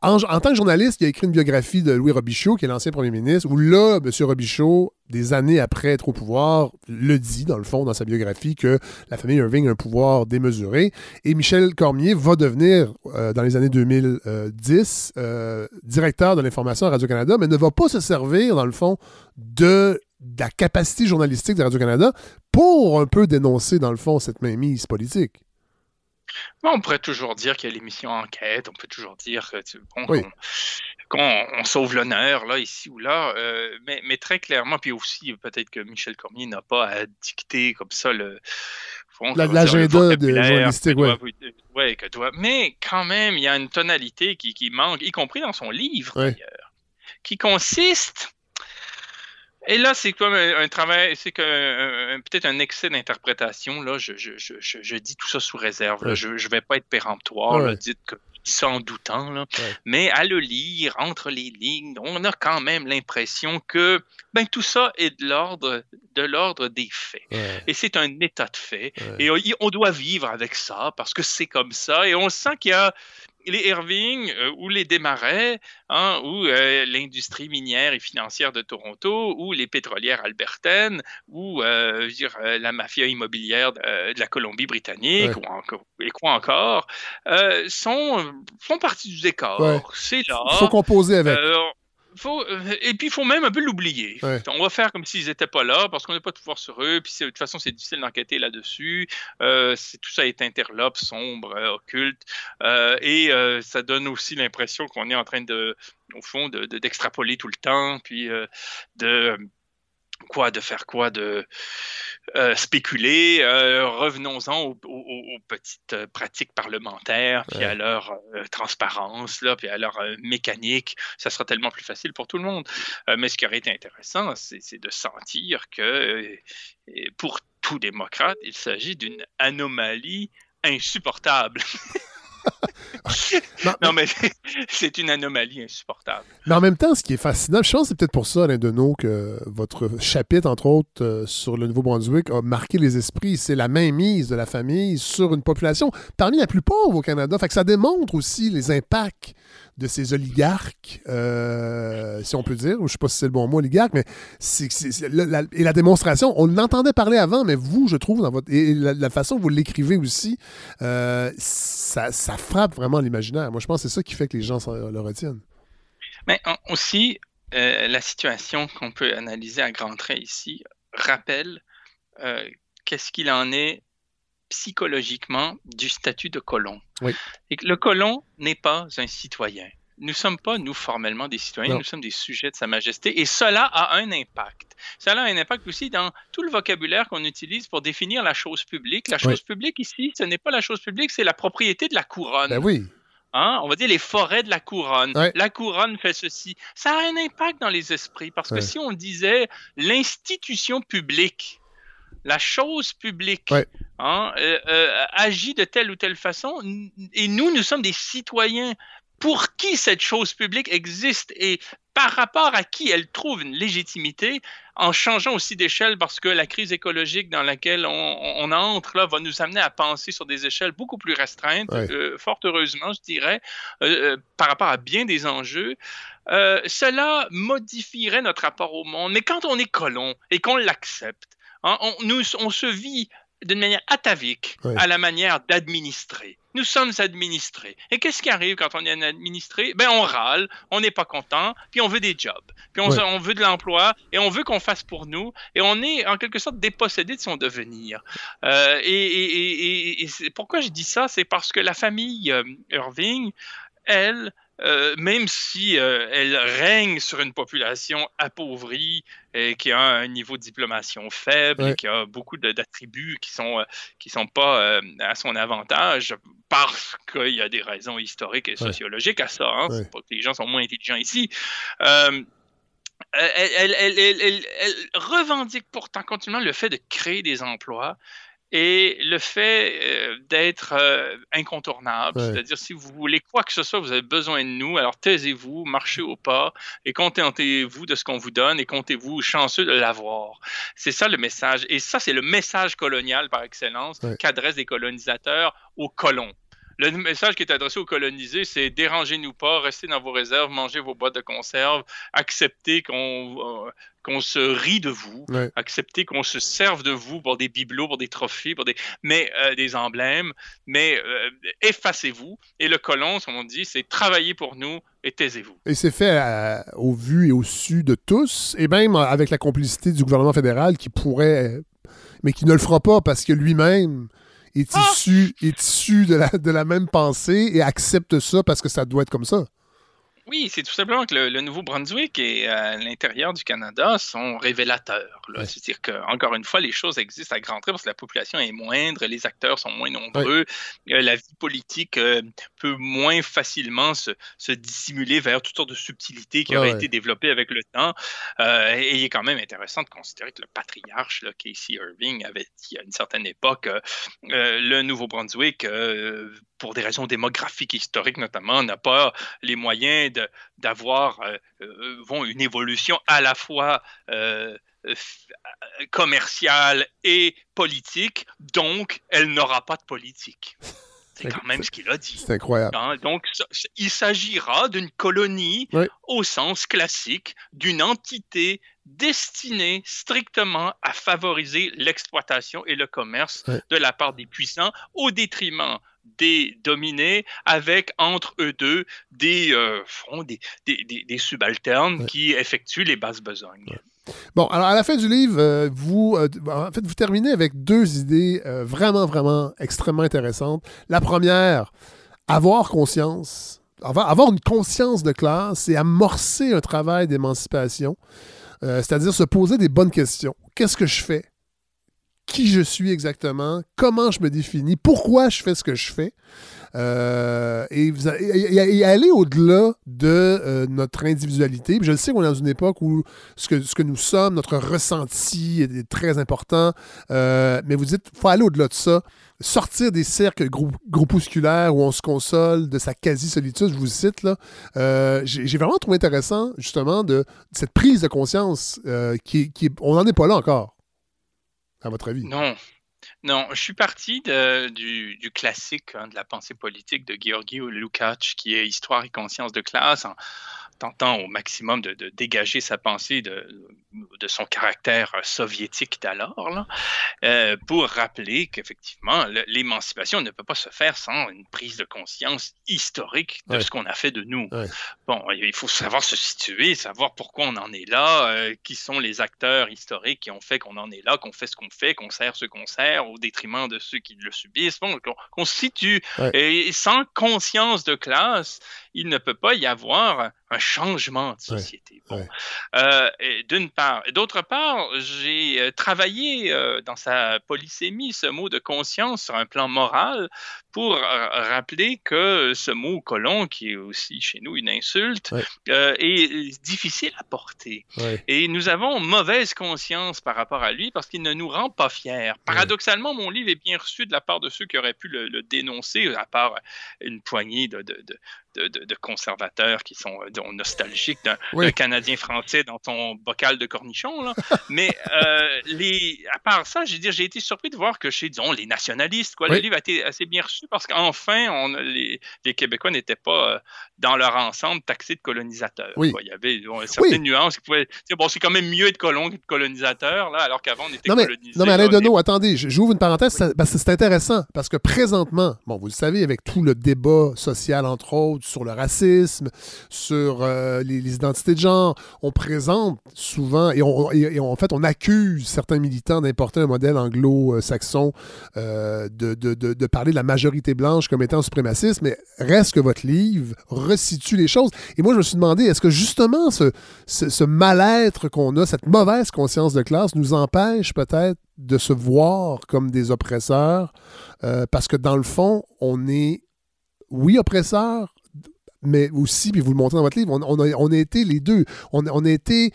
Speaker 1: en, tant que journaliste, il a écrit une biographie de Louis Robichaud, qui est l'ancien premier ministre, où là, M. Robichaud, des années après être au pouvoir, le dit, dans le fond, dans sa biographie, que la famille Irving a un pouvoir démesuré. Et Michel Cormier va devenir, euh, dans les années 2010, euh, directeur de l'information à Radio-Canada, mais ne va pas se servir, dans le fond, de la capacité journalistique de Radio-Canada pour un peu dénoncer, dans le fond, cette mainmise politique
Speaker 7: on pourrait toujours dire qu'il y a l'émission Enquête, on peut toujours dire qu'on sauve l'honneur, là, ici ou là, euh, mais, très clairement, puis aussi, peut-être que Michel Cormier n'a pas à dicter comme ça le.
Speaker 1: L'agenda de journalistique,
Speaker 7: oui. mais quand même, il y a une tonalité qui, manque, y compris dans son livre, d'ailleurs, qui consiste et là, c'est comme un, travail, c'est que peut-être un excès d'interprétation. Là, je, je, je, je, dis tout ça sous réserve. Je ne vais pas être péremptoire. dites que sans doutant, là. mais à le lire entre les lignes, on a quand même l'impression que ben, tout ça est de l'ordre de l'ordre des faits. Et c'est un état de fait. Et on, doit vivre avec ça parce que c'est comme ça. Et on sent qu'il y a les Irving euh, ou les Desmarais, hein, ou euh, l'industrie minière et financière de Toronto, ou les pétrolières albertaines, ou euh, dire, la mafia immobilière de, la Colombie-Britannique, et quoi encore, sont, font partie du décor. C'est là.
Speaker 1: Il faut composer avec.
Speaker 7: Euh, et puis, il faut même un peu l'oublier. On va faire comme s'ils n'étaient pas là, parce qu'on n'a pas de pouvoir sur eux. Puis, de toute façon, c'est difficile d'enquêter là-dessus. Euh, tout ça est interlope, sombre, euh, occulte. et ça donne aussi l'impression qu'on est en train de, au fond, d'extrapoler tout le temps, puis de quoi, de faire quoi, de euh, spéculer. Euh, revenons-en aux, petites euh, pratiques parlementaires, puis à leur transparence, là, puis à leur mécanique. Ça sera tellement plus facile pour tout le monde. mais ce qui aurait été intéressant, c'est de sentir que pour tout démocrate, il s'agit d'une anomalie insupportable. non, mais c'est une anomalie insupportable.
Speaker 1: Mais en même temps, ce qui est fascinant, je pense que c'est peut-être pour ça, Alain Deneau, que votre chapitre, entre autres, euh, sur le Nouveau-Brunswick a marqué les esprits. C'est la mainmise de la famille sur une population parmi la plus pauvre au Canada. Fait que ça démontre aussi les impacts de ces oligarques, euh, si on peut dire. Je ne sais pas si c'est le bon mot, oligarque, mais c'est, la, et la démonstration, on l'entendait parler avant, mais vous, je trouve, dans votre, et la, façon dont vous l'écrivez aussi, euh, ça, frappe vraiment l'imaginaire. Moi, je pense que c'est ça qui fait que les gens le retiennent.
Speaker 7: Mais aussi, euh, la situation qu'on peut analyser à grands traits ici rappelle qu'est-ce qu'il en est psychologiquement du statut de colon. Et que le colon n'est pas un citoyen. Nous ne sommes pas, nous, formellement des citoyens, nous sommes des sujets de Sa Majesté, et cela a un impact. Cela a un impact aussi dans tout le vocabulaire qu'on utilise pour définir la chose publique. La chose publique ici, ce n'est pas la chose publique, c'est la propriété de la couronne.
Speaker 1: Ben oui.
Speaker 7: Hein? On va dire les forêts de la couronne. La couronne fait ceci. Ça a un impact dans les esprits, parce que si on disait l'institution publique, la chose publique hein, euh, euh, agit de telle ou telle façon, et nous, nous sommes des citoyens pour qui cette chose publique existe et par rapport à qui elle trouve une légitimité, en changeant aussi d'échelle parce que la crise écologique dans laquelle on, entre là va nous amener à penser sur des échelles beaucoup plus restreintes, euh, fort heureusement, je dirais, par rapport à bien des enjeux. cela modifierait notre rapport au monde. Mais quand on est colon et qu'on l'accepte, Hein, on, nous, on se vit d'une manière atavique à la manière d'administrer. Nous sommes administrés. Et qu'est-ce qui arrive quand on est administré? Ben, on râle, on n'est pas content, puis on veut des jobs, puis on, veut de l'emploi, et on veut qu'on fasse pour nous, et on est en quelque sorte dépossédé de son devenir. Euh, et, pourquoi je dis ça? C'est parce que la famille euh, Irving, elle, euh, même si euh, elle règne sur une population appauvrie et qui a un niveau de diplomation faible, et qui a beaucoup d'attributs qui sont euh, qui sont pas à son avantage parce qu'il y a des raisons historiques et sociologiques à ça. Hein, C'est pas que les gens sont moins intelligents ici. Elle, elle, elle, revendique pourtant continuellement le fait de créer des emplois et le fait euh, d'être euh, incontournable, c'est-à-dire si vous voulez quoi que ce soit, vous avez besoin de nous, alors taisez-vous, marchez au pas et contentez-vous de ce qu'on vous donne et comptez-vous chanceux de l'avoir. C'est ça le message. Et ça, c'est le message colonial par excellence qu'adressent les colonisateurs aux colons. Le message qui est adressé aux colonisés, c'est dérangez-nous pas, restez dans vos réserves, mangez vos boîtes de conserve, acceptez qu'on euh, qu'on se rit de vous, acceptez qu'on se serve de vous pour des bibelots, pour des trophées, pour des, mais, euh, des emblèmes, mais euh, effacez-vous. Et le colon, comme on dit, c'est travailler pour nous et taisez-vous.
Speaker 1: Et c'est fait au vu et au su de tous, et même avec la complicité du gouvernement fédéral qui pourrait, mais qui ne le fera pas parce que lui-même est ah! issu, est issu de, la, de la même pensée et accepte ça parce que ça doit être comme ça.
Speaker 7: Oui, c'est tout simplement que le, Nouveau-Brunswick et euh, l'intérieur du Canada sont révélateurs. C'est-à-dire qu'encore une fois, les choses existent à grand trait parce que la population est moindre, les acteurs sont moins nombreux, euh, la vie politique euh, peut moins facilement se, dissimuler vers toutes sortes de subtilités qui auraient été développées avec le temps. et il est quand même intéressant de considérer que le patriarche, là, Casey Irving, avait dit à une certaine époque le Nouveau-Brunswick pour des raisons démographiques, historiques notamment, n'a pas les moyens d'avoir euh, euh, une évolution à la fois euh, commerciale et politique, donc elle n'aura pas de politique. C'est quand même ce qu'il a dit.
Speaker 1: C'est incroyable.
Speaker 7: Hein, donc, il s'agira d'une colonie au sens classique, d'une entité destinée strictement à favoriser l'exploitation et le commerce de la part des puissants au détriment des dominés avec entre eux deux des, euh, des, des, des, subalternes qui effectuent les basses besognes.
Speaker 1: Bon, alors à la fin du livre, euh, vous, euh, en fait, vous terminez avec deux idées vraiment, vraiment extrêmement intéressantes. La première, avoir conscience, avoir, avoir une conscience de classe et amorcer un travail d'émancipation, c'est-à-dire se poser des bonnes questions. Qu'est-ce que je fais? Qui je suis exactement, comment je me définis, pourquoi je fais ce que je fais. Euh, et, aller au-delà de euh, notre individualité. je le sais qu'on est dans une époque où ce que, ce que nous sommes, notre ressenti est, très important. Euh, mais vous dites, il faut aller au-delà de ça. Sortir des cercles groupusculaires où on se console de sa quasi-solitude, je vous cite là. J'ai vraiment trouvé intéressant, justement, de, cette prise de conscience qui, qui on n'en est pas là encore à votre avis?
Speaker 7: Non. Non, je suis parti du, classique hein, de la pensée politique de Georgi Lukács, qui est Histoire et conscience de classe, tentant au maximum de, dégager sa pensée de, de son caractère soviétique d'alors, euh, pour rappeler qu'effectivement, l'émancipation ne peut pas se faire sans une prise de conscience historique de ce qu'on a fait de nous. Bon, il faut savoir se situer, savoir pourquoi on en est là, euh, qui sont les acteurs historiques qui ont fait qu'on en est là, qu'on fait ce qu'on fait, qu'on sert ce qu'on sert, au détriment de ceux qui le subissent, bon, qu'on se situe. Et sans conscience de classe, il ne peut pas y avoir un changement de société. Euh, d'une part. D'autre part, j'ai euh, travaillé euh, dans sa polysémie ce mot de conscience sur un plan moral pour rappeler que ce mot colon, qui est aussi chez nous une insulte, est difficile à porter. Et nous avons mauvaise conscience par rapport à lui parce qu'il ne nous rend pas fiers. Paradoxalement, mon livre est bien reçu de la part de ceux qui auraient pu le, dénoncer, à part une poignée de, de, conservateurs qui sont euh, nostalgiques d'un Canadien français dans ton bocal de cornichons. Là. Mais euh, les, à part ça, j'ai été surpris de voir que chez, disons, les nationalistes, quoi, le livre a été assez bien reçu parce qu'enfin, les, les, Québécois n'étaient pas euh, dans leur ensemble taxés de colonisateurs. Il y avait certaines nuances qui pouvaient dire, bon, c'est quand même mieux être colon que de colonisateur, là, alors qu'avant, on était
Speaker 1: non, mais,
Speaker 7: colonisés.
Speaker 1: Non, mais Alain Deneau, attendez, j'ouvre une parenthèse, c'est intéressant parce que présentement, bon, vous le savez, avec tout le débat social, entre autres, sur le racisme, sur euh, les, identités de genre. On présente souvent, et, en fait, on accuse certains militants d'importer un modèle anglo-saxon, euh, de, de, parler de la majorité blanche comme étant suprémaciste, mais reste que votre livre resitue les choses. Et moi, je me suis demandé, est-ce que justement ce, ce, mal-être qu'on a, cette mauvaise conscience de classe, nous empêche peut-être de se voir comme des oppresseurs, euh, parce que dans le fond, on est, oui, oppresseur, mais aussi, puis vous le montrez dans votre livre, on, a, été les deux. On, a été.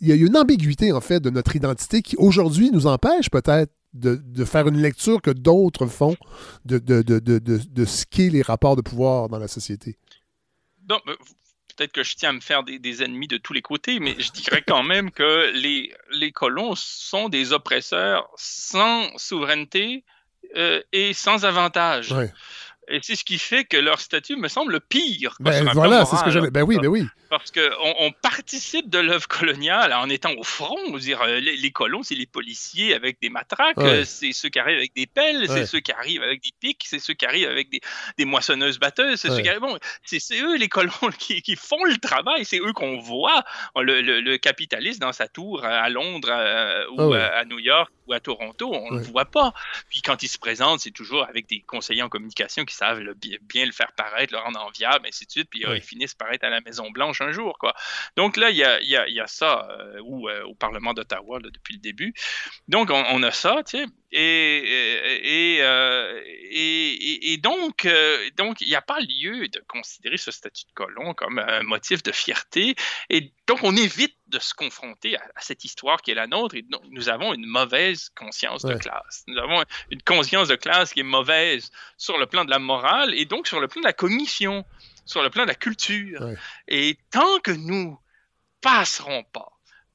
Speaker 1: il y a une ambiguïté, en fait, de notre identité qui, aujourd'hui, nous empêche peut-être de, faire une lecture que d'autres font de, de, de, ce qu'est les rapports de pouvoir dans la société.
Speaker 7: Donc, peut-être que je tiens à me faire des, ennemis de tous les côtés, mais je dirais quand même que les, les colons sont des oppresseurs sans souveraineté euh, et sans avantage. Et c'est ce qui fait que leur statut me semble pire.
Speaker 1: Ben voilà, c'est ce que j'avais. Ben oui, ben oui
Speaker 7: parce qu'on on participe de l'œuvre coloniale en étant au front. Dire, euh, les, colons, c'est les policiers avec des matraques, euh, c'est ceux qui arrivent avec des pelles, c'est ceux qui arrivent avec des pics, c'est ceux qui arrivent avec des, des moissonneuses-batteuses, c'est ceux qui arrivent. Bon, c'est eux, les colons, qui, qui font le travail, c'est eux qu'on voit. Le, le, capitaliste dans sa tour à Londres euh, ou ah à, New York ou à Toronto, on ne le voit pas. Puis quand il se présente, c'est toujours avec des conseillers en communication qui savent bien, le faire paraître, le rendre enviable, ainsi de suite, puis ils finissent par être à la Maison-Blanche un jour. Quoi. Donc là, il y a, y a, y a ça euh, euh, au Parlement d'Ottawa depuis le début. Donc on, a ça, tu sais. Et, et, euh, et, et, donc, donc, il n'y a pas lieu de considérer ce statut de colon comme un motif de fierté. Et donc, on évite de se confronter à, cette histoire qui est la nôtre. Et donc, nous avons une mauvaise conscience de classe. Nous avons une conscience de classe qui est mauvaise sur le plan de la morale et donc sur le plan de la cognition sur le plan de la culture. Et tant que nous passerons pas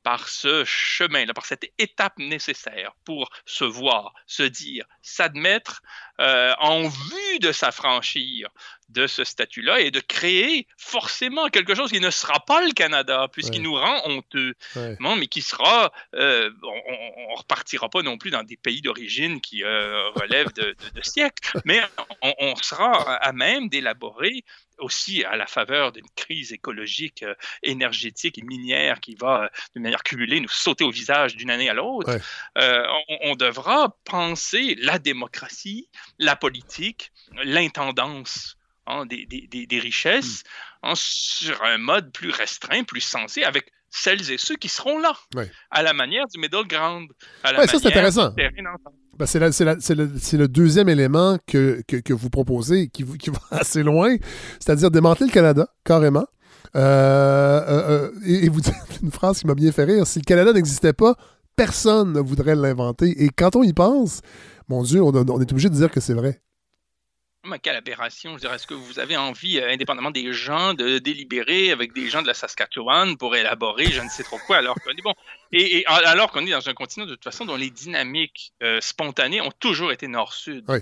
Speaker 7: par ce chemin-là, par cette étape nécessaire pour se voir, se dire, s'admettre euh, en vue de s'affranchir de ce statut-là et de créer forcément quelque chose qui ne sera pas le Canada, puisqu'il nous rend honteux, non, mais qui sera, euh, on, ne repartira pas non plus dans des pays d'origine qui euh, relèvent de, siècles, mais on, sera à même d'élaborer aussi à la faveur d'une crise écologique, euh, énergétique et minière qui va, euh, de manière cumulée, nous sauter au visage d'une année à l'autre, euh, on, devra penser la démocratie, la politique, l'intendance hein, des, des, richesses hmm. hein, sur un mode plus restreint, plus sensé, avec celles et ceux qui seront là, à la manière du middle ground. À
Speaker 1: la ça, c'est intéressant. Ben, c'est, le, deuxième élément que, vous proposez qui, qui va assez loin, c'est-à-dire démanteler le Canada, carrément. Euh, euh, euh, et, vous dites une phrase qui m'a bien fait rire si le Canada n'existait pas, personne ne voudrait l'inventer. Et quand on y pense, mon Dieu, on, on est obligé de dire que c'est vrai.
Speaker 7: Quelle aberration. Je dirais, est-ce que vous avez envie, euh, indépendamment des gens, de délibérer avec des gens de la Saskatchewan pour élaborer je ne sais trop quoi, alors qu'on est bon? Et, alors qu'on est dans un continent de toute façon dont les dynamiques euh, spontanées ont toujours été nord-sud.
Speaker 1: Oui.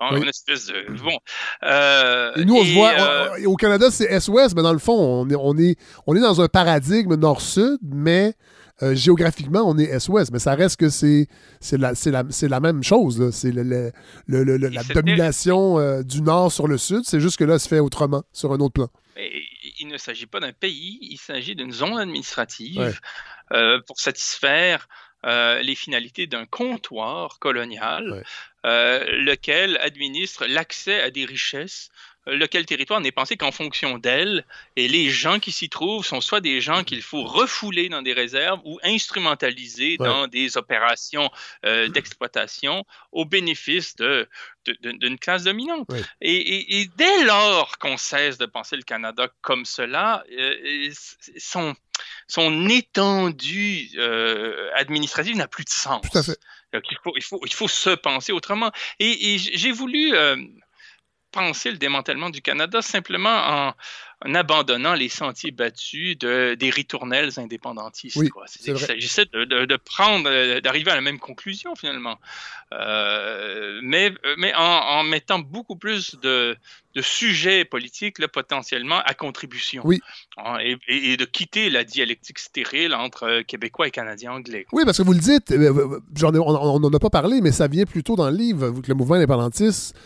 Speaker 7: Hein, une espèce de. Bon. Euh,
Speaker 1: et nous, on se voit. au Canada, c'est Est-Ouest, mais dans le fond, on est, on est, on est dans un paradigme nord-sud, mais euh, géographiquement, on est Est-Ouest, mais ça reste que c'est la, la, la même chose. C'est le, le, la domination euh, du Nord sur le Sud. C'est juste que là, se fait autrement, sur un autre plan.
Speaker 7: il ne s'agit pas d'un pays, il s'agit d'une zone administrative euh, pour satisfaire les finalités d'un comptoir colonial, lequel administre l'accès à des richesses lequel territoire n'est pensé qu'en fonction d'elle, et les gens qui s'y trouvent sont soit des gens qu'il faut refouler dans des réserves ou instrumentaliser dans des opérations euh, d'exploitation au bénéfice de, d'une classe dominante. Et, dès lors qu'on cesse de penser le Canada comme cela, euh, son, son étendue euh, administrative n'a plus de sens.
Speaker 1: Tout à fait.
Speaker 7: il, faut, il, faut, il faut se penser autrement. Et, j'ai voulu penser le démantèlement du Canada simplement en, abandonnant les sentiers battus de, des ritournelles indépendantistes.
Speaker 1: Oui,
Speaker 7: il s'agissait de, de, prendre, euh, d'arriver à la même conclusion finalement, euh, mais, mais en, mettant beaucoup plus de, sujets politiques là, potentiellement à contribution.
Speaker 1: Oui.
Speaker 7: Hein, et, de quitter la dialectique stérile entre Québécois et Canadiens anglais.
Speaker 1: Oui, parce que vous le dites, euh, on n'en a pas parlé, mais ça vient plutôt dans le livre, que le mouvement indépendantiste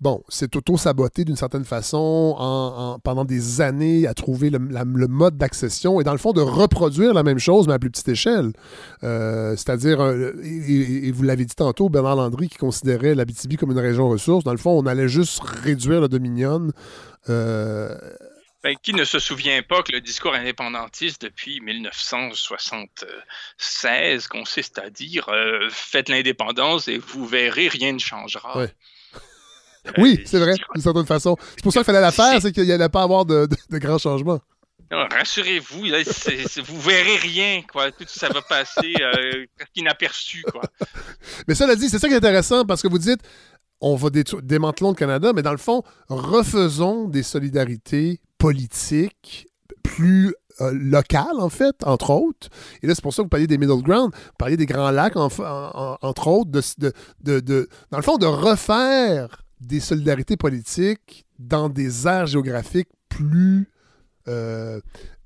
Speaker 1: bon, c'est auto-saboté d'une certaine façon en, pendant des années à trouver le, mode d'accession et dans le fond de reproduire la même chose mais à plus petite échelle. Euh, c'est-à-dire, euh, et, vous l'avez dit tantôt, Bernard Landry qui considérait l'Abitibi comme une région ressource, dans le fond, on allait juste réduire le Dominion.
Speaker 7: Euh, ben, qui ne se souvient pas que le discours indépendantiste depuis 1976 consiste à dire faites l'indépendance et vous verrez, rien ne changera.
Speaker 1: Oui, c'est vrai, d'une certaine façon. C'est pour ça qu'il fallait la faire, c'est qu'il n'y allait pas avoir de, grands changements.
Speaker 7: Rassurez-vous, vous verrez rien, quoi. Tout ça va passer euh, inaperçu, quoi.
Speaker 1: Mais ça l'a dit, c'est ça qui est intéressant parce que vous dites, on va démantelons le Canada, mais dans le fond, refaisons des solidarités politiques plus euh, locales, en fait, entre autres. Et là, c'est pour ça que vous parliez des middle ground, vous parliez des grands lacs, entre autres, de, de, dans le fond, de refaire des solidarités politiques dans des aires géographiques plus, euh,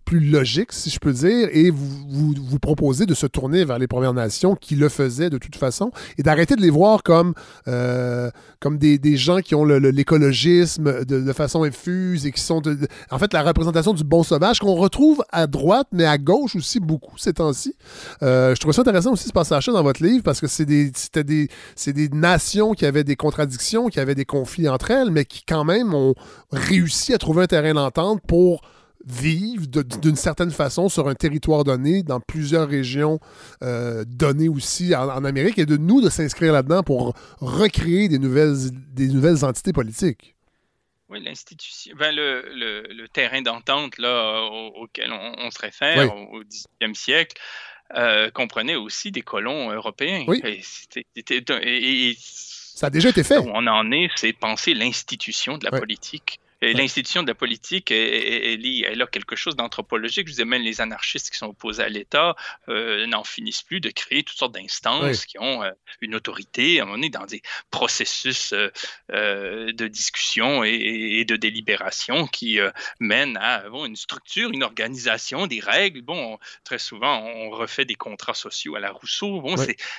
Speaker 1: plus logique, si je peux dire, et vous, vous, proposez de se tourner vers les Premières Nations qui le faisaient de toute façon et d'arrêter de les voir comme, euh, comme des, des, gens qui ont l'écologisme de, façon infuse et qui sont en fait la représentation du bon sauvage qu'on retrouve à droite, mais à gauche aussi beaucoup ces temps-ci. Euh, je trouve ça intéressant aussi ce passage-là dans votre livre parce que c'est des, des, des nations qui avaient des contradictions, qui avaient des conflits entre elles, mais qui quand même ont réussi à trouver un terrain d'entente pour vivent d'une certaine façon sur un territoire donné, dans plusieurs régions euh, données aussi en, Amérique, et de nous de s'inscrire là-dedans pour recréer des nouvelles, des nouvelles entités politiques.
Speaker 7: Oui, l'institution, ben le, le, terrain d'entente là, auquel on, se réfère au 18e siècle euh, comprenait aussi des colons européens.
Speaker 1: Oui.
Speaker 7: Et,
Speaker 1: ça a déjà été fait. Où
Speaker 7: on en est, c'est penser l'institution de la politique L'institution de la politique, elle, elle, a quelque chose d'anthropologique. Je disais, même les anarchistes qui sont opposés à l'État euh, n'en finissent plus de créer toutes sortes d'instances qui ont euh, une autorité. On est dans des processus euh, de discussion et, de délibération qui mènent à une structure, une organisation, des règles. Bon, très souvent, on refait des contrats sociaux à la Rousseau. Bon,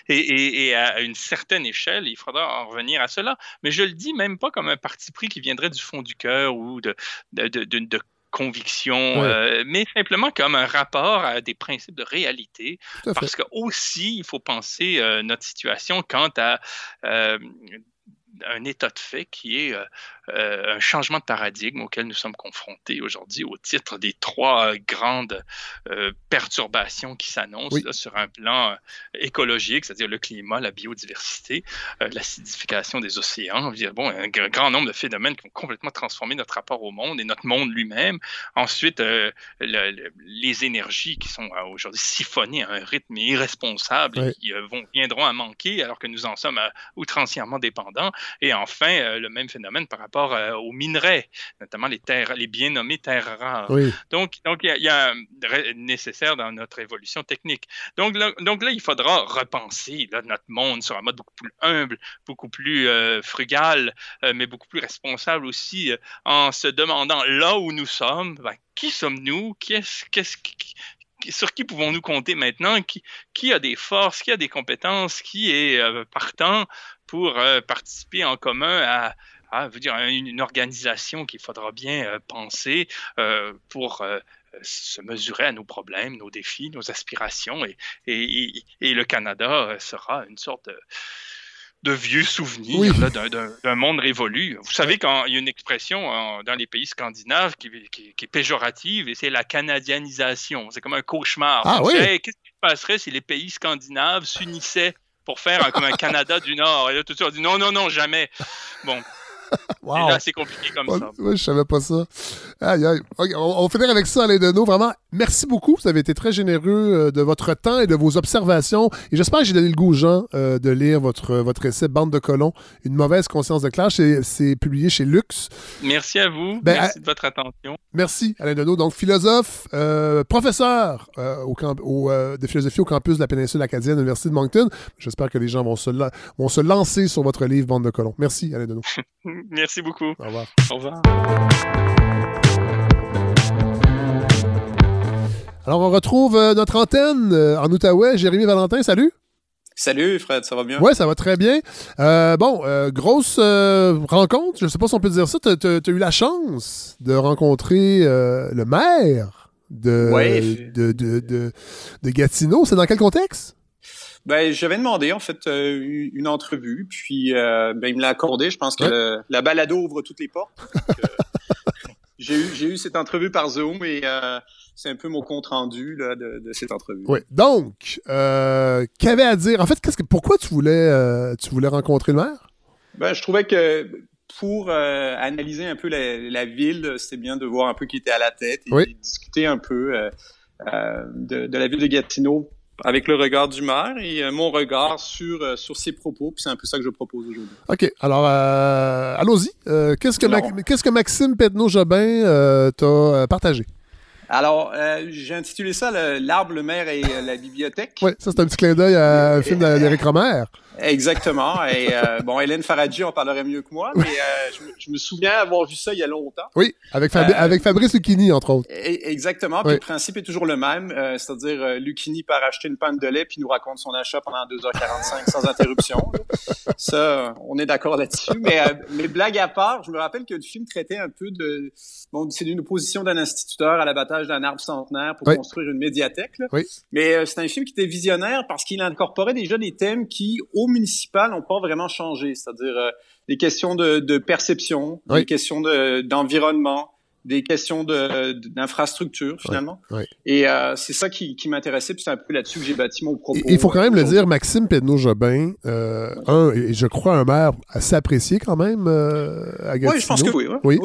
Speaker 7: et, et, à une certaine échelle, il faudra en revenir à cela. Mais je le dis même pas comme un parti pris qui viendrait du fond du cœur ou de, de, conviction, euh, mais simplement comme un rapport à des principes de réalité. Parce que aussi, il faut penser euh, notre situation quant à euh, un état de fait qui est euh, un changement de paradigme auquel nous sommes confrontés aujourd'hui au titre des trois grandes euh, perturbations qui s'annoncent sur un plan euh, écologique, c'est-à-dire le climat, la biodiversité, l'acidification des océans, bon, un, grand nombre de phénomènes qui ont complètement transformé notre rapport au monde et notre monde lui-même. Ensuite, les énergies qui sont aujourd'hui siphonnées à un rythme irresponsable et qui vont, viendront à manquer alors que nous en sommes outrancièrement dépendants. Et enfin, le même phénomène par rapport rapport aux minerais, notamment les terres, les bien nommées terres rares. Donc, donc il y, a, nécessaire dans notre évolution technique. Donc là, donc là il faudra repenser notre monde sur un mode beaucoup plus humble, beaucoup plus frugal, mais beaucoup plus responsable aussi, en se demandant là où nous sommes, ben, qui sommes-nous, qu'est-ce, qu'est-ce, sur qui pouvons-nous compter maintenant? Qui, qui, a des forces, qui a des compétences, qui est euh, partant pour euh, participer en commun à, à dire, une, organisation qu'il faudra bien euh, penser pour se mesurer à nos problèmes, nos défis, nos aspirations. Et, et, et le Canada sera une sorte de de vieux souvenirs d'un monde révolu. Vous savez, quand il y a une expression dans les pays scandinaves qui, est péjorative, et c'est la canadianisation. C'est comme un cauchemar.
Speaker 1: Ah,
Speaker 7: Qu'est-ce qui se passerait si les pays scandinaves s'unissaient pour faire comme un Canada du Nord? Et là, tout le monde dit non, non, non, jamais. Bon.
Speaker 1: Wow.
Speaker 7: c'est compliqué comme ça.
Speaker 1: Oui, je savais pas ça. Aïe, aïe. on, va finir avec ça, Alain Deneau. Vraiment, merci beaucoup. Vous avez été très généreux euh, de votre temps et de vos observations. Et j'espère que j'ai donné le goût aux gens euh, de lire votre, votre essai Bande de colons, une mauvaise conscience de classe. C'est publié chez Lux.
Speaker 7: Merci à vous. Ben, merci de votre attention.
Speaker 1: Merci, Alain Deneau. Donc, philosophe, euh, professeur au au, de philosophie au campus de la péninsule acadienne, l'Université de Moncton. J'espère que les gens vont se, vont se lancer sur votre livre Bande de colons. Merci, Alain Deneau.
Speaker 7: Merci beaucoup.
Speaker 1: Au revoir.
Speaker 7: Au revoir.
Speaker 1: Alors, on retrouve euh, notre antenne euh, en Outaouais. Jérémy Valentin, salut.
Speaker 9: Salut Fred, ça va bien?
Speaker 1: Oui, ça va très bien. Euh, bon, grosse rencontre, je ne sais pas si on peut dire ça. Tu as, eu la chance de rencontrer le maire de, de, de, de, Gatineau. C'est dans quel contexte?
Speaker 9: Ben, j'avais demandé en fait une entrevue, puis euh, ben, il me l'a accordé. Je pense que la balado ouvre toutes les portes. J'ai eu j'ai eu cette entrevue par Zoom et c'est un peu mon compte rendu là, de, de, cette entrevue.
Speaker 1: Oui. Donc, qu'avait à dire En fait, qu'est-ce que pourquoi tu voulais tu voulais rencontrer le maire?
Speaker 9: Ben, je trouvais que pour analyser un peu la, la ville, c'était bien de voir un peu qui était à la tête et, discuter un peu de, de la ville de Gatineau avec le regard du maire et euh, mon regard sur, euh, sur ses propos. Puis c'est un peu ça que je propose aujourd'hui.
Speaker 1: OK. Alors, euh, allons-y. qu'est-ce, que qu'est-ce que Maxime Petneau-Jobin t'a partagé?
Speaker 9: Alors, j'ai intitulé ça L'arbre, le maire et la bibliothèque.
Speaker 1: Oui, ça, c'est un petit clin d'œil à un film d'Éric Romer.
Speaker 9: Exactement. Et euh, bon, Hélène Faradji en parlerait mieux que moi, mais euh, je, me souviens avoir vu ça il y a longtemps.
Speaker 1: Oui, avec, euh, avec Fabrice Lucchini, entre autres.
Speaker 9: exactement. Puis le principe est toujours le même, c'est-à-dire Lucchini part acheter une panne de lait puis nous raconte son achat pendant 2h45 sans interruption. Ça, on est d'accord là-dessus. Mais, mais blague à part, je me rappelle que le film traitait un peu de... Bon, c'est d'une opposition d'un instituteur à l'abattage d'un arbre centenaire pour construire une médiathèque. Là.
Speaker 1: Oui.
Speaker 9: Mais c'est un film qui était visionnaire parce qu'il incorporait déjà des thèmes qui, au municipales n'ont pas vraiment changé, c'est-à-dire euh, des questions de, perception, des questions d'environnement, des questions d'infrastructure finalement. Et euh, c'est ça qui, m'intéressait, puis c'est un peu là-dessus que j'ai bâti mon propos.
Speaker 1: Il faut quand même le dire, Maxime Pedneau-Jobin, euh, un, et je crois un maire assez apprécié quand même à Gatineau.
Speaker 9: Oui, je pense que oui. oui.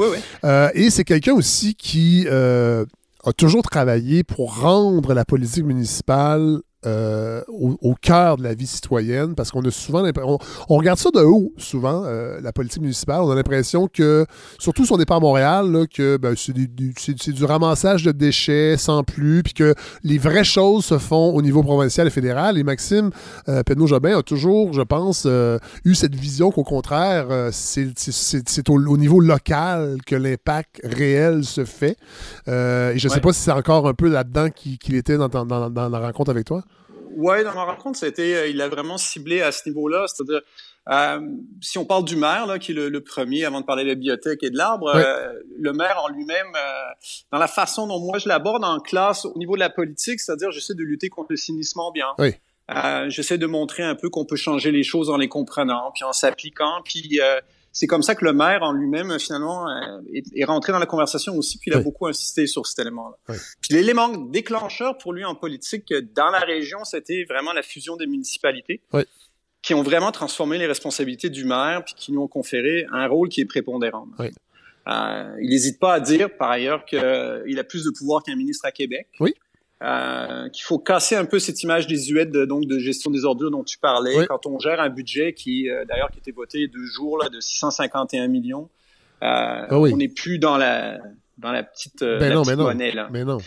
Speaker 1: et c'est quelqu'un aussi qui a toujours travaillé pour rendre la politique municipale euh, au, cœur de la vie citoyenne parce qu'on a souvent on, on, regarde ça de haut souvent euh, la politique municipale. On a l'impression que surtout si on n'est pas à Montréal là, que ben, c'est, du, du, ramassage de déchets sans plus puis que les vraies choses se font au niveau provincial et fédéral. Et Maxime euh, jobin a toujours je pense euh, eu cette vision qu'au contraire c'est, au, niveau local que l'impact réel se fait. Et je ne sais pas si c'est encore un peu là-dedans qu'il, était dans, dans, dans la rencontre avec toi
Speaker 9: Ouais, dans ma rencontre, c'était, euh, il a vraiment ciblé à ce niveau-là. C'est-à-dire, euh, si on parle du maire, là, qui est le, premier avant de parler de la bibliothèque et de l'arbre, euh, le maire en lui-même, dans la façon dont moi je l'aborde en classe au niveau de la politique, c'est-à-dire j'essaie de lutter contre le cynisme ambiant.
Speaker 1: Oui.
Speaker 9: j'essaie de montrer un peu qu'on peut changer les choses en les comprenant, puis en s'appliquant, puis c'est comme ça que le maire en lui-même finalement euh, est, rentré dans la conversation aussi, puis il a beaucoup insisté sur cet élément-là. Puis l'élément déclencheur pour lui en politique dans la région, c'était vraiment la fusion des municipalités. qui ont vraiment transformé les responsabilités du maire, puis qui lui ont conféré un rôle qui est prépondérant. Euh, il n'hésite pas à dire, par ailleurs, qu'il a plus de pouvoir qu'un ministre à Québec.
Speaker 1: Oui.
Speaker 9: Euh, qu'il faut casser un peu cette image désuète de, donc de gestion des ordures dont tu parlais. Quand on gère un budget qui, euh, d'ailleurs, qui était voté deux jours là, de 651 millions, ah On n'est plus dans la dans la petite, ben non, monnaie là.
Speaker 1: Mais non.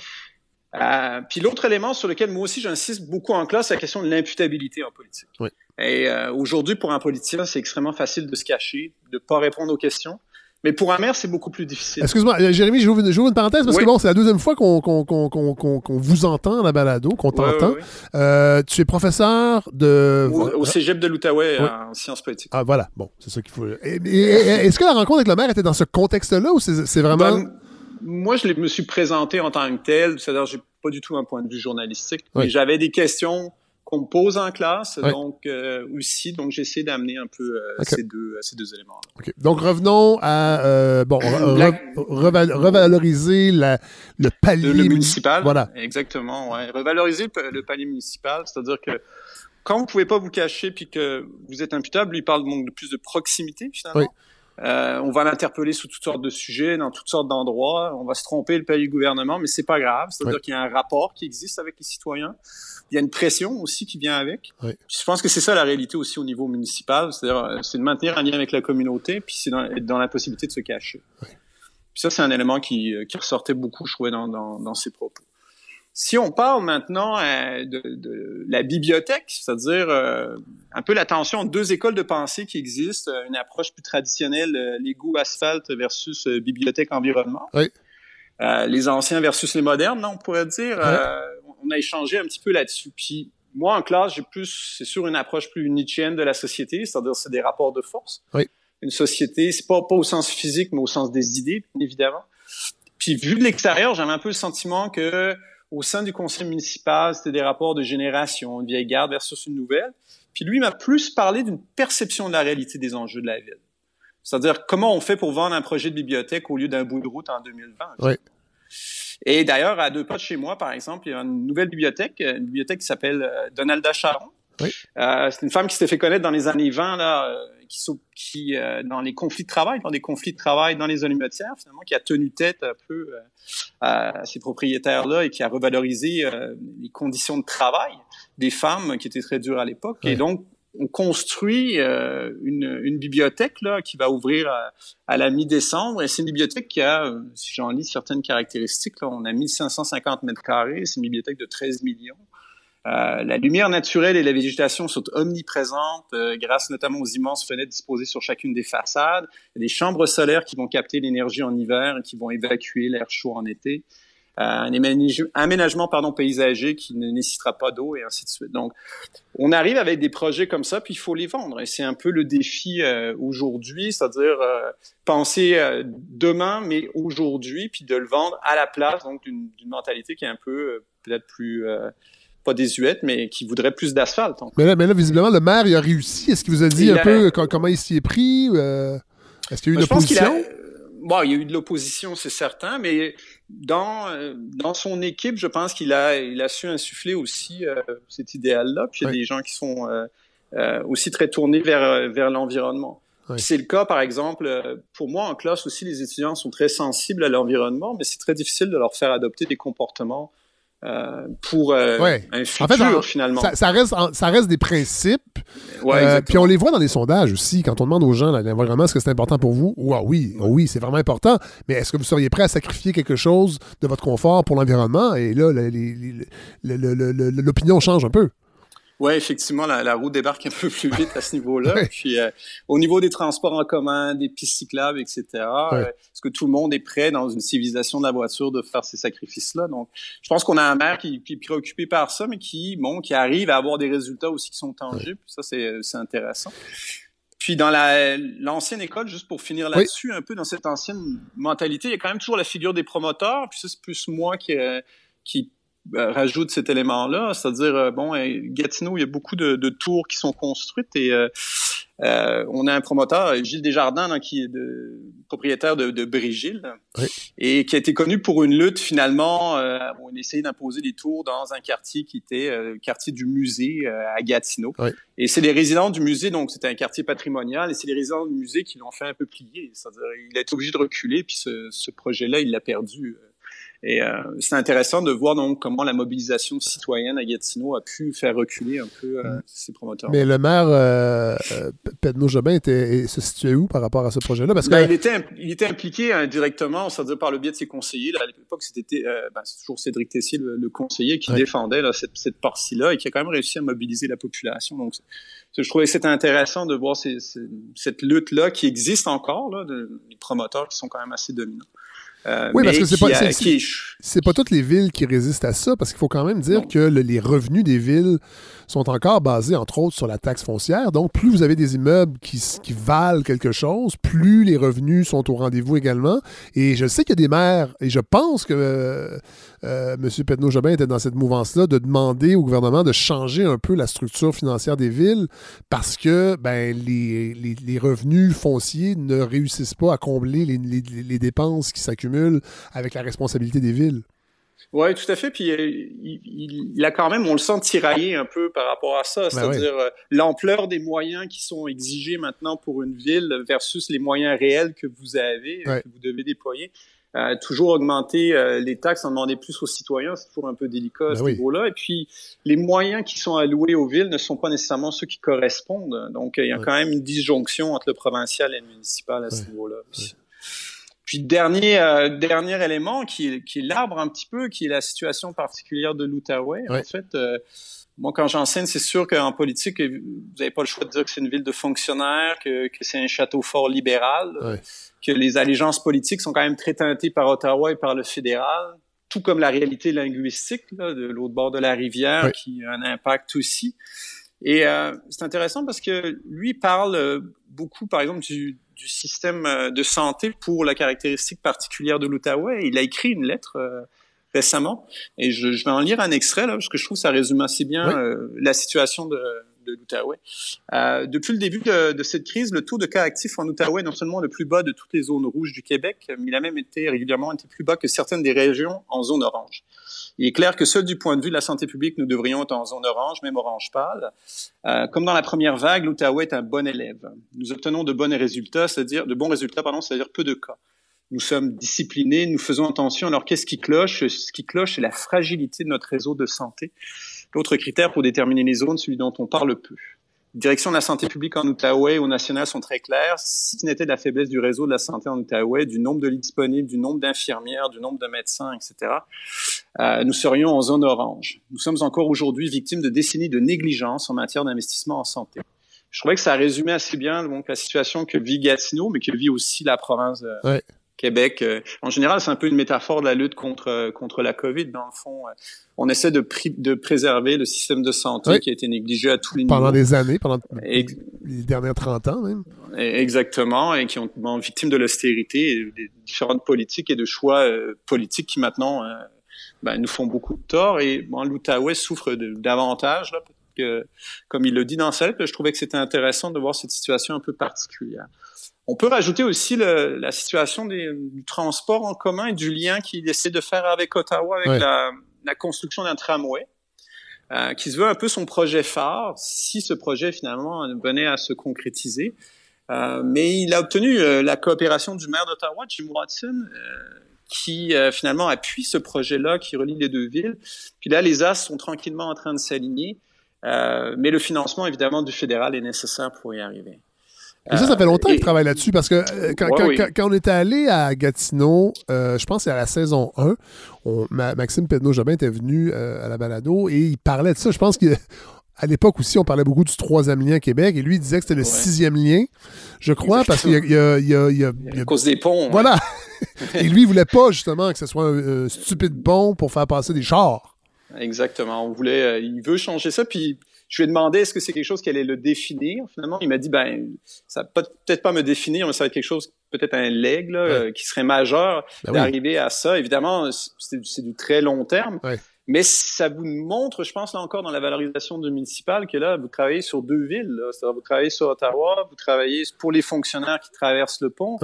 Speaker 9: Euh, puis l'autre élément sur lequel moi aussi j'insiste beaucoup en classe, c'est la question de l'imputabilité en politique.
Speaker 1: Oui.
Speaker 9: Et euh, aujourd'hui, pour un politicien, c'est extrêmement facile de se cacher, de pas répondre aux questions. Mais pour un maire, c'est beaucoup plus difficile.
Speaker 1: Excuse-moi, euh, Jérémy, j'ouvre une, une, parenthèse parce que bon, c'est la deuxième fois qu'on vous entend à la balado, qu'on t'entend. Euh, tu es professeur de.
Speaker 9: Au, cégep de l'Outaouais en sciences politiques.
Speaker 1: Ah, voilà. Bon, c'est ça qu'il faut. Est-ce que la rencontre avec le maire était dans ce contexte-là ou c'est vraiment. Ben,
Speaker 9: moi, je me suis présenté en tant que tel, c'est-à-dire j'ai pas du tout un point de vue journalistique, mais j'avais des questions qu'on me pose en classe, donc euh, aussi, donc j'essaie d'amener un peu euh, ces deux ces deux éléments.
Speaker 1: Okay. Donc revenons à euh, bon revaloriser la, le palier
Speaker 9: le, municipal.
Speaker 1: Voilà.
Speaker 9: Exactement, ouais. Revaloriser le, palier municipal, c'est-à-dire que quand vous pouvez pas vous cacher puis que vous êtes imputable, lui parle donc de plus de proximité finalement. Oui. Euh, on va l'interpeller sous toutes sortes de sujets, dans toutes sortes d'endroits. On va se tromper le pays du gouvernement, mais c'est pas grave. C'est-à-dire qu'il y a un rapport qui existe avec les citoyens. Il y a une pression aussi qui vient avec. Je pense que c'est ça la réalité aussi au niveau municipal. C'est-à-dire, euh, c'est de maintenir un lien avec la communauté, puis c'est dans, dans la possibilité de se cacher. Puis ça, c'est un élément qui, euh, qui ressortait beaucoup, je trouvais, dans, dans, dans ses propos. Si on parle maintenant euh, de, la bibliothèque, c'est-à-dire euh, un peu la tension entre deux écoles de pensée qui existent, euh, une approche plus traditionnelle, les goûts asphalte versus bibliothèque environnement.
Speaker 1: Oui.
Speaker 9: les anciens versus les modernes, non, on pourrait dire. on a échangé un petit peu là-dessus. Puis moi, en classe, j'ai plus, c'est sûr, une approche plus nietzschéenne de la société, c'est-à-dire c'est des rapports de force.
Speaker 1: Oui.
Speaker 9: Une société, c'est pas, pas au sens physique, mais au sens des idées, évidemment. Puis vu de l'extérieur, j'avais un peu le sentiment que au sein du conseil municipal, c'était des rapports de génération, une vieille garde versus une nouvelle. Puis lui m'a plus parlé d'une perception de la réalité des enjeux de la ville. C'est-à-dire comment on fait pour vendre un projet de bibliothèque au lieu d'un bout de route en 2020.
Speaker 1: Oui.
Speaker 9: Et d'ailleurs, à deux pas de chez moi, par exemple, il y a une nouvelle bibliothèque, une bibliothèque qui s'appelle euh, Donalda Charon.
Speaker 1: Oui.
Speaker 9: Euh, c'est une femme qui s'était fait connaître dans les années 20, là, euh, qui, qui euh, dans les conflits de travail, dans des conflits de travail dans les alimentaires, finalement, qui a tenu tête un peu à ces propriétaires-là et qui a revalorisé les conditions de travail des femmes qui étaient très dures à l'époque. Et donc, on construit une, une, bibliothèque là qui va ouvrir à, à la mi-décembre et c'est une bibliothèque qui a, si j'en lis certaines caractéristiques, là, on a 1550 mètres carrés, c'est une bibliothèque de 13 millions. Euh, la lumière naturelle et la végétation sont omniprésentes euh, grâce notamment aux immenses fenêtres disposées sur chacune des façades. Des chambres solaires qui vont capter l'énergie en hiver et qui vont évacuer l'air chaud en été. Euh, un aménagement pardon, paysager qui ne nécessitera pas d'eau et ainsi de suite. Donc, on arrive avec des projets comme ça, puis il faut les vendre. Et c'est un peu le défi aujourd'hui, c'est-à-dire penser demain, mais aujourd'hui, puis de le vendre à la place donc d'une mentalité qui est un peu peut-être plus pas désuète, mais qui voudrait plus d'asphalte.
Speaker 1: Mais là, mais là, visiblement, le maire, il a réussi. Est-ce qu'il vous a dit un peu comment il s'y est pris? Euh, est-ce qu'il y a eu une opposition?
Speaker 9: Bon, il y a eu de l'opposition, c'est certain, mais dans euh, dans son équipe, je pense qu'il a il a su insuffler aussi euh, cet idéal-là. Puis il y a des gens qui sont aussi très tournés vers vers l'environnement. C'est le cas, par exemple, pour moi en classe aussi, les étudiants sont très sensibles à l'environnement, mais c'est très difficile de leur faire adopter des comportements euh, pour euh, un futur finalement.
Speaker 1: Ça, reste, ça reste des principes. Euh, puis on les voit dans les sondages aussi. Quand on demande aux gens l'environnement, est-ce que c'est important pour vous? Oui, oui, oui, c'est vraiment important. Mais est-ce que vous seriez prêt à sacrifier quelque chose de votre confort pour l'environnement? Et là, l'opinion change un peu.
Speaker 9: Oui, effectivement, la, la, roue débarque un peu plus vite à ce niveau-là. Puis euh, au niveau des transports en commun, des pistes cyclables, etc., euh, est-ce que tout le monde est prêt dans une civilisation de la voiture de faire ces sacrifices-là? Donc, je pense qu'on a un maire qui, qui, est préoccupé par ça, mais qui, bon, qui arrive à avoir des résultats aussi qui sont tangibles. Ça, c'est intéressant. Puis dans l'ancienne école, juste pour finir là-dessus, un peu dans cette ancienne mentalité, il y a quand même toujours la figure des promoteurs. Puis ça, c'est plus moi qui, euh, qui euh, rajoute cet élément-là, c'est-à-dire euh, bon, euh, Gatineau, il y a beaucoup de, de tours qui sont construites et euh, on a un promoteur, Gilles Desjardins, qui est de, propriétaire de, de Brigil et qui a été connu pour une lutte finalement. où on essayait d'imposer des tours dans un quartier qui était le quartier du musée à Gatineau. Et c'est les résidents du musée, donc c'était un quartier patrimonial, et c'est les résidents du musée qui l'ont fait un peu plier. C'est-à-dire, il a été obligé de reculer, puis ce, ce projet-là, il l'a perdu Et euh, c'est intéressant de voir donc comment la mobilisation citoyenne à Gatineau a pu faire reculer un peu euh, mm. ces promoteurs.
Speaker 1: Mais le maire euh, Pedno Jobin était, se situait où par rapport à ce projet-là?
Speaker 9: Parce ben, il, était, il était impliqué directement, c'est-à-dire par le biais de ses conseillers. à l'époque, c'était ben, toujours Cédric Tessier, le, conseiller, qui défendait cette, cette partie-là et qui a quand même réussi à mobiliser la population. Donc, je trouvais que c'était intéressant de voir cette lutte-là qui existe encore, là, de, des promoteurs qui sont quand même assez dominants.
Speaker 1: Euh, oui, parce que c'est pas, c'est, pas toutes les villes qui résistent à ça, parce qu'il faut quand même dire que les revenus des villes sont encore basés, entre autres, sur la taxe foncière. Donc, plus vous avez des immeubles qui, valent quelque chose, plus les revenus sont au rendez-vous également. Et je sais qu'il y a des maires, et je pense que euh, euh, M. Petno-Jobin était dans cette mouvance-là, de demander au gouvernement de changer un peu la structure financière des villes parce que ben, les, les, revenus fonciers ne réussissent pas à combler les, les dépenses qui s'accumulent avec la responsabilité des villes.
Speaker 9: Oui, tout à fait. Puis euh, il, il, a quand même, on le sent tiraillé un peu par rapport à ça, ben c'est-à-dire euh, l'ampleur des moyens qui sont exigés maintenant pour une ville versus les moyens réels que vous avez, que vous devez déployer. Euh, toujours augmenter euh, les taxes, en demander plus aux citoyens, c'est toujours un peu délicat à ben ce niveau-là. Et puis, les moyens qui sont alloués aux villes ne sont pas nécessairement ceux qui correspondent. Donc, il y a quand même une disjonction entre le provincial et le municipal à ce niveau-là. Puis dernier euh, dernier élément qui, qui l'arbre un petit peu, qui est la situation particulière de l'Outaouais. En fait, moi, quand j'enseigne, c'est sûr qu'en politique, vous n'avez pas le choix de dire que c'est une ville de fonctionnaires, que, que c'est un château fort libéral, que les allégeances politiques sont quand même très teintées par Ottawa et par le fédéral, tout comme la réalité linguistique là, de l'autre bord de la rivière, qui a un impact aussi. Et euh, c'est intéressant parce que lui parle euh, beaucoup, par exemple, du, du, système euh, de santé pour la caractéristique particulière de l'Outaouais. Il a écrit une lettre euh, récemment. Et je, je, vais en lire un extrait, là, parce que je trouve que ça résume assez bien euh, la situation de, de l'Outaouais. Euh, depuis le début de, cette crise, le taux de cas actifs en Outaouais est non seulement le plus bas de toutes les zones rouges du Québec, mais il a même été régulièrement été plus bas que certaines des régions en zone orange. Il est clair que seul du point de vue de la santé publique, nous devrions être en zone orange, même orange pâle. Euh, comme dans la première vague, l'Outaouais est un bon élève. Nous obtenons de bons résultats, c'est-à-dire de bons résultats, pardon, c'est-à-dire peu de cas nous sommes disciplinés, nous faisons attention. Alors qu'est-ce qui cloche? Ce qui cloche, c'est la fragilité de notre réseau de santé. L'autre critère pour déterminer les zones, celui dont on parle peu. Direction de la santé publique en Outaouais au national sont très clairs. Si ce n'était de la faiblesse du réseau de la santé en Outaouais, du nombre de lits disponibles, du nombre d'infirmières, du nombre de médecins, etc., euh, nous serions en zone orange. Nous sommes encore aujourd'hui victimes de décennies de négligence en matière d'investissement en santé. Je trouvais que ça résumait assez bien donc, la situation que vit Gatineau, mais que vit aussi la province de. Québec. Euh, en général, c'est un peu une métaphore de la lutte contre euh, contre la COVID. Dans le fond, euh, on essaie de, de préserver le système de santé qui a été négligé à tous les
Speaker 1: niveaux. Pendant des années, pendant les dernières 30 ans même.
Speaker 9: Exactement, et qui ont été victimes de l'austérité, des différentes politiques et de choix politiques qui maintenant ben, nous font beaucoup de tort. Et bon, l'Outaouais souffre davantage, là, que, comme il le dit dans sa lettre, je trouvais que c'était intéressant de voir cette situation un peu particulière. On peut rajouter aussi le, la situation des, du transport en commun et du lien qu'il essaie de faire avec Ottawa, avec la, la, construction d'un tramway, euh, qui se veut un peu son projet phare, si ce projet finalement venait à se concrétiser. Euh, mais il a obtenu euh, la coopération du maire d'Ottawa, Jim Watson, qui finalement appuie ce projet-là, qui relie les deux villes. Puis là, les as sont tranquillement en train de s'aligner, mais le financement évidemment du fédéral est nécessaire pour y arriver.
Speaker 1: Et ça, ça fait longtemps qu'il travaille là-dessus parce que euh, quand, quand, on était allé à Gatineau, euh, je pense que c'est à la saison 1, Maxime Pedneau-Jobin était venu euh, à la balado et il parlait de ça. Je pense qu'à l'époque aussi, on parlait beaucoup du troisième lien Québec et lui, il disait que c'était le sixième lien, je crois, parce qu'il y a, y, a, y, a,
Speaker 9: À cause des ponts.
Speaker 1: Voilà. et lui, il voulait pas justement que ce soit un, stupide pont pour faire passer des chars.
Speaker 9: Exactement. On voulait, il veut changer ça, puis je lui ai demandé est-ce que c'est quelque chose qui allait le définir. Finalement, il m'a dit ben ça peut peut-être pas me définir, mais ça va être quelque chose peut-être un leg là, euh, qui serait majeur ben d'arriver à ça. Évidemment, c'est du très long terme. Mais ça vous montre, je pense là encore dans la valorisation du municipal, que là, vous travaillez sur deux villes. Là. Vous travaillez sur Ottawa, vous travaillez pour les fonctionnaires qui traversent le pont.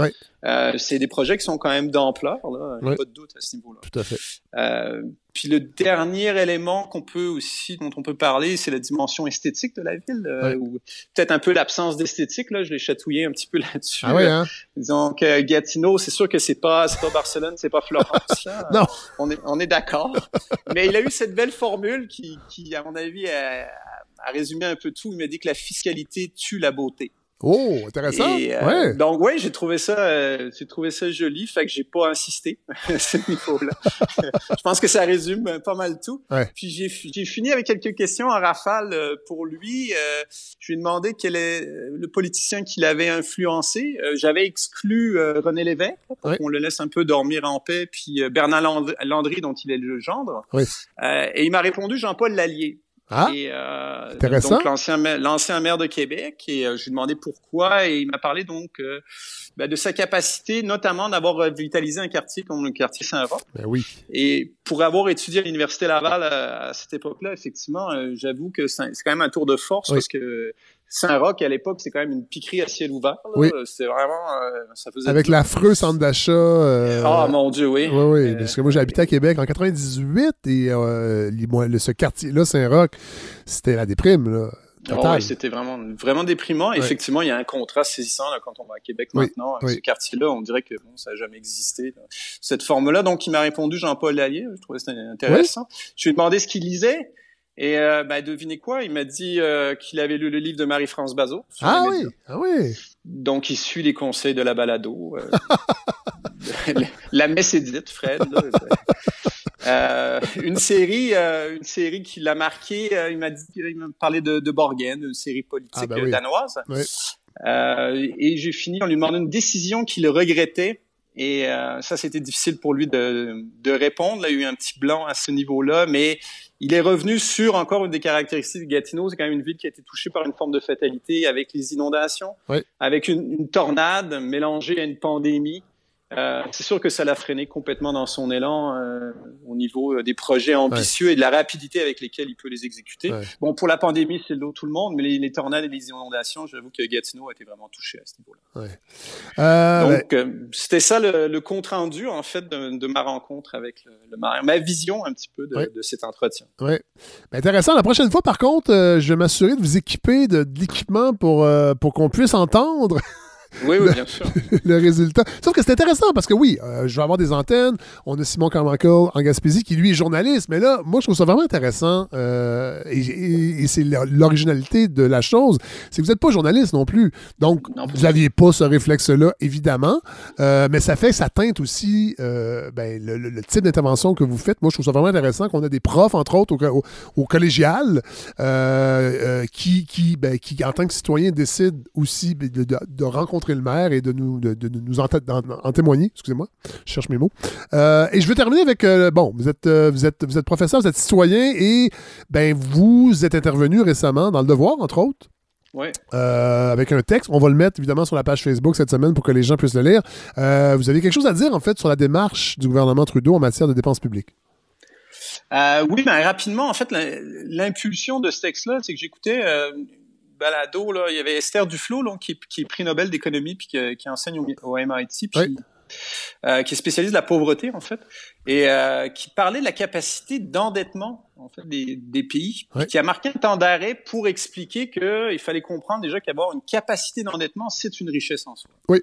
Speaker 9: Euh, c'est des projets qui sont quand même d'ampleur, là. pas de doute à ce niveau-là.
Speaker 1: Tout à fait.
Speaker 9: Euh, Puis le dernier élément qu'on peut aussi, dont on peut parler, c'est la dimension esthétique de la ville, euh, ou peut-être un peu l'absence d'esthétique. Là, je l'ai chatouillé un petit peu là-dessus.
Speaker 1: Ah oui, hein?
Speaker 9: Donc Gatineau, c'est sûr que c'est pas, c'est pas Barcelone, c'est pas Florence.
Speaker 1: non,
Speaker 9: on est, on est d'accord. Mais il a eu cette belle formule qui, qui à mon avis, a, a résumé un peu tout. Il m'a dit que la fiscalité tue la beauté.
Speaker 1: Oh, intéressant. Euh, ouais.
Speaker 9: Donc oui, j'ai trouvé ça, euh, j'ai trouvé ça joli, fait que j'ai pas insisté à ce niveau-là. je pense que ça résume pas mal tout.
Speaker 1: Ouais.
Speaker 9: Puis j'ai, j'ai fini avec quelques questions en rafale euh, pour lui. je lui ai demandé quel est le politicien qui l'avait influencé. j'avais exclu René Lévesque pour qu'on le laisse un peu dormir en paix, puis Bernard Landry dont il est le gendre. Et il m'a répondu Jean-Paul Lallier.
Speaker 1: Ah,
Speaker 9: et, euh,
Speaker 1: intéressant.
Speaker 9: Donc l'ancien l'ancien maire de Québec et euh, je lui ai demandé pourquoi et il m'a parlé donc euh, ben, de sa capacité notamment d'avoir revitalisé un quartier comme le quartier Saint-Roch.
Speaker 1: Ben oui.
Speaker 9: Et pour avoir étudié à l'université Laval à, cette époque-là, effectivement, euh, j'avoue que c'est quand même un tour de force parce que Saint-Roch, à l'époque, c'est quand même une piquerie à ciel ouvert.
Speaker 1: Oui.
Speaker 9: C'est vraiment, euh, ça faisait
Speaker 1: Avec l'affreux centre d'achat. Euh,
Speaker 9: ah mon Dieu, oui.
Speaker 1: Oui, oui. parce que moi, habité à Québec en 98 et euh, ce quartier-là, Saint-Roch, c'était la déprime. Là.
Speaker 9: Oh, c'était vraiment, vraiment déprimant. Effectivement, il y a un contraste saisissant là, quand on va à Québec maintenant. Ce quartier-là, on dirait que bon, ça n'a jamais existé. Cette forme-là. Donc, il m'a répondu Jean-Paul Lallier. Je trouvais ça intéressant. Je lui ai demandé ce qu'il lisait. Et euh, ben, devinez quoi, il m'a dit euh, qu'il avait lu le livre de Marie-France Bazot.
Speaker 1: Ah oui, ah oui.
Speaker 9: Donc il suit les conseils de la balado. Euh, la messe est dite, Fred. Euh, une série, euh, une série qui l'a marqué. il m'a dit, il m'a parlé de, de Borgen, une série politique ah, danoise.
Speaker 1: Oui.
Speaker 9: et j'ai fini en lui demandant une décision qu'il regrettait. Et ça, c'était difficile pour lui de, de répondre. Là, il y a eu un petit blanc à ce niveau-là, mais il est revenu sur encore une des caractéristiques de Gatineau. C'est quand même une ville qui a été touchée par une forme de fatalité avec les inondations, avec une, une, tornade mélangée à une pandémie. Euh, c'est sûr que ça l'a freiné complètement dans son élan euh, au niveau euh, des projets ambitieux et de la rapidité avec lesquels il peut les exécuter. Bon, pour la pandémie, c'est l'eau tout le monde, mais les, tornades et les inondations, j'avoue que Gatineau a été vraiment touché à ce niveau-là.
Speaker 1: Euh,
Speaker 9: Donc, c'était ça le, compte rendu en fait de, ma rencontre avec le, maire, ma vision un petit peu de, de cet entretien.
Speaker 1: Oui, intéressant. La prochaine fois, par contre, je vais m'assurer de vous équiper de, d'équipements pour pour qu'on puisse entendre.
Speaker 9: Oui, oui, bien sûr.
Speaker 1: le résultat. Sauf que c'est intéressant parce que oui, euh, je vais avoir des antennes. On a Simon Carmichael en Gaspésie qui, lui, est journaliste. Mais là, moi, je trouve ça vraiment intéressant. Euh, et, c'est l'originalité de la chose. C'est que vous n'êtes pas journaliste non plus. Donc, vous n'aviez pas ce réflexe-là, évidemment. Euh, mais ça fait que ça teinte aussi ben, le, type d'intervention que vous faites. Moi, je trouve ça vraiment intéressant qu'on a des profs, entre autres, au, au, collégial, qui, qui, ben, qui, en tant que citoyen, décident aussi de, de, de rencontrer le maire et de nous, de, nous en, témoigner. Excusez-moi, je cherche mes mots. Euh, et je veux terminer avec, euh, bon, vous êtes, euh, vous, êtes, vous êtes professeur, vous êtes citoyen et ben, vous êtes intervenu récemment dans Le Devoir, entre autres. Avec un texte. On va le mettre évidemment sur la page Facebook cette semaine pour que les gens puissent le lire. vous avez quelque chose à dire en fait sur la démarche du gouvernement Trudeau en matière de dépenses publiques?
Speaker 9: oui, mais rapidement, en fait, l'impulsion de ce texte-là, c'est que j'écoutais balado, là, il y avait Esther Duflo, là, qui, qui est prix Nobel d'économie, puis qui, enseigne au, MIT, puis, euh, qui est spécialiste de la pauvreté, en fait, et euh, qui parlait de la capacité d'endettement en fait, des, des pays, qui a marqué un temps d'arrêt pour expliquer qu'il fallait comprendre déjà qu'avoir une capacité d'endettement, c'est une richesse en soi.
Speaker 1: Oui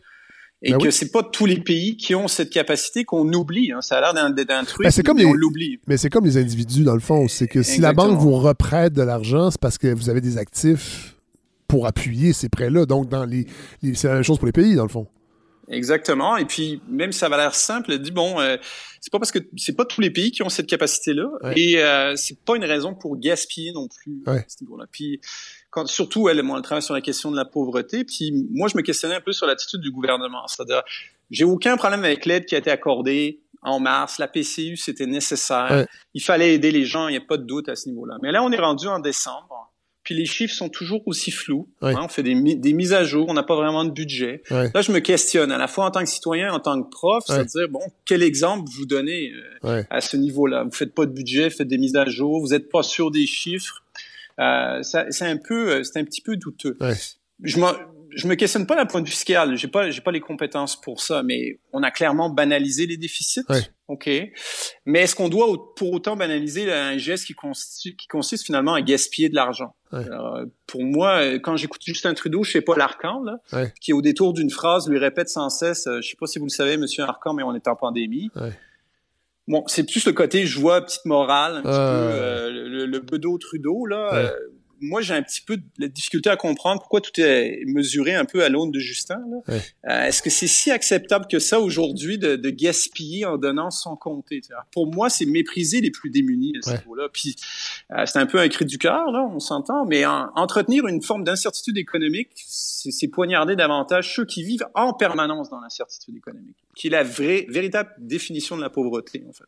Speaker 9: et ben que c'est pas tous les pays qui ont cette capacité qu'on oublie. Hein. Ça a l'air d'un truc,
Speaker 1: ben comme
Speaker 9: on l'oublie.
Speaker 1: Mais c'est comme les individus dans le fond. C'est que si la banque vous reprête de l'argent, c'est parce que vous avez des actifs pour appuyer ces prêts-là. Donc, dans les, c'est la même chose pour les pays, dans le fond.
Speaker 9: Exactement. Et puis, même ça va l'air simple, dit bon, euh, c'est pas parce que c'est pas tous les pays qui ont cette capacité-là, et euh, c'est pas une raison pour gaspiller non plus
Speaker 1: à
Speaker 9: ce niveau-là. Puis, quand, surtout, elle, moi, elle travaille sur la question de la pauvreté. Puis, moi, je me questionnais un peu sur l'attitude du gouvernement. C'est-à-dire, j'ai aucun problème avec l'aide qui a été accordée en mars. La PCU, c'était nécessaire. Il fallait aider les gens. Il n'y a pas de doute à ce niveau-là. Mais là, on est rendu en décembre. Puis les chiffres sont toujours aussi flous. Hein, on fait des, des, mises à jour, on n'a pas vraiment de budget. Là, je me questionne à la fois en tant que citoyen, en tant que prof, c'est-à-dire bon, quel exemple vous donnez euh, à ce niveau-là? Vous faites pas de budget, faites des mises à jour, vous n'êtes pas sûr des chiffres. Euh, c'est un peu, euh, c'est un petit peu douteux.
Speaker 1: Je
Speaker 9: je me questionne pas d'un point de vue fiscal. J'ai pas, j'ai pas les compétences pour ça, mais on a clairement banalisé les déficits. OK. Mais est-ce qu'on doit pour autant banaliser un geste qui consiste, qui consiste finalement à gaspiller de l'argent? pour moi, quand j'écoute Justin Trudeau, je sais pas l'Arcan, là, qui au détour d'une phrase lui répète sans cesse, euh, je sais pas si vous le savez, monsieur Arcan, mais on est en pandémie. Bon, c'est plus le côté je vois petite morale, un petit peu euh, le, le bedeau Trudeau là. Moi, j'ai un petit peu de difficulté à comprendre pourquoi tout est mesuré un peu à l'aune de Justin. Euh, Est-ce que c'est si acceptable que ça aujourd'hui de, de, gaspiller en donnant sans compter? Pour moi, c'est mépriser les plus démunis à ce niveau-là. Puis euh, c'est un peu un cri du cœur, là, on s'entend, mais entretenir une forme d'incertitude économique, c'est poignarder davantage ceux qui vivent en permanence dans l'incertitude économique, qui est la vraie, véritable définition de la pauvreté, en fait.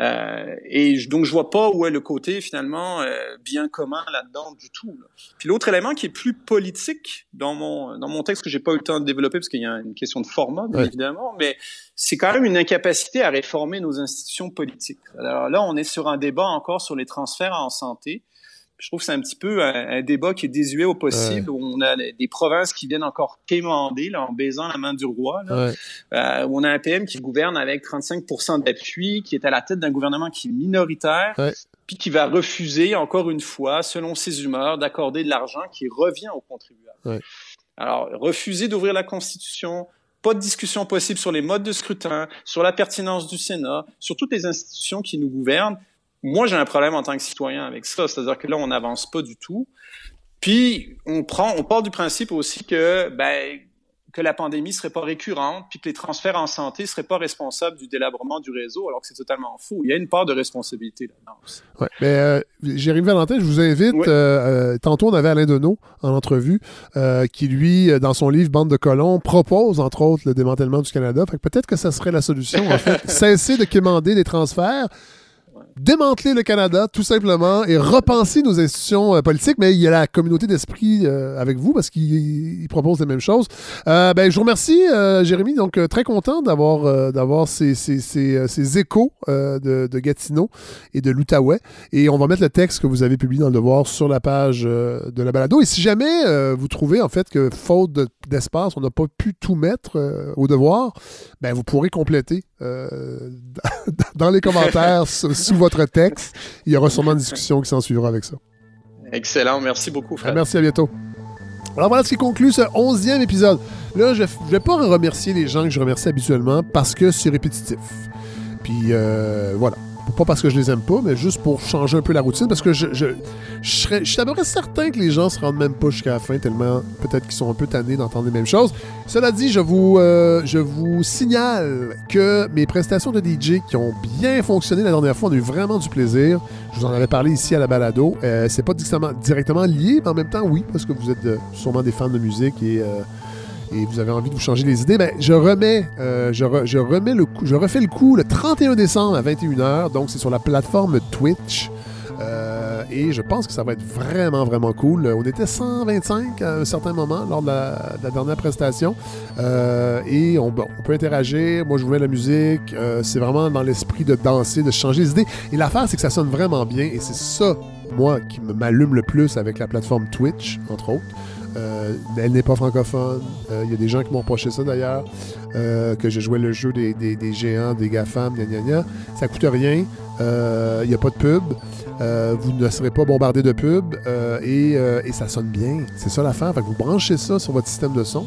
Speaker 9: Euh, et donc je vois pas où est le côté finalement euh, bien commun là-dedans du tout. Puis l'autre élément qui est plus politique dans mon dans mon texte que j'ai pas eu le temps de développer parce qu'il y a une question de format bien évidemment, mais c'est quand même une incapacité à réformer nos institutions politiques. Alors là, on est sur un débat encore sur les transferts en santé je trouve que c'est un petit peu un, débat qui est désuet au possible, où on a des provinces qui viennent encore quémander là, en baisant la main du roi, là, euh, où on a un PM qui gouverne avec 35% d'appui, qui est à la tête d'un gouvernement qui est minoritaire, puis qui va refuser, encore une fois, selon ses humeurs, d'accorder de l'argent qui revient aux contribuables. Alors, refuser d'ouvrir la Constitution, pas de discussion possible sur les modes de scrutin, sur la pertinence du Sénat, sur toutes les institutions qui nous gouvernent, moi, j'ai un problème en tant que citoyen avec ça. C'est-à-dire que là, on n'avance pas du tout. Puis, on prend, on part du principe aussi que, ben, que la pandémie serait pas récurrente, puis que les transferts en santé seraient pas responsables du délabrement du réseau, alors que c'est totalement faux. Il y a une part de responsabilité là-dedans aussi.
Speaker 1: Ouais, mais euh, Jérémy Valentin, je vous invite. Euh, euh, tantôt, on avait Alain Deneau en entrevue, euh, qui lui, dans son livre Bande de colons, propose entre autres le démantèlement du Canada. Fait que peut-être que ça serait la solution. En fait, cesser de quémander des transferts démanteler le Canada, tout simplement, et repenser nos institutions euh, politiques. Mais il y a la communauté d'esprit euh, avec vous parce qu'ils proposent les mêmes choses. Euh, ben, je vous remercie, Jérémy. Donc, très content d'avoir d'avoir ces, ces, ces, ces, échos de, Gatineau et de l'Outaouais. Et on va mettre le texte que vous avez publié dans le Devoir sur la page de la balado. Et si jamais vous trouvez, en fait, que faute d'espace, on n'a pas pu tout mettre au Devoir, ben, vous pourrez compléter dans les commentaires sous votre texte. Il y aura sûrement une discussion qui s'en suivra avec ça.
Speaker 9: Excellent. Merci beaucoup, Fred.
Speaker 1: Merci, à bientôt. Alors voilà ce qui conclut ce onzième épisode. Là, je ne vais pas remercier les gens que je remercie habituellement parce que c'est répétitif. Puis euh, voilà pas parce que je les aime pas, mais juste pour changer un peu la routine, parce que je, je, je, serais, je suis d'abord certain que les gens se rendent même pas jusqu'à la fin, tellement peut-être qu'ils sont un peu tannés d'entendre les mêmes choses. Cela dit, je vous, euh, je vous signale que mes prestations de DJ qui ont bien fonctionné la dernière fois, on a eu vraiment du plaisir. Je vous en avais parlé ici à la balado. Euh, c'est pas directement, lié, mais en même temps, oui, parce que vous êtes sûrement des fans de musique et euh, et vous avez envie de vous changer les idées, ben, je remets, euh, je, remets le je refais le coup le 31 décembre à 21h. Donc, c'est sur la plateforme Twitch. Euh, et je pense que ça va être vraiment, vraiment cool. On était 125 à un certain moment lors de la, dernière prestation. Euh, et on, on, peut interagir. Moi, je vous mets la musique. c'est vraiment dans l'esprit de danser, de changer les idées. Et l'affaire, c'est que ça sonne vraiment bien. Et c'est ça, moi, qui m'allume le plus avec la plateforme Twitch, entre autres. Euh, elle n'est pas francophone. Euh, il y a des gens qui m'ont reproché ça d'ailleurs, euh, que je jouais le jeu des, géants, des GAFAM, gna gna gna. Ça coûte rien. Il n'y a pas de pub. vous ne serez pas bombardé de pub. Et, ça sonne bien. C'est ça l'affaire. Vous branchez ça sur votre système de son.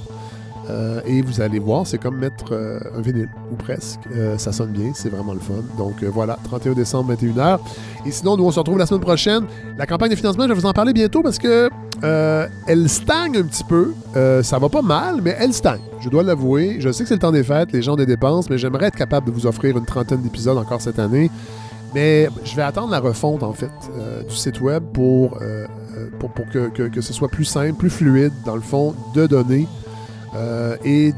Speaker 1: Et vous allez voir, c'est comme mettre un vinyle, ou presque. ça sonne bien, c'est vraiment le fun. Donc voilà, 31 décembre, 21h. Et sinon, nous, on se retrouve la semaine prochaine. La campagne de financement, je vais vous en parler bientôt parce que euh, elle stagne un petit peu. Euh, ça va pas mal, mais elle stagne. Je dois l'avouer. Je sais que c'est le temps des fêtes, les gens des dépenses, mais j'aimerais être capable de vous offrir une trentaine d'épisodes encore cette année. Mais je vais attendre la refonte, en fait, euh, du site web pour, pour, que, que, ce soit plus simple, plus fluide, dans le fond, de donner euh, et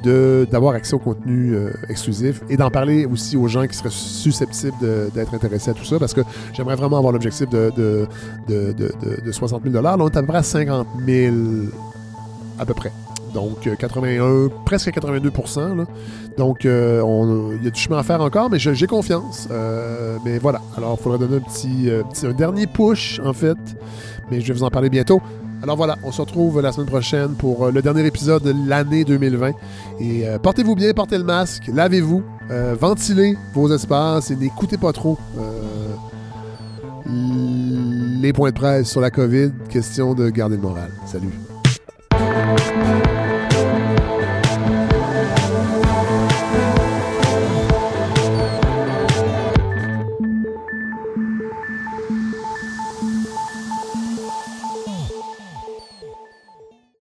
Speaker 1: d'avoir accès au contenu euh, exclusif et d'en parler aussi aux gens qui seraient susceptibles d'être intéressés à tout ça parce que j'aimerais vraiment avoir l'objectif de, de, de, 60 000 Là, on est à peu près à 50 000 à peu près. Donc 81, euh, presque 82 là. Donc il y a du chemin à faire encore, mais j'ai confiance. mais voilà. Alors il faudrait donner un petit, un dernier push en fait. Mais je vais vous en parler bientôt. Alors voilà, on se retrouve la semaine prochaine pour euh, le dernier épisode de l'année 2020. Et euh, portez-vous bien, portez le masque, lavez-vous, euh, ventilez vos espaces et n'écoutez pas trop les points de presse sur la COVID. Question de garder le moral. Salut.